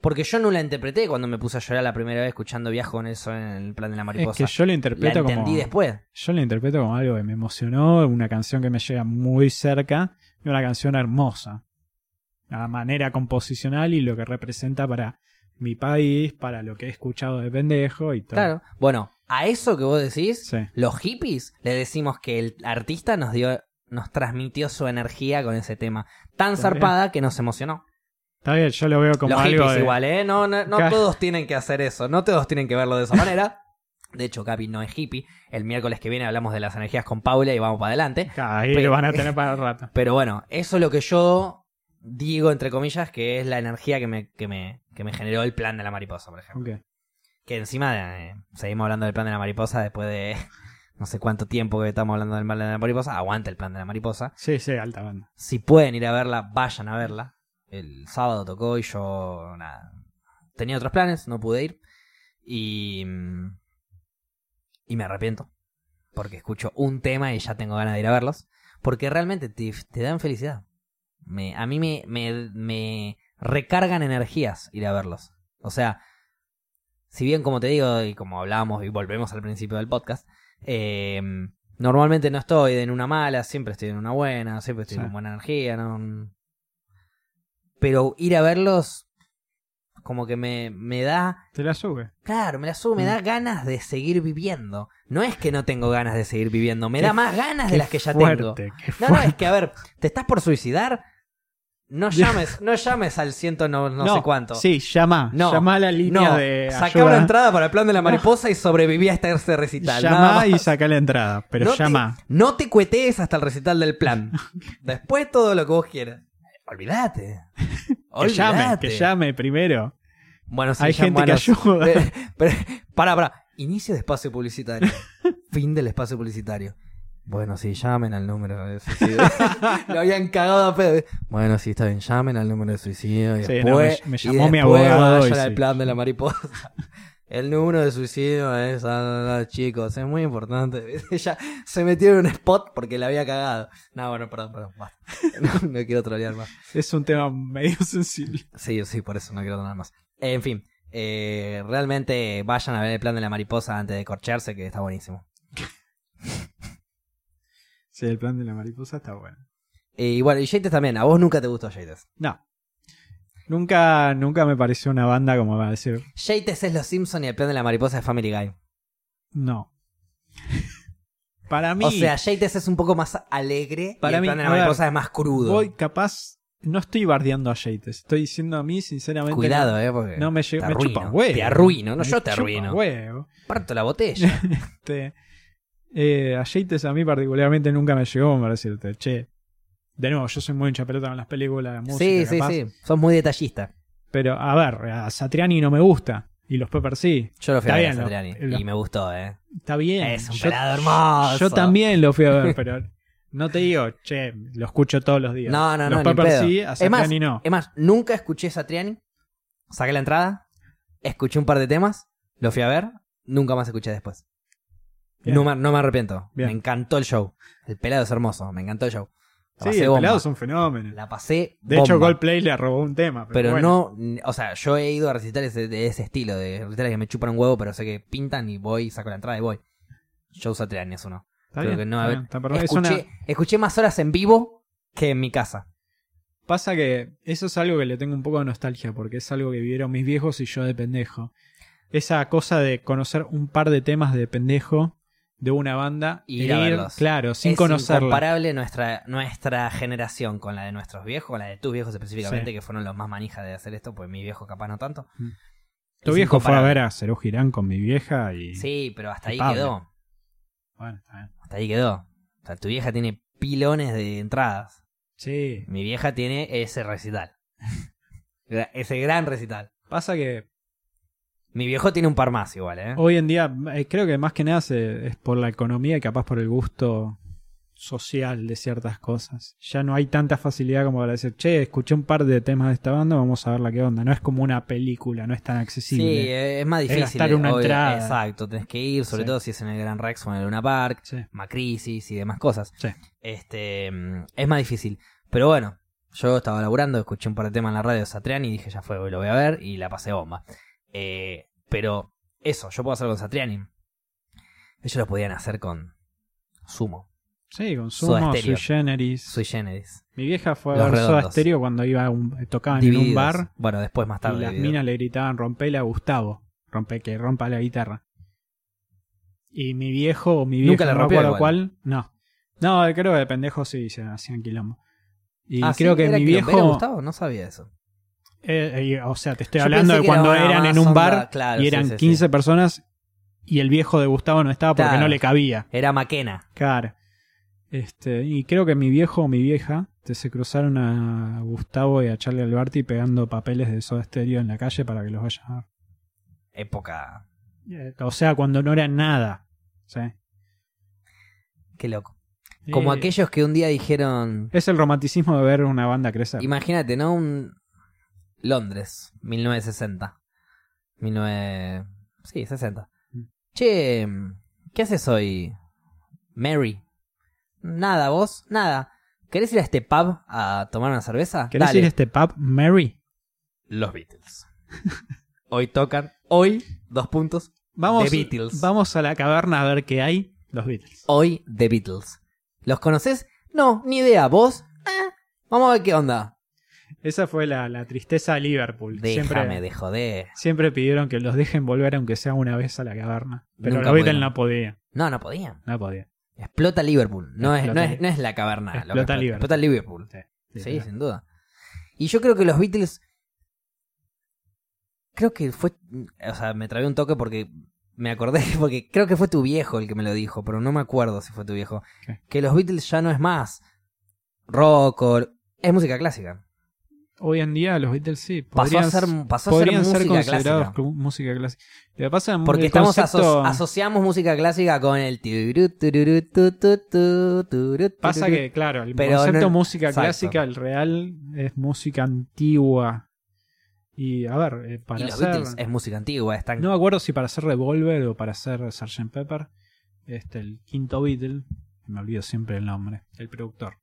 Porque yo no la interpreté cuando me puse a llorar la primera vez escuchando Viajo con eso en el plan de la Es mariposa. que yo la interpreto entendí como. después. Yo lo interpreto como algo que me emocionó, una canción que me llega muy cerca y una canción hermosa. La manera composicional y lo que representa para mi país, para lo que he escuchado de pendejo y todo. Claro. Bueno, a eso que vos decís, Sí. los hippies, le decimos que el artista nos dio, nos transmitió su energía con ese tema. Tan zarpada que nos emocionó. Está bien, yo lo veo como los algo hippies de... igual, ¿eh? No, no, todos tienen que hacer eso. No todos tienen que verlo de esa manera. De hecho, Capi no es hippie. El miércoles que viene hablamos de las energías con Paula y vamos para adelante. Ahí Pero- lo van a tener para el rato. Pero bueno, eso es lo que yo digo, entre comillas, que es la energía que me, que me, que me generó el plan de la mariposa, por ejemplo. Que encima eh, seguimos hablando del plan de la mariposa después de no sé cuánto tiempo que estamos hablando del plan de la mariposa. Aguanta el plan de la mariposa. Sí, sí, alta banda. Si pueden ir a verla, vayan a verla. El sábado tocó y yo nada. Tenía otros planes, no pude ir. Y. mm, Y me arrepiento. Porque escucho un tema y ya tengo ganas de ir a verlos. Porque realmente te, te dan felicidad. Me, a mí me, me, me recargan energías ir a verlos. O sea, si bien como te digo y como hablábamos y volvemos al principio del podcast, eh, normalmente no estoy en una mala, siempre estoy en una buena, siempre estoy Sí. con buena energía, ¿no? Pero ir a verlos como que me, me da Te la sube. Claro, me la subo, me Mm. da ganas de seguir viviendo. No es que no tengo ganas de seguir viviendo, me Qué da más ganas de las que ya tengo. fuerte, qué No, no, es que a ver, ¿te estás por suicidar? No llames, no llames al ciento no, no sé cuánto. Sí, llama. No, llama a la línea no, de ayuda. una entrada para el plan de la mariposa y sobreviví hasta ese recital. nada Llama y saca la entrada. Pero llama. no te cuetees hasta el recital del plan. Después todo lo que vos quieras. Olvídate. Que llame, que llame primero. Bueno, sí, Hay gente que ayuda. Pero, pero, para, para. Inicio de espacio publicitario. fin del espacio publicitario. Bueno, sí, llamen al número de suicidio. Lo habían cagado a pedo. Bueno, sí, está bien, llamen al número de suicidio. Y Sí, después, no, me- me y llamó mi abogado y vayan al sí. plan de la mariposa. El número de suicidio es, ah, ah, chicos, es muy importante. Ella se metió en un spot porque la había cagado. No, bueno, perdón, perdón. No, no quiero trolear más. Es un tema medio sensible. Sí, sí, por eso no quiero nada más. En fin, eh, realmente vayan a ver el plan de la mariposa antes de corcharse, que está buenísimo. Sí, el plan de la mariposa está bueno. Y bueno, y Yates también, a vos nunca te gustó Yates. No. Nunca, nunca me pareció una banda como va a decir. Yates es Los Simpson y el plan de la mariposa es Family Guy. No. Para mí, O sea, Yates es un poco más alegre Para y el mí, plan de la ver, mariposa es más crudo. voy capaz. No estoy bardeando a Yates. Estoy diciendo a mí, sinceramente. Cuidado, eh, porque No me llega. te Me chupa huevo. Te arruino, no Me yo te arruino. huevo. Parto la botella. Este, eh, a Yates a mí particularmente nunca me llegó para decirte, che. De nuevo, yo soy muy hincha pelota con las películas, la música, sí, sí, capaz, sí. Sos muy detallista. Pero, a ver, a Satriani no me gusta. Y los Peppers sí. Yo lo fui Está a ver bien, a Satriani lo- y me gustó, eh. Está bien. Es un yo, pelado hermoso. yo también lo fui a ver, pero no te digo, che, lo escucho todos los días. No, no, los no, ni Peppers sí, a Es más, Satriani no. Es más, nunca escuché Satriani. Saqué la entrada. Escuché un par de temas. Lo fui a ver. Nunca más escuché después. No me, no me arrepiento. Bien. Me encantó el show. El pelado es hermoso. Me encantó el show. La Sí, el bomba. pelado es un fenómeno. La pasé. De hecho. Coldplay le robó un tema. Pero, Pero bueno. no. O sea, yo he ido a recitales de, ese estilo. De recitales que me chupan un huevo, pero sé que pintan y voy, saco la entrada y voy. Satriani es uno. Creo bien, que no, a ver. Es Escuché, una- escuché más horas en vivo que en mi casa. Pasa que eso es algo que le tengo un poco de nostalgia, porque es algo que vivieron mis viejos y yo de pendejo. Esa cosa de conocer un par de temas de pendejo de una banda Y ir a verlos. claro, sin es conocerla. incomparable nuestra, nuestra generación con la de nuestros viejos, con la de tus viejos específicamente, Sí. que fueron los más manijas de hacer esto, pues mi viejo capaz no tanto. Mm. Es Tu viejo fue a ver a Cerú Girán con mi vieja y. Sí, pero hasta ahí Pablo. quedó. Bueno, está bien. Hasta ahí quedó. O sea, tu vieja tiene pilones de entradas. Sí. Mi vieja tiene ese recital. ese gran recital. Pasa que Mi viejo tiene un par más igual, ¿eh? hoy en día, eh, creo que más que nada se- es por la economía y capaz por el gusto social de ciertas cosas. Ya no hay tanta facilidad como para decir, che, escuché un par de temas de esta banda, vamos a ver la que onda. No es como una película, no es tan accesible. Sí, eh, es más Es difícil. gastar una obvio. entrada. Exacto, tenés que ir, sobre Sí. todo si es en el Gran Rex o en el Luna Park, Sí. Macrisis y demás cosas. Sí. Este, mm, es más difícil. Pero bueno, Yo estaba laburando, escuché un par de temas en la radio de Satriani y dije, ya fue, hoy lo voy a ver y la pasé bomba. Eh, pero eso, yo puedo hacer con Satriani. Ellos lo podían hacer con Sumo, Sí, con Sumo. Sui Generis. Sui Generis. Mi vieja fue a ver Soda. Stereo cuando iba a un- tocaban en un bar Bueno, después más y tarde. las divididos. minas le gritaban rompele a Gustavo, rompe que rompa la guitarra. Y mi viejo o mi vieja, Nunca la no rompió cuál, no. No, creo que de pendejo sí se hacían quilombo. Y Ah, creo ¿sí? que ¿Era mi viejo, Gustavo? No sabía eso. Eh, eh, o sea, te estoy Yo hablando de era cuando eran en un onda, bar claro, y eran sí, sí. 15 personas y el viejo de Gustavo no estaba porque Claro. no le cabía. Era Maquena. Claro. Este, y creo que mi viejo o mi vieja te se cruzaron a Gustavo y a Charlie Alberti pegando papeles de Soda Stereo en la calle para que los vayan a ver. Época. O sea, cuando no eran nada. ¿sí? Qué loco. Como Eh, aquellos que un día dijeron. Es el romanticismo de ver una banda crecer. Imagínate, ¿no? Un. Londres, 1960. 19. Sí, 60. Mm. Che, ¿qué haces hoy? Mary. Nada, vos, nada. ¿Querés ir a este pub a tomar una cerveza? ¿Querés Dale. ir a este pub, Mary? Los Beatles. hoy tocan. Hoy, dos puntos. Vamos, The Beatles. vamos a la caverna a ver qué hay. Los Beatles. Hoy, The Beatles. ¿Los conoces? No, ni idea. ¿Vos? Eh, vamos a ver qué onda. Esa fue la, la tristeza de Liverpool. Déjame siempre, de joder. siempre pidieron que los dejen volver aunque sea una vez a la caverna. Pero Nunca Beatles no podían. No, no podían. No podían. Explota Liverpool. No, es, no, es, no es la caverna. lo que Explota Liverpool. Explota Liverpool. Sí, sin duda. Y yo creo que los Beatles. Creo que fue. O sea, me trabé un toque porque me acordé. Porque creo que fue tu viejo el que me lo dijo, pero no me acuerdo si fue tu viejo. ¿Qué? Que los Beatles ya no es más rock o. Es música clásica. Hoy en día los Beatles sí. Pasó a podrían- ser, pasó a ser considerados clásica. música clásica. Lo que pasa Porque el estamos concepto- aso- asociamos música clásica con el Pasa que, claro, el Pero concepto no- música exacto. clásica, el real, es música antigua. Y a ver, eh, Y para los hacer. Beatles es música antigua, están No me acuerdo si para hacer Revolver o para hacer Sgt. Pepper. Este, el quinto Beatle. Me olvido siempre el nombre. El productor.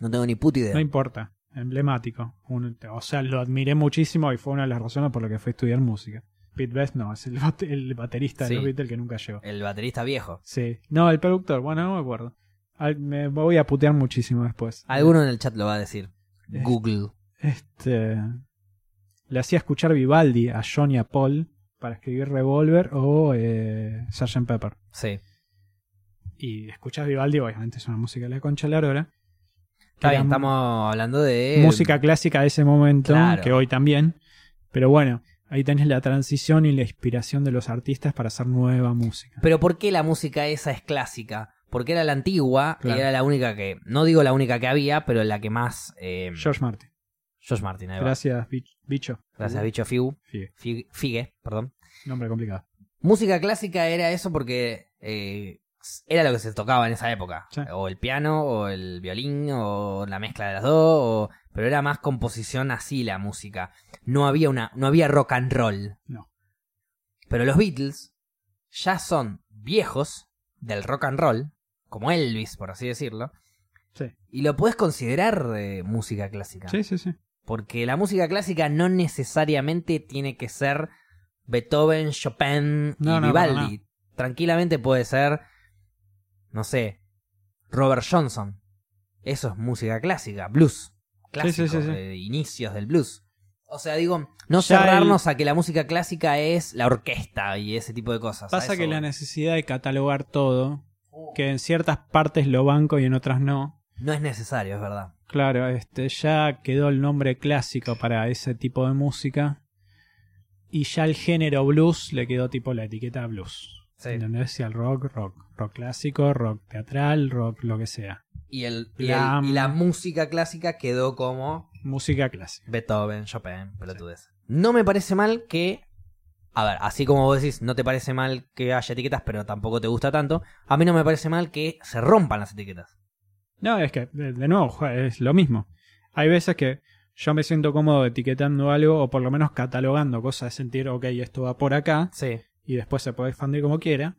no tengo ni puta idea. No importa. Emblemático. Un- o sea, lo admiré muchísimo y fue una de las razones por las que fui a estudiar música. Pete Best no, es el, bate- el baterista Sí. de los Beatles que nunca llegó. El baterista viejo. Sí. No, el productor, bueno, no me acuerdo. Al- me voy a putear muchísimo después. Alguno en el chat lo va a decir. Eh. Google. Este. Le hacía escuchar Vivaldi a John y a Paul para escribir Revolver o eh, Sgt. Pepper. Sí. Y escuchas Vivaldi, obviamente es una música de la concha de la. Está Era bien, estamos hablando de. música clásica de ese momento, Claro. que hoy también. Pero bueno, ahí tenés la transición y la inspiración de los artistas para hacer nueva música. Pero ¿por qué la música esa es clásica? Porque era la antigua Claro. y era la única que. No digo la única que había, pero la que más. Eh, George Martin. George Martin, ahí va. Gracias, bich- bicho. Gracias, bicho Figu. Figue. Figue, Figue, perdón. Nombre complicado. Música clásica era eso porque eh, era lo que se tocaba en esa época. Sí. O el piano, o el violín, o la mezcla de las dos. o- Pero era más composición así la música. No había una, no había rock and roll. No. Pero los Beatles ya son viejos del rock and roll, como Elvis, por así decirlo. Sí. Y lo puedes considerar eh, música clásica. Sí, sí, sí. Porque la música clásica no necesariamente tiene que ser Beethoven, Chopin y No, no, para Vivaldi. Tranquilamente puede ser, no sé, Robert Johnson. Eso es música clásica, blues. Clásico, sí, sí, sí. de inicios del blues. O sea, digo, no Ya cerrarnos a que la música clásica es la orquesta y ese tipo de cosas. Pasa que la necesidad de catalogar todo, que en ciertas partes lo banco y en otras no. no es necesario, es verdad. Claro, este ya quedó el nombre clásico para ese tipo de música. Y ya el género blues le quedó tipo la etiqueta blues. Sí. ¿Entendés? Si al rock, rock. Rock clásico, rock teatral, rock lo que sea. Y, el, y, La- el- y la música clásica quedó como Música clásica. Beethoven, Chopin, pelotudez. No me parece mal que. A ver, así como vos decís, no te parece mal que haya etiquetas, pero tampoco te gusta tanto. A mí no me parece mal que se rompan las etiquetas. No, es que, de, nuevo, es lo mismo. Hay veces que yo me siento cómodo etiquetando algo o por lo menos catalogando cosas de sentir, ok, esto va por acá Sí. Y después se puede expandir como quiera.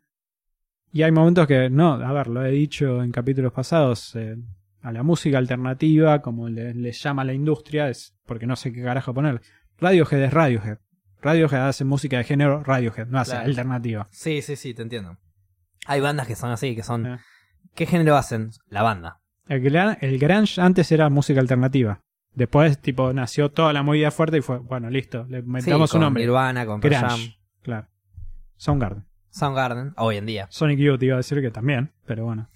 Y hay momentos que, no, a ver, lo he dicho en capítulos pasados, eh, a la música alternativa, como le, le llama la industria, es porque no sé qué carajo poner. Radiohead es Radiohead. Radiohead hace música de género Radiohead, no hace Claro. alternativa. Sí, sí, sí, te entiendo. Hay bandas que son así, que son... Eh. ¿Qué género hacen? La banda. El, gran- el grunge antes era música alternativa. Después, tipo, nació toda la movida fuerte y fue, bueno, listo, le Sí, metamos un nombre. Nirvana, con Jam, claro. Soundgarden. Soundgarden, hoy en día. Sonic Youth iba a decir que también, pero bueno.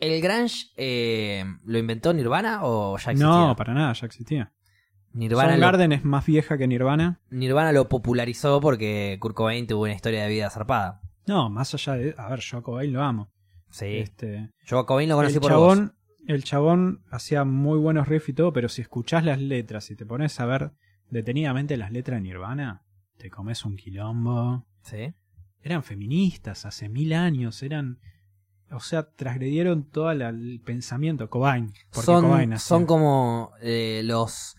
¿El grunge eh, lo inventó Nirvana o ya existía? No, para nada, ya existía. Nirvana lo, Soundgarden es más vieja que Nirvana. Nirvana lo popularizó porque Kurt Cobain tuvo una historia de vida zarpada. No, más allá de... A ver, yo a Cobain lo amo. Sí. Este, Yo a Cobain lo conocí el por vos. chabón, el chabón hacía muy buenos riffs y todo, pero si escuchás las letras y te pones a ver detenidamente las letras de Nirvana, te comes un quilombo. Sí. Eran feministas hace mil años, eran... O sea, transgredieron todo el pensamiento. Cobain. Porque Cobain Son, hacía. son como eh, los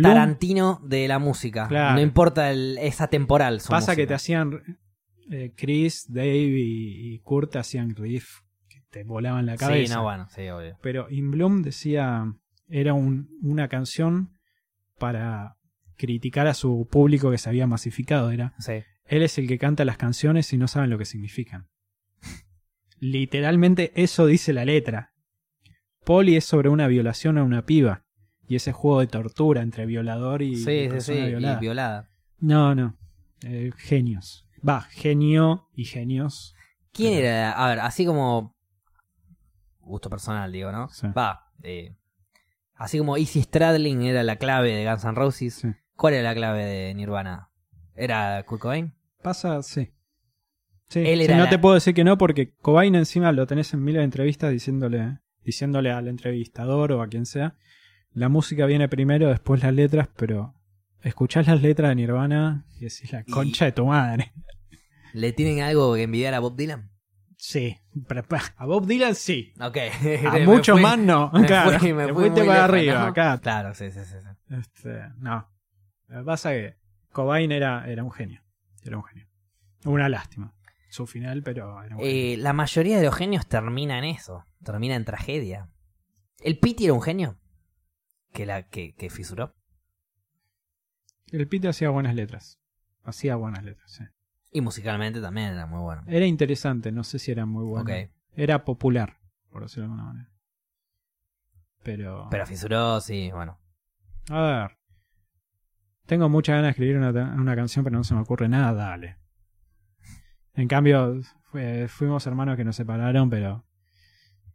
Tarantino de la música. Claro. No importa el- esa temporal. su pasa que te hacían... eh, Chris, Dave y, y Kurt hacían riff que te volaban la cabeza. Sí, no, bueno, sí, obvio. Pero In Bloom decía, era un- una canción para criticar a su público que se había masificado. Era, Sí. Él es el que canta las canciones y no saben lo que significan. Literalmente eso dice la letra. Polly es sobre una violación a una piba. Y ese juego de tortura entre violador y, Sí, y sí, persona sí. violada. Y violada. No, no. Eh, genios. Va, genio y genios. ¿Quién Pero- era? A ver, así como. Gusto personal, digo, ¿no? Sí. Va. eh, así como Easy Stradling era la clave de Guns N' Roses. ¿Cuál era la clave de Nirvana? ¿Era Kurt Cobain? Pasa, sí. Sí, Él sí, era no la- te puedo decir que no porque Cobain encima lo tenés en miles de entrevistas diciéndole, diciéndole al entrevistador o a quien sea, la música viene primero, después las letras, pero escuchás las letras de Nirvana y decís la Y- concha de tu madre. ¿Le tienen algo que envidiar a Bob Dylan? Sí, pero pa- a Bob Dylan sí. Ok. A Me muchos fui- más no. me claro, fui- me te fui fuiste muy para lejos, arriba, ¿no? acá. Claro, sí, sí, sí. sí. Este, no. Lo que pasa es que Cobain era, era un genio. Era un genio. Una lástima. Su final, pero era un genio. Eh, la mayoría de los genios termina en eso. Termina en tragedia. ¿El Pity era un genio? Que, la, que, que fisuró. El Pete hacía buenas letras. Hacía buenas letras, sí. Y musicalmente también era muy bueno. Era interesante, no sé si era muy bueno. Era popular, por decirlo de alguna manera. Pero. Pero fisuró, sí, bueno. A ver. Tengo muchas ganas de escribir una, una canción, pero no se me ocurre nada, dale. En cambio, fuimos hermanos que nos separaron, pero.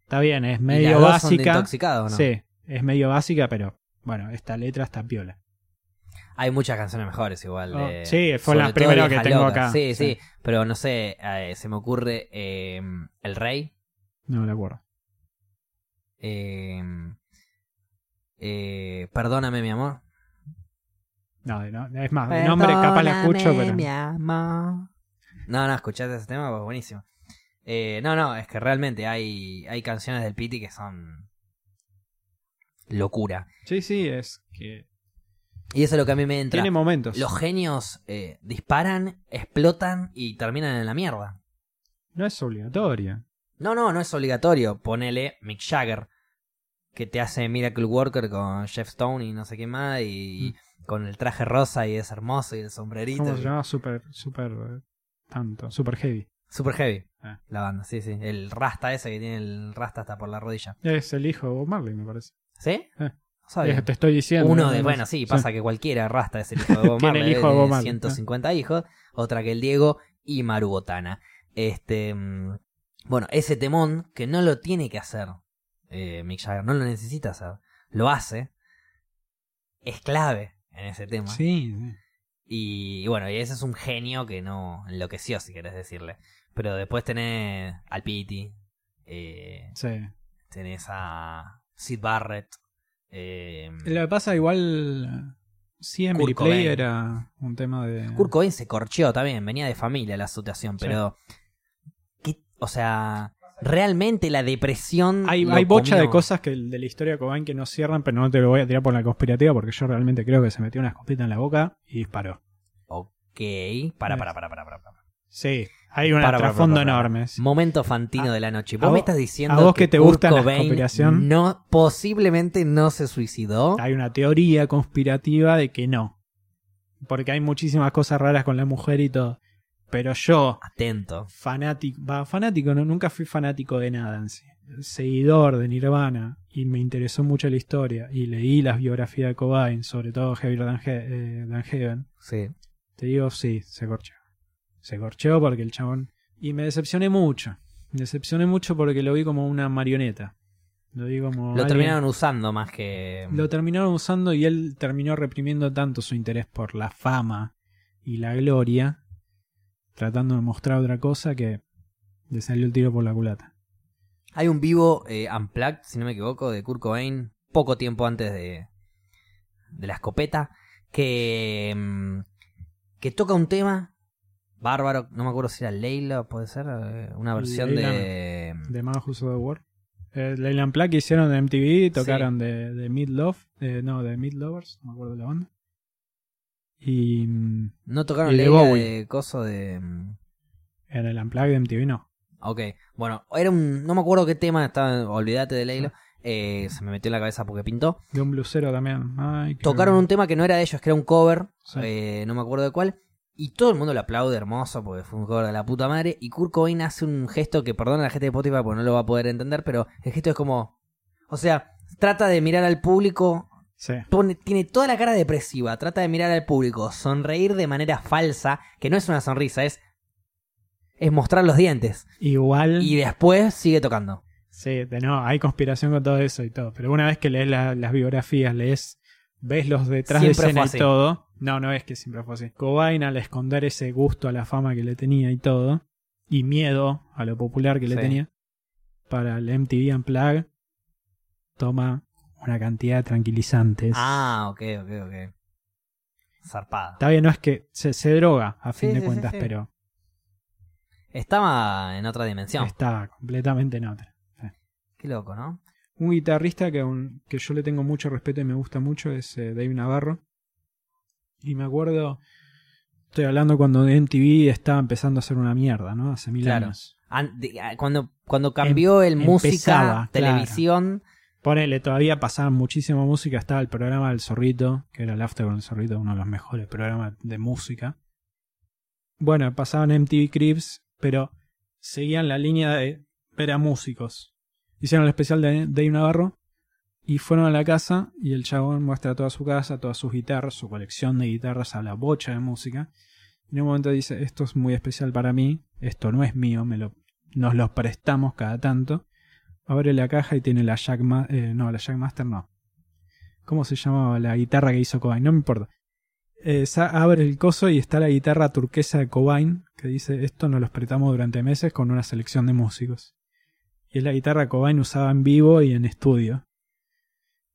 Está bien, es ¿Y medio las dos son de básica. intoxicado o no? Sí, es medio básica, pero. Bueno, esta letra está piola. Hay muchas canciones mejores igual. Oh, de- sí, fue la primera que tengo Loca. acá. Sí, sí, Sí. Pero no sé, eh, se me ocurre eh, El Rey. No me acuerdo. eh, eh, Perdóname, mi amor. No, no, es más, de nombre capaz la escucho, pero. mi amor. No, no, escuchaste ese tema, pues buenísimo. Eh, no, no, es que realmente hay, hay canciones del Piti que son locura. Sí, sí, es que. Y eso es lo que a mí me entra. Tiene momentos. Los genios eh, disparan, explotan y terminan en la mierda. No es obligatoria. No, no, no es obligatorio. Ponele Mick Jagger, que te hace Miracle Worker con Jeff Stone y no sé qué más, y con el traje rosa y es hermoso y el sombrerito. ¿Cómo se? Super, super, eh, tanto, super heavy. Super heavy. Ah. La banda, sí, sí. El rasta ese que tiene el rasta hasta por la rodilla. Es el hijo de Bob Marley, me parece. ¿Sí? Eh. No te estoy diciendo. Uno ¿no? de, No bueno, sí, pasa que cualquiera rasta es el hijo de Bob Marley. el hijo de Bob Marley, 150 hijos. Otra que el Diego y Maru Botana. Este. mm, Bueno, ese temón que no lo tiene que hacer eh, Mick Jagger, no lo necesita hacer. Lo hace. Es clave en ese tema. Sí, sí. Y, bueno, y ese es un genio que no enloqueció, si querés decirle. Pero después tenés al Pity. Eh, sí. tenés a Sid Barrett. Eh, Lo que pasa, igual. Sí, Emily Kurt Play era un tema de. Kurt Cobain se corcheó también, venía de familia la situación, Sí. pero. ¿qué- o sea, realmente la depresión. Hay, hay bocha comió. de cosas que de la historia de Cobain que no cierran, pero no te lo voy a tirar por la conspirativa porque yo realmente creo que se metió una escopeta en la boca y disparó. Ok, para, para, para, para, para. para. Sí, hay un trasfondo enorme. Momento fantino A- de la noche. Vos vos- me estás diciendo a vos que te Kurt gustan las Cobain conspiración. no, posiblemente no se suicidó. Hay una teoría conspirativa de que no. Porque hay muchísimas cosas raras con la mujer y todo. Pero yo, Atento. fanático, va, fanático, no, nunca fui fanático de nada en sí. Seguidor de Nirvana y me interesó mucho la historia y leí las biografías de Cobain, sobre todo Heavier Than, He- eh, Heaven. Sí. Te digo, sí, se corchó. Se corchó porque el chabón... Y me decepcioné mucho. Me decepcioné mucho porque lo vi como una marioneta. Lo vi como... Lo alguien- terminaron usando más que. Lo terminaron usando y él terminó reprimiendo tanto su interés por la fama y la gloria, tratando de mostrar otra cosa que le salió el tiro por la culata. Hay un vivo eh, Unplugged, si no me equivoco, de Kurt Cobain, poco tiempo antes de, de la escopeta, que, mm, que toca un tema bárbaro, no me acuerdo si era Leila, puede ser, eh, una versión Leila de... De Man Who Saw the World. Eh, Leyland Plaque hicieron de MTV, tocaron de, de Mid Love, eh, no, de Mid Lovers, no me acuerdo la banda. Y mm, No tocaron Y de Leila Bowie. de coso de... mm, en el Unplugged de MTV no. Ok, bueno, era un... No me acuerdo qué tema, estaba, olvídate de Leila, eh, se me metió en la cabeza porque pintó. De un blusero también. Ay, Tocaron un tema que no era de ellos, que era un cover, Sí. eh, no me acuerdo de cuál, y todo el mundo lo aplaude hermoso porque fue un cover de la puta madre, y Kurt Cobain hace un gesto que perdona a la gente de Spotify porque no lo va a poder entender, pero el gesto es como, o sea, trata de mirar al público, Sí. pone- tiene toda la cara depresiva, trata de mirar al público, sonreír de manera falsa, que no es una sonrisa, es es mostrar los dientes Igual. y después sigue tocando. Sí, de no, hay conspiración con todo eso y todo. Pero una vez que lees la- las biografías, lees, ves los detrás Siempre de escena y todo. No, no es que siempre fue así. Cobain al esconder ese gusto a la fama que le tenía y todo, y miedo a lo popular que le Sí. tenía, para el MTV Unplugged, toma una cantidad de tranquilizantes. Ah, ok, ok, ok. Zarpada. Está bien, no es que se, se droga a fin Sí, de sí, cuentas, sí. pero Estaba en otra dimensión. está completamente en otra. Qué loco, ¿no? Un guitarrista que, un- que yo le tengo mucho respeto y me gusta mucho es eh, Dave Navarro. Y me acuerdo, estoy hablando cuando MTV estaba empezando a ser una mierda, ¿no? Hace mil Claro. años. An- de- a- cuando, cuando cambió el música, claro. Ponele, todavía pasaba muchísima música. Estaba el programa del Zorrito, que era el After con el Zorrito, uno de los mejores programas de música. Bueno, pasaban MTV Cribs, pero seguían la línea de ver a músicos. Hicieron el especial de Dave Navarro y fueron a la casa y el chabón muestra toda su casa, todas sus guitarras, su colección de guitarras a la bocha de música. Y en un momento dice, esto es muy especial para mí, esto no es mío, me lo, nos lo prestamos cada tanto. Abre la caja y tiene la Jack Ma- eh, no, la Jackmaster no. ¿Cómo se llamaba la guitarra que hizo Cobain? No me importa. Eh, abre el coso y está la guitarra turquesa de Cobain, que dice esto nos lo prestamos durante meses con una selección de músicos. Y es la guitarra que Cobain usaba en vivo y en estudio.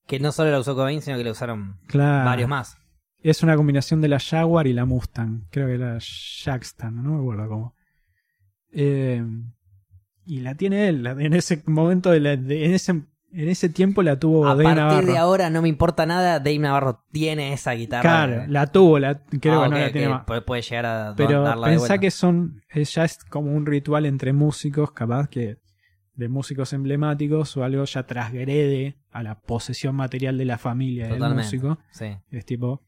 que no solo la usó Cobain, sino que la usaron Claro. varios más. Es una combinación de la Jaguar y la Mustang. Creo que la Jackstan, no me acuerdo cómo. Eh, y la tiene él. En ese momento, de la- de- en, ese, en ese tiempo la tuvo A Dave partir Navarro. de ahora no me importa nada, Dave Navarro tiene esa guitarra. Claro, la tuvo, la, creo Ah, que no la tiene más. Puede, llegar a Pero darla de pensá vuelta. que son, ya es como un ritual entre músicos, capaz que de músicos emblemáticos o algo ya trasgrede a la posesión material de la familia del músico. Sí. Es tipo,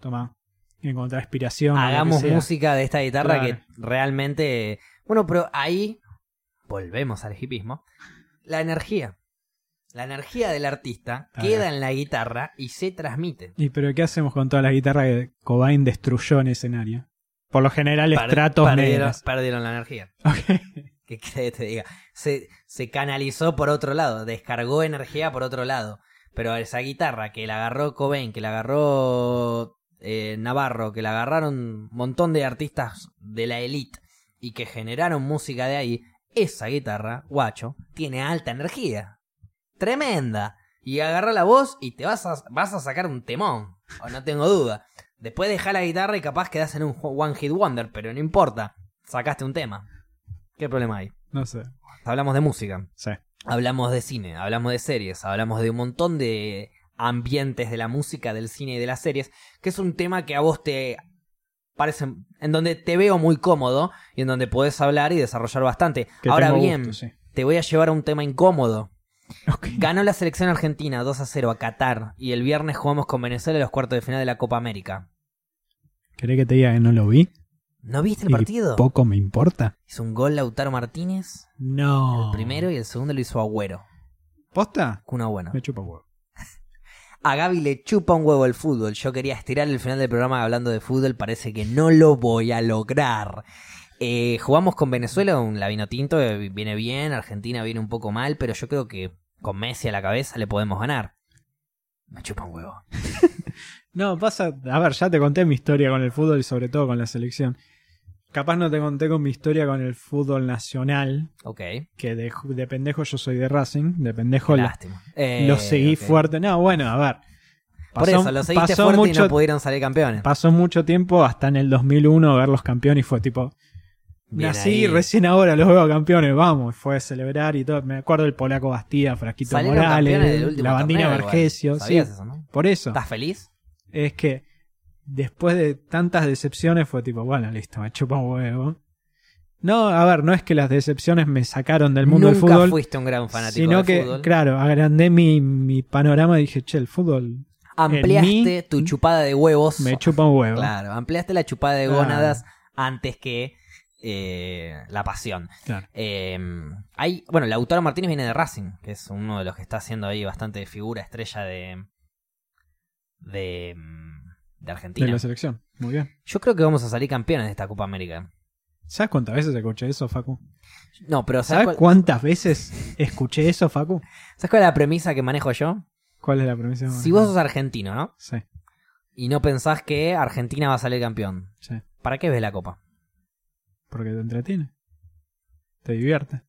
toma, encontrar inspiración. Hagamos música de esta guitarra Claro. que realmente... Bueno, pero ahí volvemos al hipismo. La energía. La energía del artista Ah, queda en la guitarra y se transmite. ¿Y pero qué hacemos con todas las guitarras que Cobain destruyó en escenario? Por lo general, Per- estratos perdieron, negros. perdieron la energía. ¿Qué que te diga? Se, se canalizó por otro lado, descargó energía por otro lado. Pero esa guitarra que la agarró Cobain, que la agarró eh, Navarro, que la agarraron un montón de artistas de la elite y que generaron música de ahí, esa guitarra, guacho, tiene alta energía. Tremenda. Y agarra la voz y te vas a, vas a sacar un temón. O no tengo duda. Después deja la guitarra y capaz quedas en un One Hit Wonder, pero no importa. Sacaste un tema. ¿Qué problema hay? No sé. Hablamos de música, Sí. hablamos de cine, hablamos de series, hablamos de un montón de ambientes de la música, del cine y de las series, que es un tema que a vos te parecen, en donde te veo muy cómodo y en donde podés hablar y desarrollar bastante. Que Ahora bien, gusto, sí. te voy a llevar a un tema incómodo. Ganó la selección argentina 2 a 0 a Qatar y el viernes jugamos con Venezuela en los cuartos de final de la Copa América. ¿Querés que te diga que no lo vi? ¿No viste el partido? Poco me importa. Hizo un gol Lautaro Martínez, No. el primero y el segundo lo hizo Agüero. ¿Posta? Una buena. Me chupa huevo. A Gaby le chupa un huevo el fútbol. Yo quería estirar el final del programa hablando de fútbol. Parece que no lo voy a lograr. Eh, jugamos con Venezuela, un lavino tinto. eh, Viene bien. Argentina viene un poco mal. Pero yo creo que con Messi a la cabeza le podemos ganar. Me chupa un huevo. No, pasa. A ver, ya te conté mi historia con el fútbol y sobre todo con la selección. Capaz no te conté con mi historia con el fútbol nacional, Ok. que de, de pendejo yo soy de Racing, de pendejo Lástima. Eh, lo seguí fuerte. No, bueno, a ver. Por eso, lo seguiste pasó fuerte y no pudieron salir campeones. pasó mucho tiempo hasta en el 2001 ver los campeones y fue tipo, Bien Nací ahí. recién ahora los veo campeones, vamos. Fue a celebrar y todo. Me acuerdo del polaco Bastía, Frasquito Morales, la bandina. Vergesio. Sí, ¿Sabías eso, no? por eso. ¿Estás feliz? Es que después de tantas decepciones fue tipo, bueno, listo, me chupa un huevo. No, a ver, no es que las decepciones me sacaron del mundo Nunca del fútbol, fuiste un gran fanático sino del que, fútbol. claro, agrandé mi, mi panorama y dije, che, el fútbol Ampliaste mí- tu chupada de huevos. me chupa un huevo. Claro, ampliaste la chupada de Claro. gónadas antes que eh, la pasión. Claro. Eh, hay, bueno, Lautaro Martínez viene de Racing, que es uno de los que está haciendo ahí bastante figura estrella de de, de De Argentina. la selección. Muy bien. Yo creo que vamos a salir campeones de esta Copa América. ¿Sabes cuántas veces escuché eso, Facu? No, pero ¿sabes, ¿Sabes cuál, cuántas veces escuché eso, Facu? ¿sabes cuál es la premisa que manejo yo? ¿Cuál es la premisa? Si vos sos argentino, ¿no? Sí, Y no pensás que Argentina va a salir campeón, sí. ¿para qué ves la Copa? Porque te entretiene. Te divierte.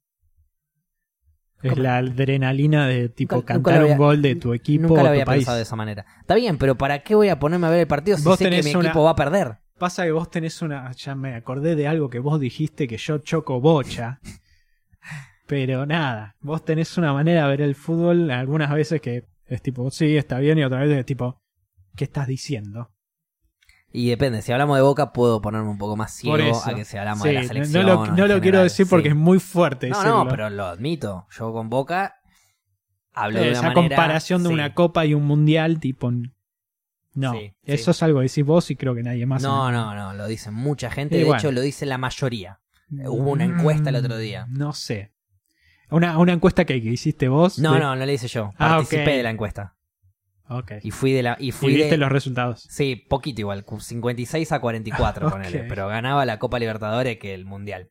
Es ¿Cómo? la adrenalina de tipo Nunca- nunca cantar había- un gol de tu equipo Nunca lo tu había país. pensado de esa manera. Está bien, pero ¿para qué voy a ponerme a ver el partido si Vos sé que tenés mi una- equipo va a perder? Pasa que vos tenés una. Ya me acordé de algo que vos dijiste que yo choco bocha. Pero nada, vos tenés una manera de ver el fútbol algunas veces que es tipo, sí, está bien, y otras veces es tipo, ¿qué estás diciendo? Y depende, si hablamos de Boca puedo ponerme un poco más ciego a que si hablamos Sí, de la selección. no lo, no lo quiero decir porque sí. es muy fuerte No, decirlo. no, pero lo admito. Yo con Boca hablo de una Esa manera... comparación de sí. una copa y un mundial, tipo. No, eso es algo que decís vos y creo que nadie más. No, no, no, lo dice mucha gente. De bueno. hecho, lo dice la mayoría. Hubo una encuesta el otro día. Mm, No sé. Una, una encuesta que, que hiciste vos. No, de- no, no le hice yo. Ah, Participé ok. de la encuesta. Y fui de la... Y Y fui viste de... los resultados. Sí, poquito igual, 56 a 44, Ok. ponele. Pero ganaba la Copa Libertadores que el Mundial.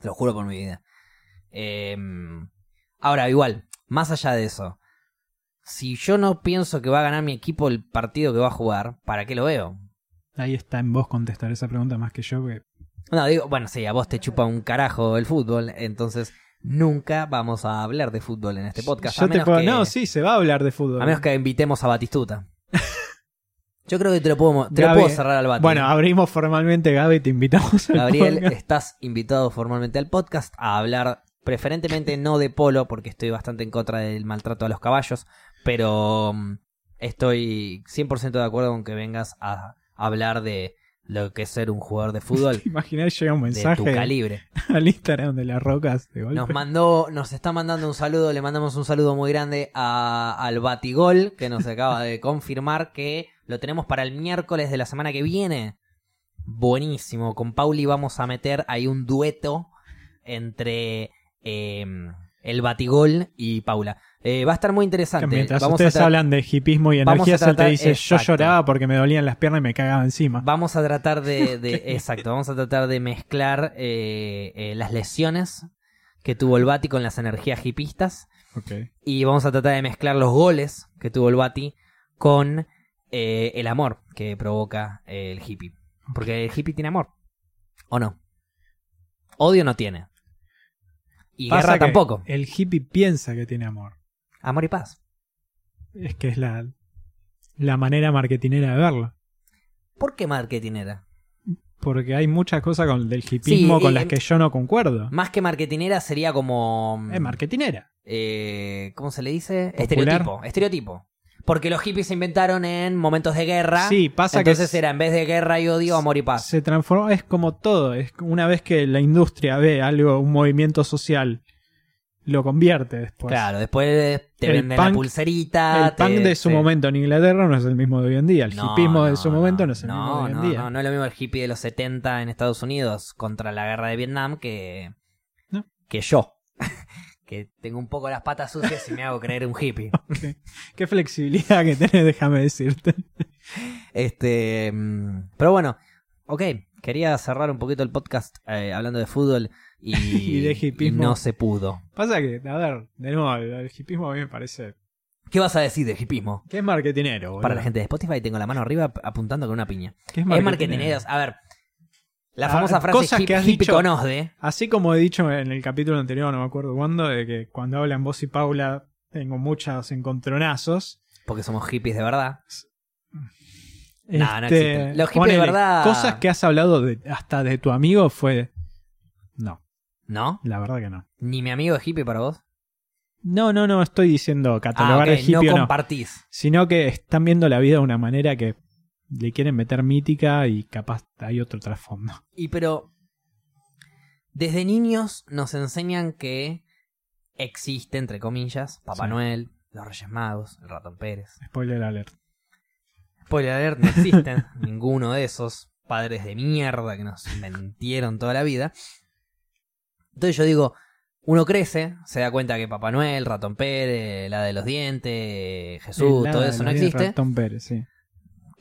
Te lo juro por mi vida. Eh, ahora, igual, más allá de eso. Si yo no pienso que va a ganar mi equipo el partido que va a jugar, ¿para qué lo veo? Ahí está en vos contestar esa pregunta más que yo. Que... No, digo, bueno, sí, a vos te chupa un carajo el fútbol, entonces nunca vamos a hablar de fútbol en este podcast. Yo a te puedo- que- No, sí, se va a hablar de fútbol. A menos que invitemos a Batistuta. Yo creo que te lo puedo, te lo puedo cerrar al Bati. Bueno, abrimos formalmente, Gaby, te invitamos al Gabriel, podcast. estás invitado formalmente al podcast a hablar preferentemente no de polo, porque estoy bastante en contra del maltrato a los caballos, pero mm, estoy 100% de acuerdo con que vengas a hablar de lo que es ser un jugador de fútbol ¿Te imaginas llega un de tu mensaje calibre. al Instagram de las rocas de golpe? Nos mandó, nos está mandando un saludo, le mandamos un saludo muy grande a, al Batigol, que nos acaba de confirmar que lo tenemos para el miércoles de la semana que viene. Buenísimo, con Pauli vamos a meter ahí un dueto entre eh, el Batigol y Paula. Eh, va a estar muy Que interesante. mientras Vamos ustedes a hablan de hipismo y Vamos a energías, él te dice, yo lloraba porque me dolían las piernas y me cagaba encima. Vamos a tratar de, de- exacto, vamos a tratar de mezclar eh, eh, las lesiones que tuvo el Bati con las energías hipistas. Y vamos a tratar de mezclar los goles que tuvo el Bati con el amor que provoca el hippie. Porque el hippie tiene amor. ¿O no? Odio no tiene. Y Pasa guerra que tampoco. El hippie piensa que tiene amor. Amor y paz. Es que es la, la manera marketinera de verlo. ¿Por qué marketing era? Porque hay muchas cosas con del hipismo Sí, con eh, las que yo no concuerdo. Más que marketinera sería como... Es marketinera. eh, ¿Cómo se le dice? Popular. Estereotipo. Estereotipo. Porque los hippies se inventaron en momentos de guerra. Sí, pasa que Entonces era en vez de guerra y odio, amor y paz. Se transformó, es como todo. Es una vez que la industria ve algo, un movimiento social, lo convierte después. Claro, después te El venden la punk- pulserita. el punk te- de su te- momento en Inglaterra no es el mismo de hoy en día. El No, hipismo de su momento no es el mismo de hoy en no, día. No, no es lo mismo el hippie de los 70 en Estados Unidos contra la guerra de Vietnam que, que yo. que tengo un poco las patas sucias y me hago creer un hippie. Qué, qué flexibilidad que tenés, déjame decirte. Este, mm, pero bueno, ok, quería cerrar un poquito el podcast eh, hablando de fútbol y, Y de hipismo. y no se pudo. Pasa que, a ver, de nuevo, el, hipismo a mí me parece ¿Qué vas a decir de hipismo? que es marketinero. boludo. Para la gente de Spotify tengo la mano arriba ap- apuntando con una piña. Que es Es marketineros. A ver, la Ah, famosa frase cosas hip, que has dicho. conosde. Así como he dicho en el capítulo anterior, no me acuerdo cuándo, de que cuando hablan vos y Paula tengo muchos encontronazos. Porque somos hippies de verdad. No, no Este, existen. Los hippies de verdad- Cosas que has hablado de, hasta de tu amigo fue. No, ¿No? la verdad que no. Ni mi amigo es hippie para vos. No, no, no estoy diciendo Ah, catalogar ok, de hippie no o no. compartís. Sino que están viendo la vida de una manera que le quieren meter mítica y capaz hay otro trasfondo. Y pero. Desde niños nos enseñan que existe, entre comillas, Papá Sí. Noel, los Reyes Magos, el Ratón Pérez. Spoiler alert. Spoiler alert, no existen ninguno de esos padres de mierda que nos mentieron toda la vida. Entonces yo digo, uno crece, se da cuenta que Papá Noel, Ratón Pérez, la de los dientes, Jesús, todo eso no existe. Ratón Pérez, sí.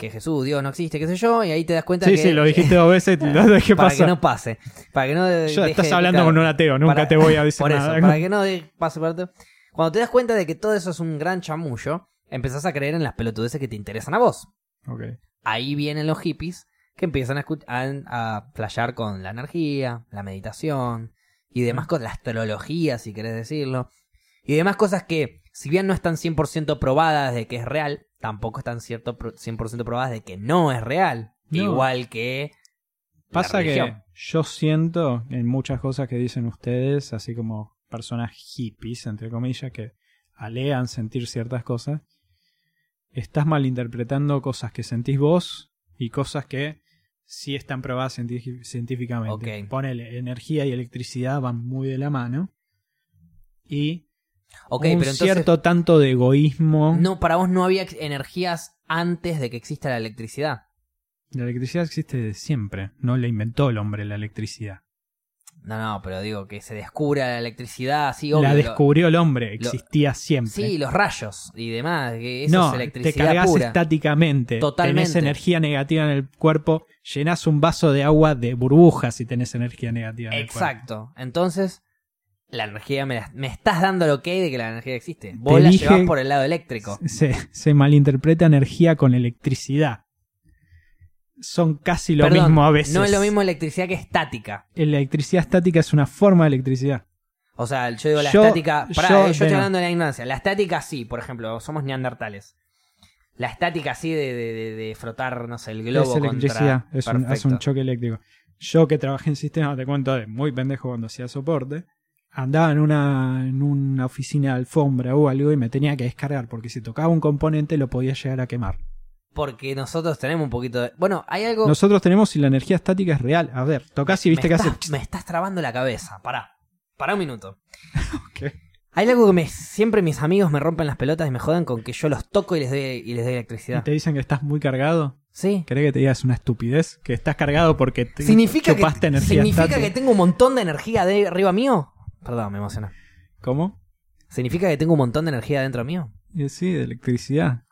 Que Jesús, Dios no existe, qué sé yo, y ahí te das cuenta Sí, que... sí, lo dijiste dos veces, lo dejé para que no pase. Para que no Yo deje- estás hablando claro, con un ateo, nunca para- te voy a decir Por eso, nada. para que no de- pase alto. Cuando te das cuenta de que todo eso es un gran chamullo, empezás a creer en las pelotudeces que te interesan a vos. Ahí vienen los hippies que empiezan a, a, a flashear con la energía, la meditación y demás cosas, la astrología, si querés decirlo. Y demás cosas que, si bien no están 100% probadas de que es real, tampoco están cierto, pro- 100% probadas de que no es real. No. Igual que... la Pasa que yo siento en muchas cosas que dicen ustedes, así como personas hippies, entre comillas, que alegan sentir ciertas cosas, estás malinterpretando cosas que sentís vos y cosas que sí están probadas científicamente. Ok. Ponele, energía y electricidad van muy de la mano. Y Ok, un pero entonces... cierto tanto de egoísmo. No, para vos no había energías antes de que exista la electricidad. La electricidad existe desde siempre, no la inventó el hombre la electricidad. No, no, pero digo que se descubra la electricidad así, obvio. la lo- descubrió el hombre, existía siempre. Sí, los rayos y demás, que eso no, es te electricidad cargas pura. estáticamente. Totalmente. Tenés energía negativa en el cuerpo. Llenás un vaso de agua de burbujas si tenés energía negativa en el cuerpo. Exacto. Entonces, la energía me, la- me estás dando lo que hay de que la energía existe. Vos Te la dije- llevás por el lado eléctrico. Se, se malinterpreta energía con electricidad. Son casi lo Perdón, mismo a veces. No es lo mismo electricidad que estática. Electricidad estática es una forma de electricidad. O sea, yo digo la Yo- estática. Pará, yo- eh, yo, estoy bueno. hablando de la ignorancia. La estática sí, por ejemplo, somos neandertales. La estática sí de, de- de- de frotar, no sé, el globo es electricidad, contra. es, un, es un choque eléctrico. Yo que trabajé en sistemas, te cuento de muy pendejo cuando hacía soporte, andaba en una, en una oficina de alfombra o algo y me tenía que descargar porque si tocaba un componente lo podía llegar a quemar. Porque nosotros tenemos un poquito de. Bueno, hay algo. Nosotros tenemos y la energía estática es real. A ver, tocas y viste que estás, hace... Me estás trabando la cabeza. Pará. Pará un minuto. Ok. Hay algo que me, siempre mis amigos me rompen las pelotas y me jodan con que yo los toco y les doy, y les doy Y electricidad. te dicen que estás muy cargado. Sí. ¿Querés que te digas una estupidez? Que estás cargado porque te ¿Significa, que, energía ¿significa estática. que tengo un montón de energía de arriba mío? Perdón, me emocioné. ¿Cómo? ¿Significa que tengo un montón de energía dentro mío? Sí, de electricidad.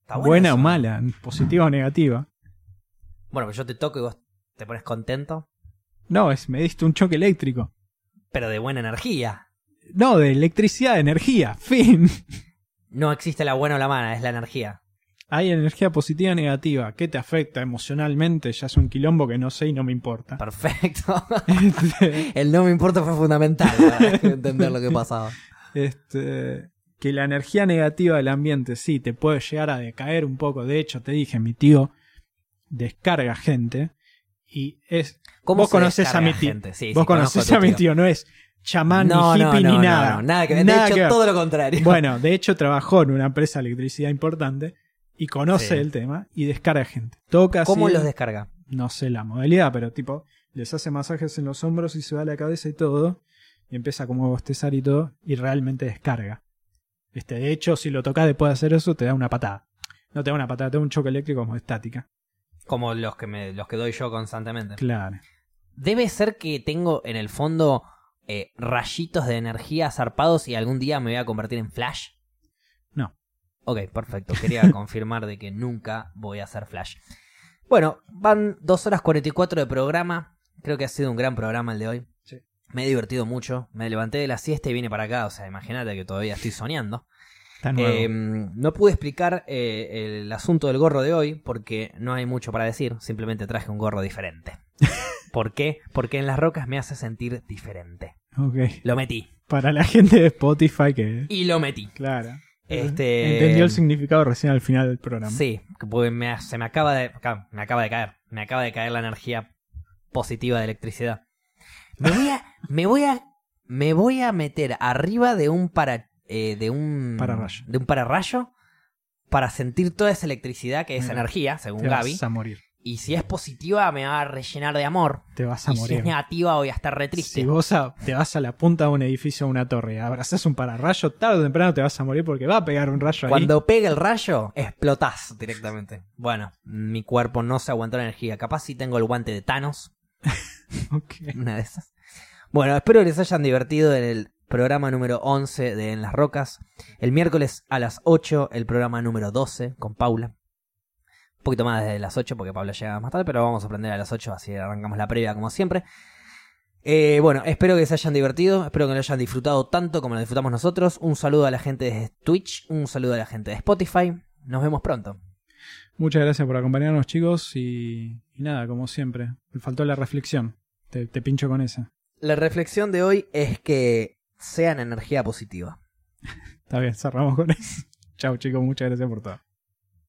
Está bueno Buena eso. o mala, positiva o negativa. Bueno, pues yo te toco y vos te pones contento, No, es me diste un choque eléctrico. pero de buena energía. No, de electricidad, de energía. Fin. No existe la buena o la mala, es la energía. Hay energía positiva y negativa. ¿Qué te afecta emocionalmente? Ya es un quilombo que no sé y no me importa. Perfecto. Este, El no me importa fue fundamental para entender lo que pasaba. este, que la energía negativa del ambiente sí te puede llegar a decaer un poco. De hecho, te dije, mi tío descarga gente y es ¿Cómo vos conoces a mi tío. gente? Sí, vos sí, conoces a mi tío. no es chamán, no, ni hippie, no, ni no, nada. no, nada que. Nada de hecho, que todo lo contrario. Bueno, de hecho trabajó en una empresa de electricidad importante y conoce Sí. el tema y descarga gente. Toca ¿Cómo así, los descarga? no sé la modalidad, pero tipo, les hace masajes en los hombros y se va a la cabeza y todo, y empieza como a bostezar y todo, y realmente descarga. Este, de hecho, si lo tocas después de hacer eso, te da una patada. No te da una patada, te da un choque eléctrico como estática. Como los que me, los que doy yo constantemente. Claro. Debe ser que tengo en el fondo eh, rayitos de energía zarpados y algún día me voy a convertir en Flash. Ok, perfecto. Quería confirmar de que nunca voy a hacer Flash. Bueno, van 2 horas 44 de programa. Creo que ha sido un gran programa el de hoy. Sí. Me he divertido mucho. Me levanté de la siesta y vine para acá. O sea, imagínate que todavía estoy soñando. Eh, no pude explicar eh, el asunto del gorro de hoy porque no hay mucho para decir. Simplemente traje un gorro diferente. ¿Por qué? Porque en las rocas me hace sentir diferente. ok. Lo metí. Para la gente de Spotify que... Y lo metí. Claro. Este- Entendió el significado recién al final del programa. Sí, porque me, se me acaba de. Me acaba de caer. Me acaba de caer la energía positiva de electricidad. Me voy a. Me voy a. Me voy a meter arriba de un para. eh, de un. Pararrayo. De un pararrayo. Para sentir toda esa electricidad que es Mira, energía, según Te Gaby. vas a morir. Y si es positiva, me va a rellenar de amor. Te vas a Y si morir. es negativa, voy a estar re triste. Si vos a- te vas a la punta de un edificio o una torre, abrazás un pararrayo, tarde o temprano te vas a morir porque va a pegar un rayo ahí. Cuando pegue el rayo, explotás directamente. Bueno, mi cuerpo no se aguantó la energía. Capaz si tengo el guante de Thanos. Ok. Una de esas. Bueno, espero que les hayan divertido en el programa número 11 de En las Rocas. El miércoles a las 8, el programa número 12 con Paula. Un poquito más desde las 8 porque Paula llega más tarde, pero vamos a aprender a las 8, así arrancamos la previa como siempre. Eh, bueno, espero que se hayan divertido, espero que lo hayan disfrutado tanto como lo disfrutamos nosotros. Un saludo a la gente de Twitch, un saludo a la gente de Spotify. Nos vemos pronto. Muchas gracias por acompañarnos, chicos. Y, y nada, como siempre, me faltó la reflexión. Te, te pincho con esa. La reflexión de hoy es que sean energía positiva. Está bien, cerramos con eso. Chao, chicos. Muchas gracias por todo.